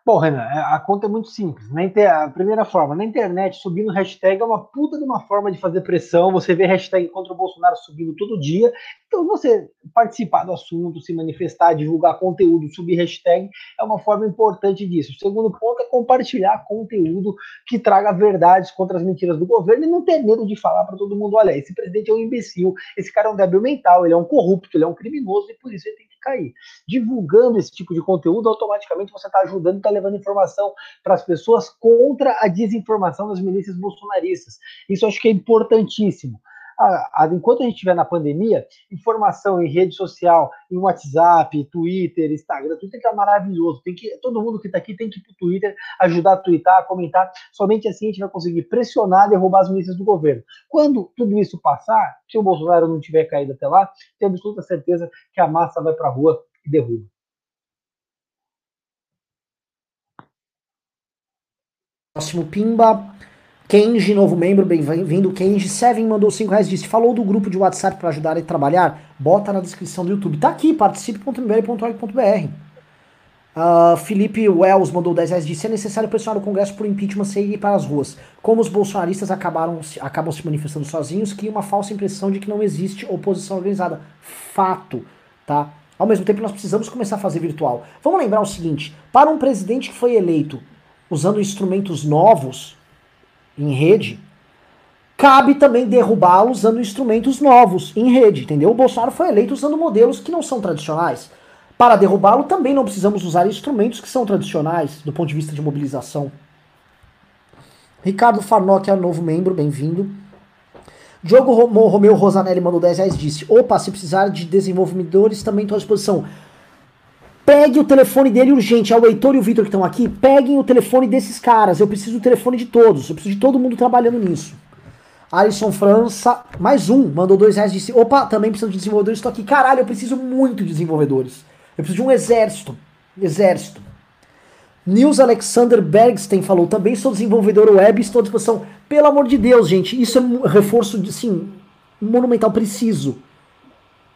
Bom, Renan, é, a conta é muito simples. Na inter... A primeira forma, na internet, subindo hashtag é uma puta de uma forma de fazer pressão. Você vê hashtag contra o Bolsonaro subindo todo dia. Então, você participar do assunto, se manifestar, divulgar conteúdo, subir hashtag é uma forma importante disso. O segundo ponto é compartilhar conteúdo que traga verdades contra as mentiras do governo e não ter medo de falar para todo mundo: olha, esse presidente é um imbecil, esse cara é um débil mental, ele é um corrupto, ele é um criminoso e por isso ele tem que cair. Divulgando esse tipo de conteúdo, automaticamente você está ajudando, está levando informação para as pessoas contra a desinformação das milícias bolsonaristas. Isso acho que é importantíssimo. A, a, enquanto a gente estiver na pandemia, informação em rede social, em WhatsApp, Twitter, Instagram, Twitter tá maravilhoso. Tem que, todo mundo que está aqui tem que ir para o Twitter, ajudar a twittar, comentar. Somente assim a gente vai conseguir pressionar e derrubar as milícias do governo. Quando tudo isso passar, se o Bolsonaro não tiver caído até lá, tenho absoluta certeza que a massa vai para a rua e derruba. Próximo Pimba. Kenji, novo membro, bem-vindo. Kenji Seven mandou 5 reais disse: falou do grupo de WhatsApp para ajudar a trabalhar? Bota na descrição do YouTube. Tá aqui, participe.mbl.org.br. Uh, Felipe Wells mandou 10 reais disse: é necessário pressionar o Congresso por impeachment sem ir para as ruas. Como os bolsonaristas acabaram, acabam se manifestando sozinhos, cria uma falsa impressão de que não existe oposição organizada. Fato, tá? Ao mesmo tempo, nós precisamos começar a fazer virtual. Vamos lembrar o seguinte: para um presidente que foi eleito usando instrumentos novos em rede, cabe também derrubá-lo usando instrumentos novos em rede, entendeu? O Bolsonaro foi eleito usando modelos que não são tradicionais. Para derrubá-lo também não precisamos usar instrumentos que são tradicionais do ponto de vista de mobilização. Ricardo Farnock é novo membro, bem-vindo. Diogo Romeu Rosanelli mandou 10 reais disse: Opa, se precisar de desenvolvedores, também estou à disposição. Pegue o telefone dele urgente. É o Heitor e o Vitor que estão aqui. Peguem o telefone desses caras. Eu preciso do telefone de todos. Eu preciso de todo mundo trabalhando nisso. Alisson França, mais um, mandou dois reais disse: Opa, também preciso de desenvolvedores. Estou aqui. Caralho, eu preciso muito de desenvolvedores. Eu preciso de um exército. Exército. Nils Alexander Bergsten falou: Também sou desenvolvedor web estou à disposição. Pelo amor de Deus, gente, isso é um reforço, assim, monumental, preciso.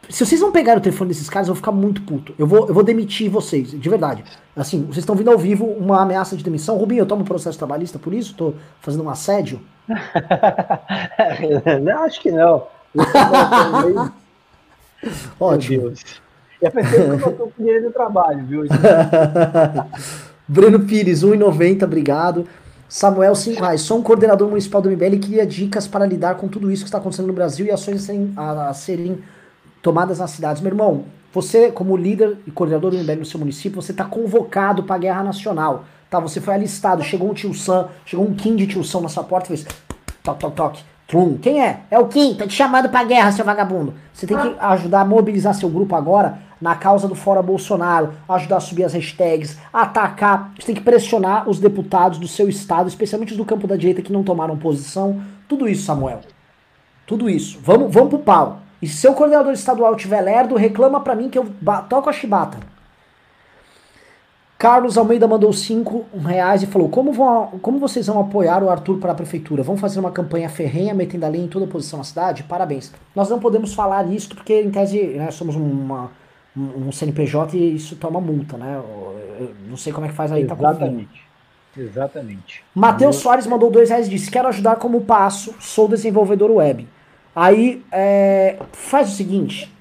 Se vocês não pegarem o telefone desses caras, eu vou ficar muito puto. Eu vou, eu vou demitir vocês, de verdade. Assim, vocês estão vindo ao vivo uma ameaça de demissão. Rubinho, eu tomo processo trabalhista por isso? Tô fazendo um assédio? não, acho que não. Ótimo. E a pessoa que eu tô com dinheiro do trabalho, viu? Breno Pires, 1,90, obrigado. Samuel 5 reais. Sou um coordenador municipal do MBL e queria dicas para lidar com tudo isso que está acontecendo no Brasil e ações a serem, a, a serem tomadas nas cidades. Meu irmão, você, como líder e coordenador do MBL no seu município, você está convocado para a guerra nacional. Tá? Você foi alistado, chegou um tio Sam, chegou um Kim de tio Sam na sua porta e fez toque, toque, toque. Trum. Quem é? É o Kim, tá te chamando pra guerra, seu vagabundo. Você tem que ajudar a mobilizar seu grupo agora na causa do Fora Bolsonaro, ajudar a subir as hashtags, atacar. Você tem que pressionar os deputados do seu estado, especialmente os do campo da direita que não tomaram posição. Tudo isso, Samuel. Tudo isso. Vamos, vamos pro pau. E se seu coordenador estadual tiver lerdo, reclama para mim que eu toco a chibata. Carlos Almeida mandou 5 reais e falou: como, vão, como vocês vão apoiar o Arthur para a prefeitura? Vão fazer uma campanha ferrenha, metendo a lei em toda a posição na cidade? Parabéns. Nós não podemos falar isso porque, em tese, né, somos uma, um CNPJ e isso toma multa, né? Eu não sei como é que faz aí, Exatamente. tá Exatamente. Matheus Soares mandou 2 reais e disse: Quero ajudar como passo, sou desenvolvedor web. Aí, é, faz o seguinte.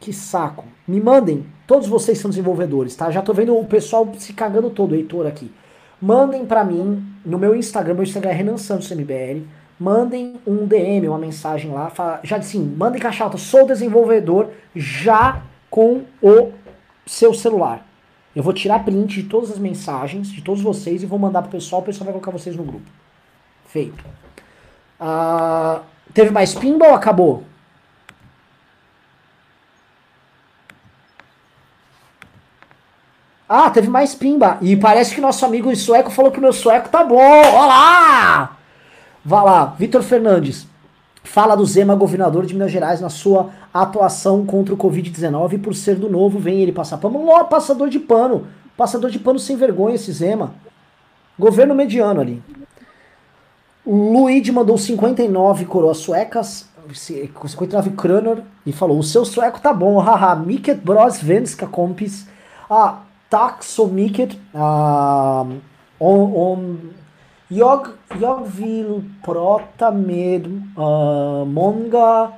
Que saco. Me mandem. Todos vocês são desenvolvedores, tá? Já tô vendo o pessoal se cagando todo, o Heitor aqui. Mandem para mim no meu Instagram, meu Instagram é Renan Santos MBL. Mandem um DM, uma mensagem lá. Fala, já assim, mandem caixa alta, sou desenvolvedor já com o seu celular. Eu vou tirar print de todas as mensagens de todos vocês e vou mandar pro pessoal, o pessoal vai colocar vocês no grupo. Feito. Ah. Uh, Teve mais pimba ou acabou? Ah, teve mais pimba. E parece que nosso amigo sueco falou que o meu sueco tá bom. Olá! Vá lá, Vitor Fernandes. Fala do Zema, governador de Minas Gerais, na sua atuação contra o Covid-19. E por ser do novo, vem ele passar pano. Ló, passador de pano. Passador de pano sem vergonha esse Zema. Governo mediano ali. Luigi mandou 59 coroas suecas, 59 kroner, e falou: O seu sueco tá bom, haha. Miket bros venska kompis. Ah, mycket. Ah, om, om jag, jag vill prata med många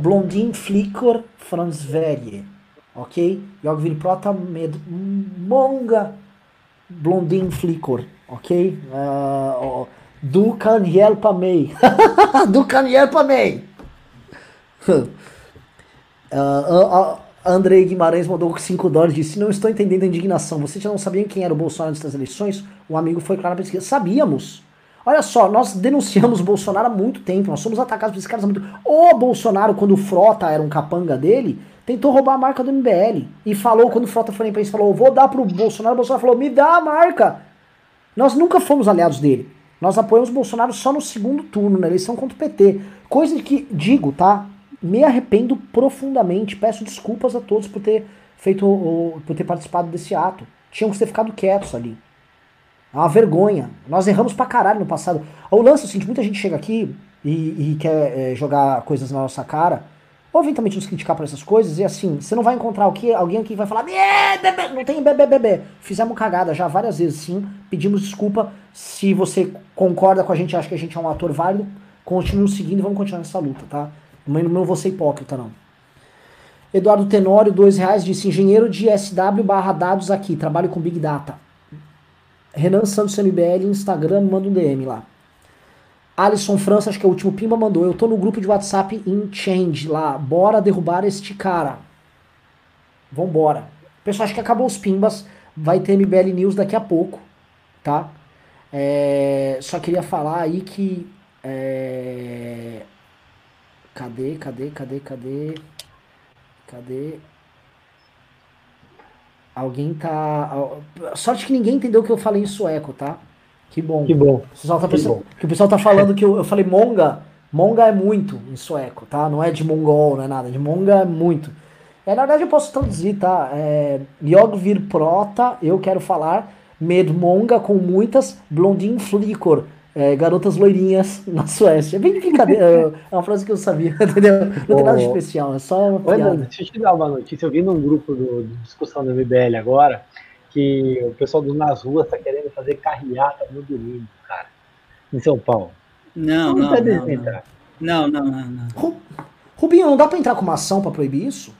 blondinflickor från Sverige. Okej? Okay? Jag vill prata med många blondinflickor ok? Uh, du kan hjälpa mig. du kan hjälpa uh, uh, Andrei Guimarães mandou 5 dólares e disse: Não estou entendendo a indignação. Vocês já não sabiam quem era o Bolsonaro nessas eleições? O amigo foi claro na pesquisa. Sabíamos. Olha só, nós denunciamos o Bolsonaro há muito tempo, nós somos atacados por esses caras há muito O Bolsonaro, quando o Frota era um capanga dele, tentou roubar a marca do MBL. E falou, quando o Frota foi na imprensa, falou, vou dar pro Bolsonaro, o Bolsonaro falou, me dá a marca. Nós nunca fomos aliados dele. Nós apoiamos Bolsonaro só no segundo turno, na eleição contra o PT. Coisa que, digo, tá? Me arrependo profundamente. Peço desculpas a todos por ter feito, por ter participado desse ato. Tinham que ter ficado quietos ali. É uma vergonha. Nós erramos pra caralho no passado. O lance é o seguinte, muita gente chega aqui e, e quer é, jogar coisas na nossa cara, ou nos criticar por essas coisas, e assim, você não vai encontrar o que alguém aqui vai falar, bebê, não tem bebê, bebê. Fizemos cagada já várias vezes, sim. Pedimos desculpa. Se você concorda com a gente, acha que a gente é um ator válido, continue nos seguindo e vamos continuar nessa luta, tá? Não, não vou ser hipócrita, não. Eduardo Tenório, dois reais, disse, engenheiro de SW barra dados aqui, trabalho com Big Data. Renan Santos MBL, Instagram, manda um DM lá. Alisson França, acho que é o último Pimba, mandou. Eu tô no grupo de WhatsApp em Change lá. Bora derrubar este cara. Vambora. Pessoal, acho que acabou os Pimbas. Vai ter MBL News daqui a pouco, tá? É, só queria falar aí que. É, cadê, cadê, cadê, cadê? Cadê? Alguém tá. Sorte que ninguém entendeu que eu falei em sueco, tá? Que bom. Que bom. O pessoal tá, pensando, que, que o pessoal tá falando que eu, eu falei monga. Monga é muito em sueco, tá? Não é de mongol, não é nada. De monga é muito. É, na verdade eu posso traduzir, tá? É, vir prota, eu quero falar. Medmonga com muitas blondin flicor é, garotas loirinhas na Suécia. É bem brincadeira, é, uma frase que eu sabia, entendeu? Não tem nada de especial, é só uma piada. Oi, deixa eu te dar uma notícia. Eu vi num grupo do, de discussão do MBL agora que o pessoal do Nas Ruas está querendo fazer carreata no domingo, cara, em São Paulo. Não, não, não, não, não, não, não. Rubinho, não dá para entrar com uma ação para proibir isso?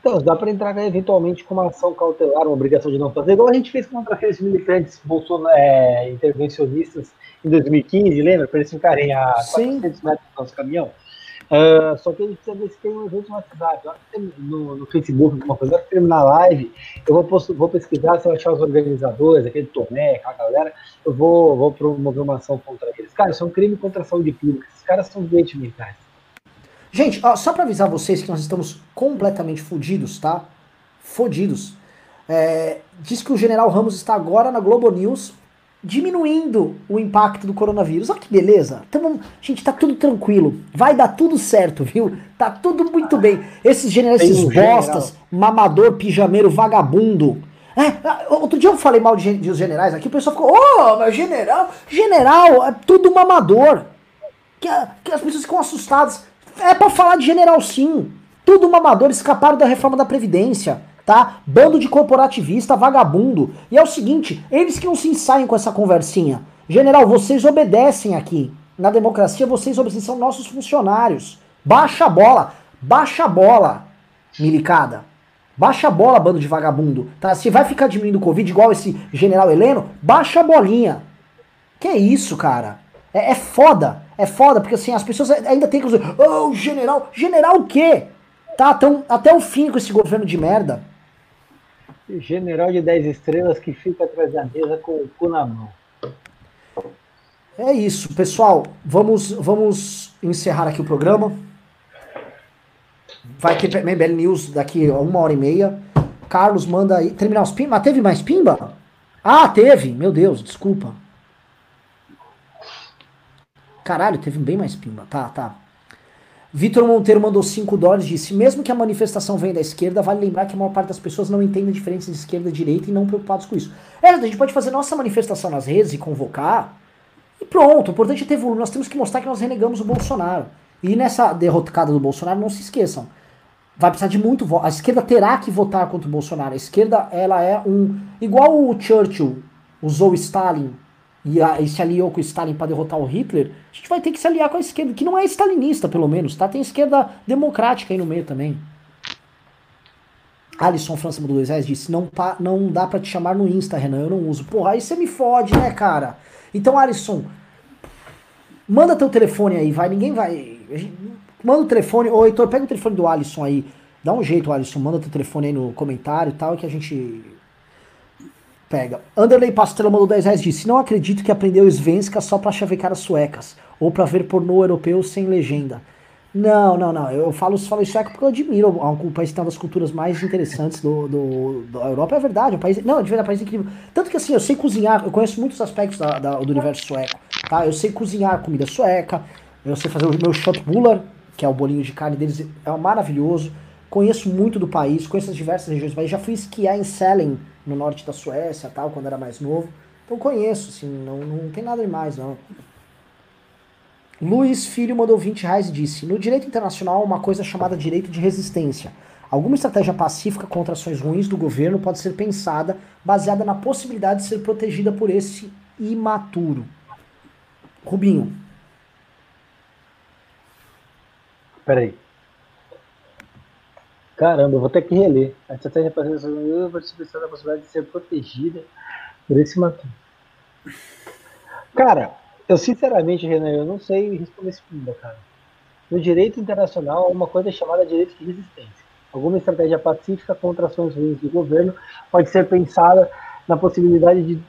Então, dá para entrar eventualmente com uma ação cautelar, uma obrigação de não fazer, igual a gente fez contra aqueles militantes bolsonaro, é, intervencionistas em 2015, lembra? Para eles ficarem a 400 metros do nosso caminhão. Uh, só que a gente precisa ver se tem um evento na cidade. No, no Facebook, alguma coisa. De terminar a live, eu vou, posto, vou pesquisar se eu achar os organizadores, aquele torneio, aquela galera. Eu vou, vou promover uma ação contra eles. Cara, isso é um crime contra a saúde pública. Esses caras são doentes mentais. Gente, ó, só para avisar vocês que nós estamos completamente fodidos, tá? Fodidos. É, diz que o general Ramos está agora na Globo News diminuindo o impacto do coronavírus. Olha que beleza. Tamo, gente, tá tudo tranquilo. Vai dar tudo certo, viu? Tá tudo muito bem. Esses generais, esses bostas, mamador, pijameiro, vagabundo. É, outro dia eu falei mal de, de os generais aqui, o pessoal ficou, ô, oh, mas general, general, é tudo mamador. Que, que as pessoas ficam assustadas. É para falar de general sim. Tudo mamador, escaparam da reforma da Previdência, tá? Bando de corporativista, vagabundo. E é o seguinte, eles que não se ensaiem com essa conversinha. General, vocês obedecem aqui. Na democracia, vocês obedecem, são nossos funcionários. Baixa a bola, baixa a bola, milicada. Baixa a bola, bando de vagabundo. Tá? Se vai ficar diminuindo o Covid igual esse general Heleno, baixa a bolinha. Que é isso, cara? É, é foda. É foda, porque assim, as pessoas ainda tem que oh, general, general o quê? Tá, tão, até o fim com esse governo de merda. General de 10 estrelas que fica atrás da mesa com o cu na mão. É isso, pessoal. Vamos, vamos encerrar aqui o programa. Vai ter MBL News daqui a uma hora e meia. Carlos manda aí. Terminar os pimba. teve mais pimba? Ah, teve. Meu Deus, desculpa. Caralho, teve bem mais pimba. Tá, tá. Vitor Monteiro mandou 5 dólares e disse: Mesmo que a manifestação venha da esquerda, vale lembrar que a maior parte das pessoas não entende a diferença de esquerda e direita e não preocupados com isso. É, a gente pode fazer nossa manifestação nas redes e convocar. E pronto, o importante é ter volume. Nós temos que mostrar que nós renegamos o Bolsonaro. E nessa derrotada do Bolsonaro, não se esqueçam. Vai precisar de muito voto. A esquerda terá que votar contra o Bolsonaro. A esquerda, ela é um. Igual o Churchill usou Stalin e, a, e se aliou com o Stalin para derrotar o Hitler, a gente vai ter que se aliar com a esquerda, que não é stalinista, pelo menos, tá? Tem esquerda democrática aí no meio também. Alisson França do Luiz Reis disse: não, não dá para te chamar no Insta, Renan, eu não uso. Porra, aí você me fode, né, cara? Então, Alisson, manda teu telefone aí, vai, ninguém vai. Manda o telefone, ô Heitor, pega o telefone do Alisson aí. Dá um jeito, Alisson, manda teu telefone aí no comentário e tal, que a gente Pega. Anderley Pastrello mandou 10 reais disse: Não acredito que aprendeu Svenska só pra chavecar as suecas. Ou pra ver pornô europeu sem legenda. Não, não, não. Eu falo, falo sueco porque eu admiro o, país que tem uma das culturas mais interessantes do, do, da Europa. É verdade, é um país. Não, de verdade, é um país incrível. Tanto que assim, eu sei cozinhar, eu conheço muitos aspectos da, da, do universo sueco. Tá? Eu sei cozinhar comida sueca, eu sei fazer o meu shotbullar, que é o bolinho de carne deles, é maravilhoso. Conheço muito do país, conheço as diversas regiões do país. Já fui esquiar em Selen, no norte da Suécia, tal, quando era mais novo. Então conheço, assim, não, não tem nada demais, não. Luiz Filho mandou 20 reais e disse: No direito internacional uma coisa chamada direito de resistência. Alguma estratégia pacífica contra ações ruins do governo pode ser pensada baseada na possibilidade de ser protegida por esse imaturo. Rubinho. Peraí. Caramba, eu vou ter que reler. A estratégia pacífica pode ser pensada na possibilidade de ser protegida por esse imaturo. Cara, eu, sinceramente, Renan, eu não sei responder esse pergunta, cara. No direito internacional, há uma coisa chamada direito de resistência. Alguma estratégia pacífica contra ações ruins do governo pode ser pensada na possibilidade de.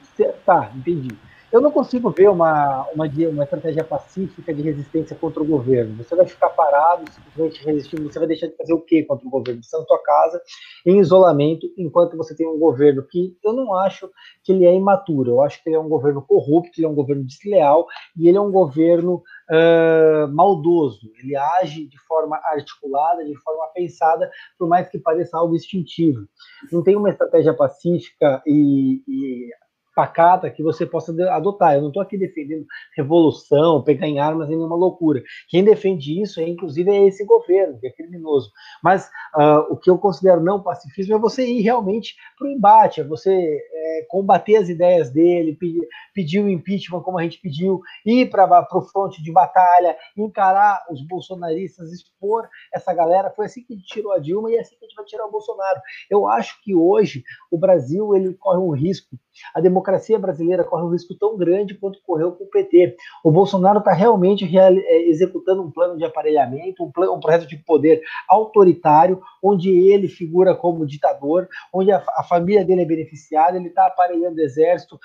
Tá, entendi eu não consigo ver uma, uma, uma estratégia pacífica de resistência contra o governo. Você vai ficar parado, simplesmente resistindo, você vai deixar de fazer o quê contra o governo? Você na sua casa, em isolamento, enquanto você tem um governo que eu não acho que ele é imaturo, eu acho que ele é um governo corrupto, ele é um governo desleal e ele é um governo uh, maldoso. Ele age de forma articulada, de forma pensada, por mais que pareça algo instintivo. Não tem uma estratégia pacífica e, e pacata que você possa adotar. Eu não estou aqui defendendo revolução, pegar em armas, nenhuma loucura. Quem defende isso, é, inclusive, é esse governo, que é criminoso. Mas uh, o que eu considero não pacifismo é você ir realmente para o embate, é você é, combater as ideias dele, pedir, pedir o impeachment como a gente pediu, ir para o fronte de batalha, encarar os bolsonaristas, expor essa galera. Foi assim que tirou a Dilma e é assim que a gente vai tirar o Bolsonaro. Eu acho que hoje o Brasil ele corre um risco a democracia brasileira corre um risco tão grande quanto correu com o PT. O Bolsonaro está realmente é, executando um plano de aparelhamento, um, plano, um projeto de poder autoritário, onde ele figura como ditador, onde a, a família dele é beneficiada, ele está aparelhando o exército,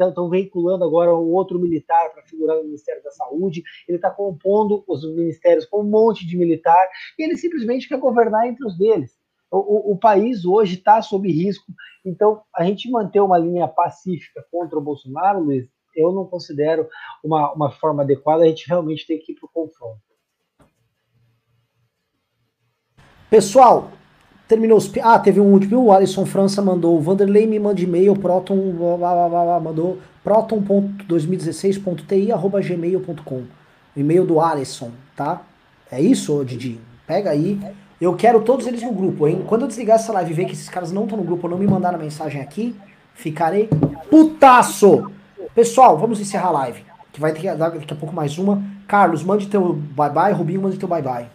estão veiculando agora um outro militar para figurar no Ministério da Saúde, ele está compondo os ministérios com um monte de militar, e ele simplesmente quer governar entre os deles. O, o, país hoje está sob risco. Então, a gente manter uma linha pacífica contra o Bolsonaro, Luiz, eu não considero uma, uma forma adequada. A gente realmente tem que ir para o confronto. Pessoal, terminou os. Ah, teve um último. O Alisson França mandou. O Vanderlei me manda e-mail. Proton. mandou proton.2016.ti.gmail.com. E-mail do Alisson, tá? É isso, Didi? Pega aí. Eu quero todos eles no grupo, hein? Quando eu desligar essa live e ver que esses caras não estão no grupo ou não me mandaram mensagem aqui, ficarei putaço! Pessoal, vamos encerrar a live. Que vai ter que dar daqui a pouco mais uma. Carlos, mande teu bye-bye. Rubinho, mande teu bye-bye.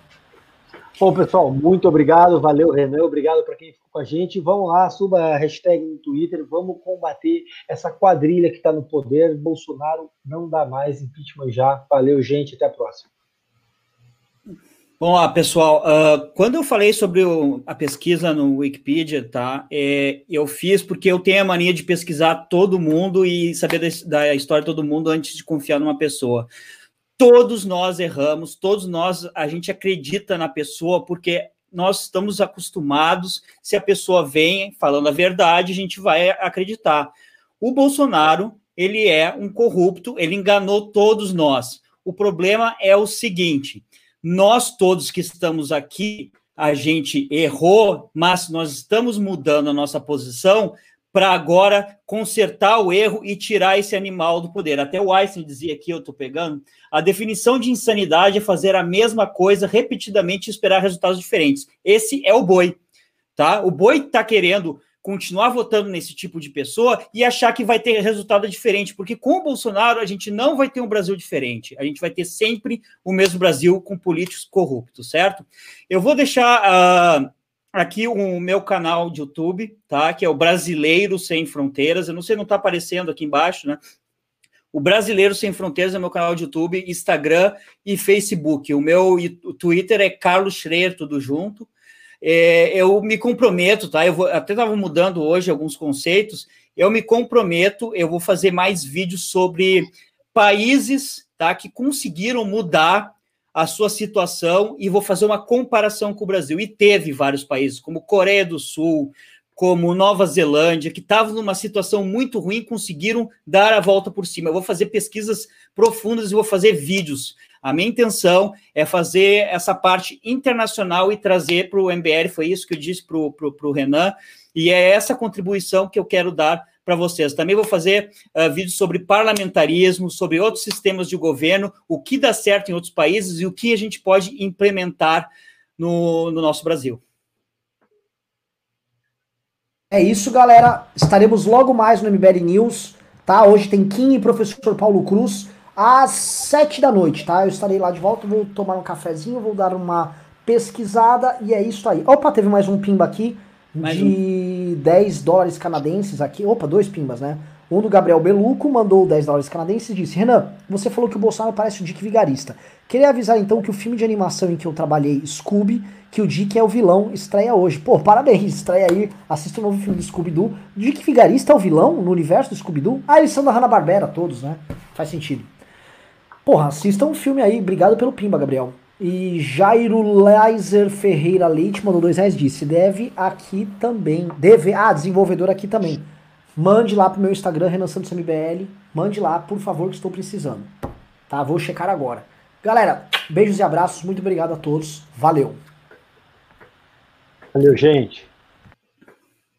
Bom, pessoal, muito obrigado. Valeu, Renan. Obrigado para quem ficou com a gente. Vamos lá, suba a hashtag no Twitter. Vamos combater essa quadrilha que está no poder. Bolsonaro não dá mais. Impeachment já. Valeu, gente. Até a próxima. Bom, ó, pessoal, uh, quando eu falei sobre o, a pesquisa no Wikipedia, tá? É, eu fiz porque eu tenho a mania de pesquisar todo mundo e saber da, da, história de todo mundo antes de confiar numa pessoa. Todos nós erramos, todos nós, a gente acredita na pessoa porque nós estamos acostumados, se a pessoa vem falando a verdade, a gente vai acreditar. O Bolsonaro, ele é um corrupto, ele enganou todos nós. O problema é o seguinte nós todos que estamos aqui, a gente errou, mas nós estamos mudando a nossa posição para agora consertar o erro e tirar esse animal do poder. Até o Einstein dizia aqui, eu estou pegando, a definição de insanidade é fazer a mesma coisa repetidamente e esperar resultados diferentes. Esse é o boi, tá? O boi está querendo continuar votando nesse tipo de pessoa e achar que vai ter resultado diferente, porque com o Bolsonaro a gente não vai ter um Brasil diferente, a gente vai ter sempre o mesmo Brasil com políticos corruptos, certo? Eu vou deixar uh, aqui o meu canal de YouTube, tá? Que é o Brasileiro Sem Fronteiras. Eu não sei, não está aparecendo aqui embaixo, né? O Brasileiro Sem Fronteiras é meu canal de YouTube, Instagram e Facebook. O meu Twitter é Carlos Schreier, tudo junto é, eu me comprometo, tá? Eu vou, até estava mudando hoje alguns conceitos. eu me comprometo, eu vou fazer mais vídeos sobre países tá, que conseguiram mudar a sua situação e vou fazer uma comparação com o Brasil. E teve vários países, como Coreia do Sul, como Nova Zelândia, que estavam numa situação muito ruim, conseguiram dar a volta por cima. Eu vou fazer pesquisas profundas e vou fazer vídeos. A minha intenção é fazer essa parte internacional e trazer para o MBL, foi isso que eu disse para o Renan, e é essa contribuição que eu quero dar para vocês. Também vou fazer uh, vídeos sobre parlamentarismo, sobre outros sistemas de governo, o que dá certo em outros países e o que a gente pode implementar no, no nosso Brasil. É isso, galera. Estaremos logo mais no MBL News, tá? Hoje tem Kim e professor Paulo Cruz às sete da noite, tá? Eu estarei lá de volta, vou tomar um cafezinho, vou dar uma pesquisada e é isso aí. Opa, teve mais um pimba aqui mais de um. 10 dólares canadenses aqui. Opa, dois pimbas, né? Um do Gabriel Beluco mandou 10 dólares canadenses e disse: Renan, você falou que o Bolsonaro parece o Dick Vigarista. Queria avisar então que o filme de animação em que eu trabalhei, Scooby, que o Dick é o vilão, estreia hoje. Pô, parabéns, estreia aí. Assista o novo filme do Scooby-Doo. Dick Vigarista é o vilão no universo do Scooby-Doo? Ah, eles são da Hanna-Barbera, todos, né? Faz sentido. Porra, assistam um filme aí. Obrigado pelo pimba, Gabriel. E Jairo Leiser Ferreira Leite mandou dois reais disse, deve aqui também. Deve, ah, desenvolvedor aqui também. Mande lá pro meu Instagram, Renan Santos MBL. Mande lá, por favor, que estou precisando. Tá? Vou checar agora. Galera, beijos e abraços. Muito obrigado a todos. Valeu. Valeu, gente.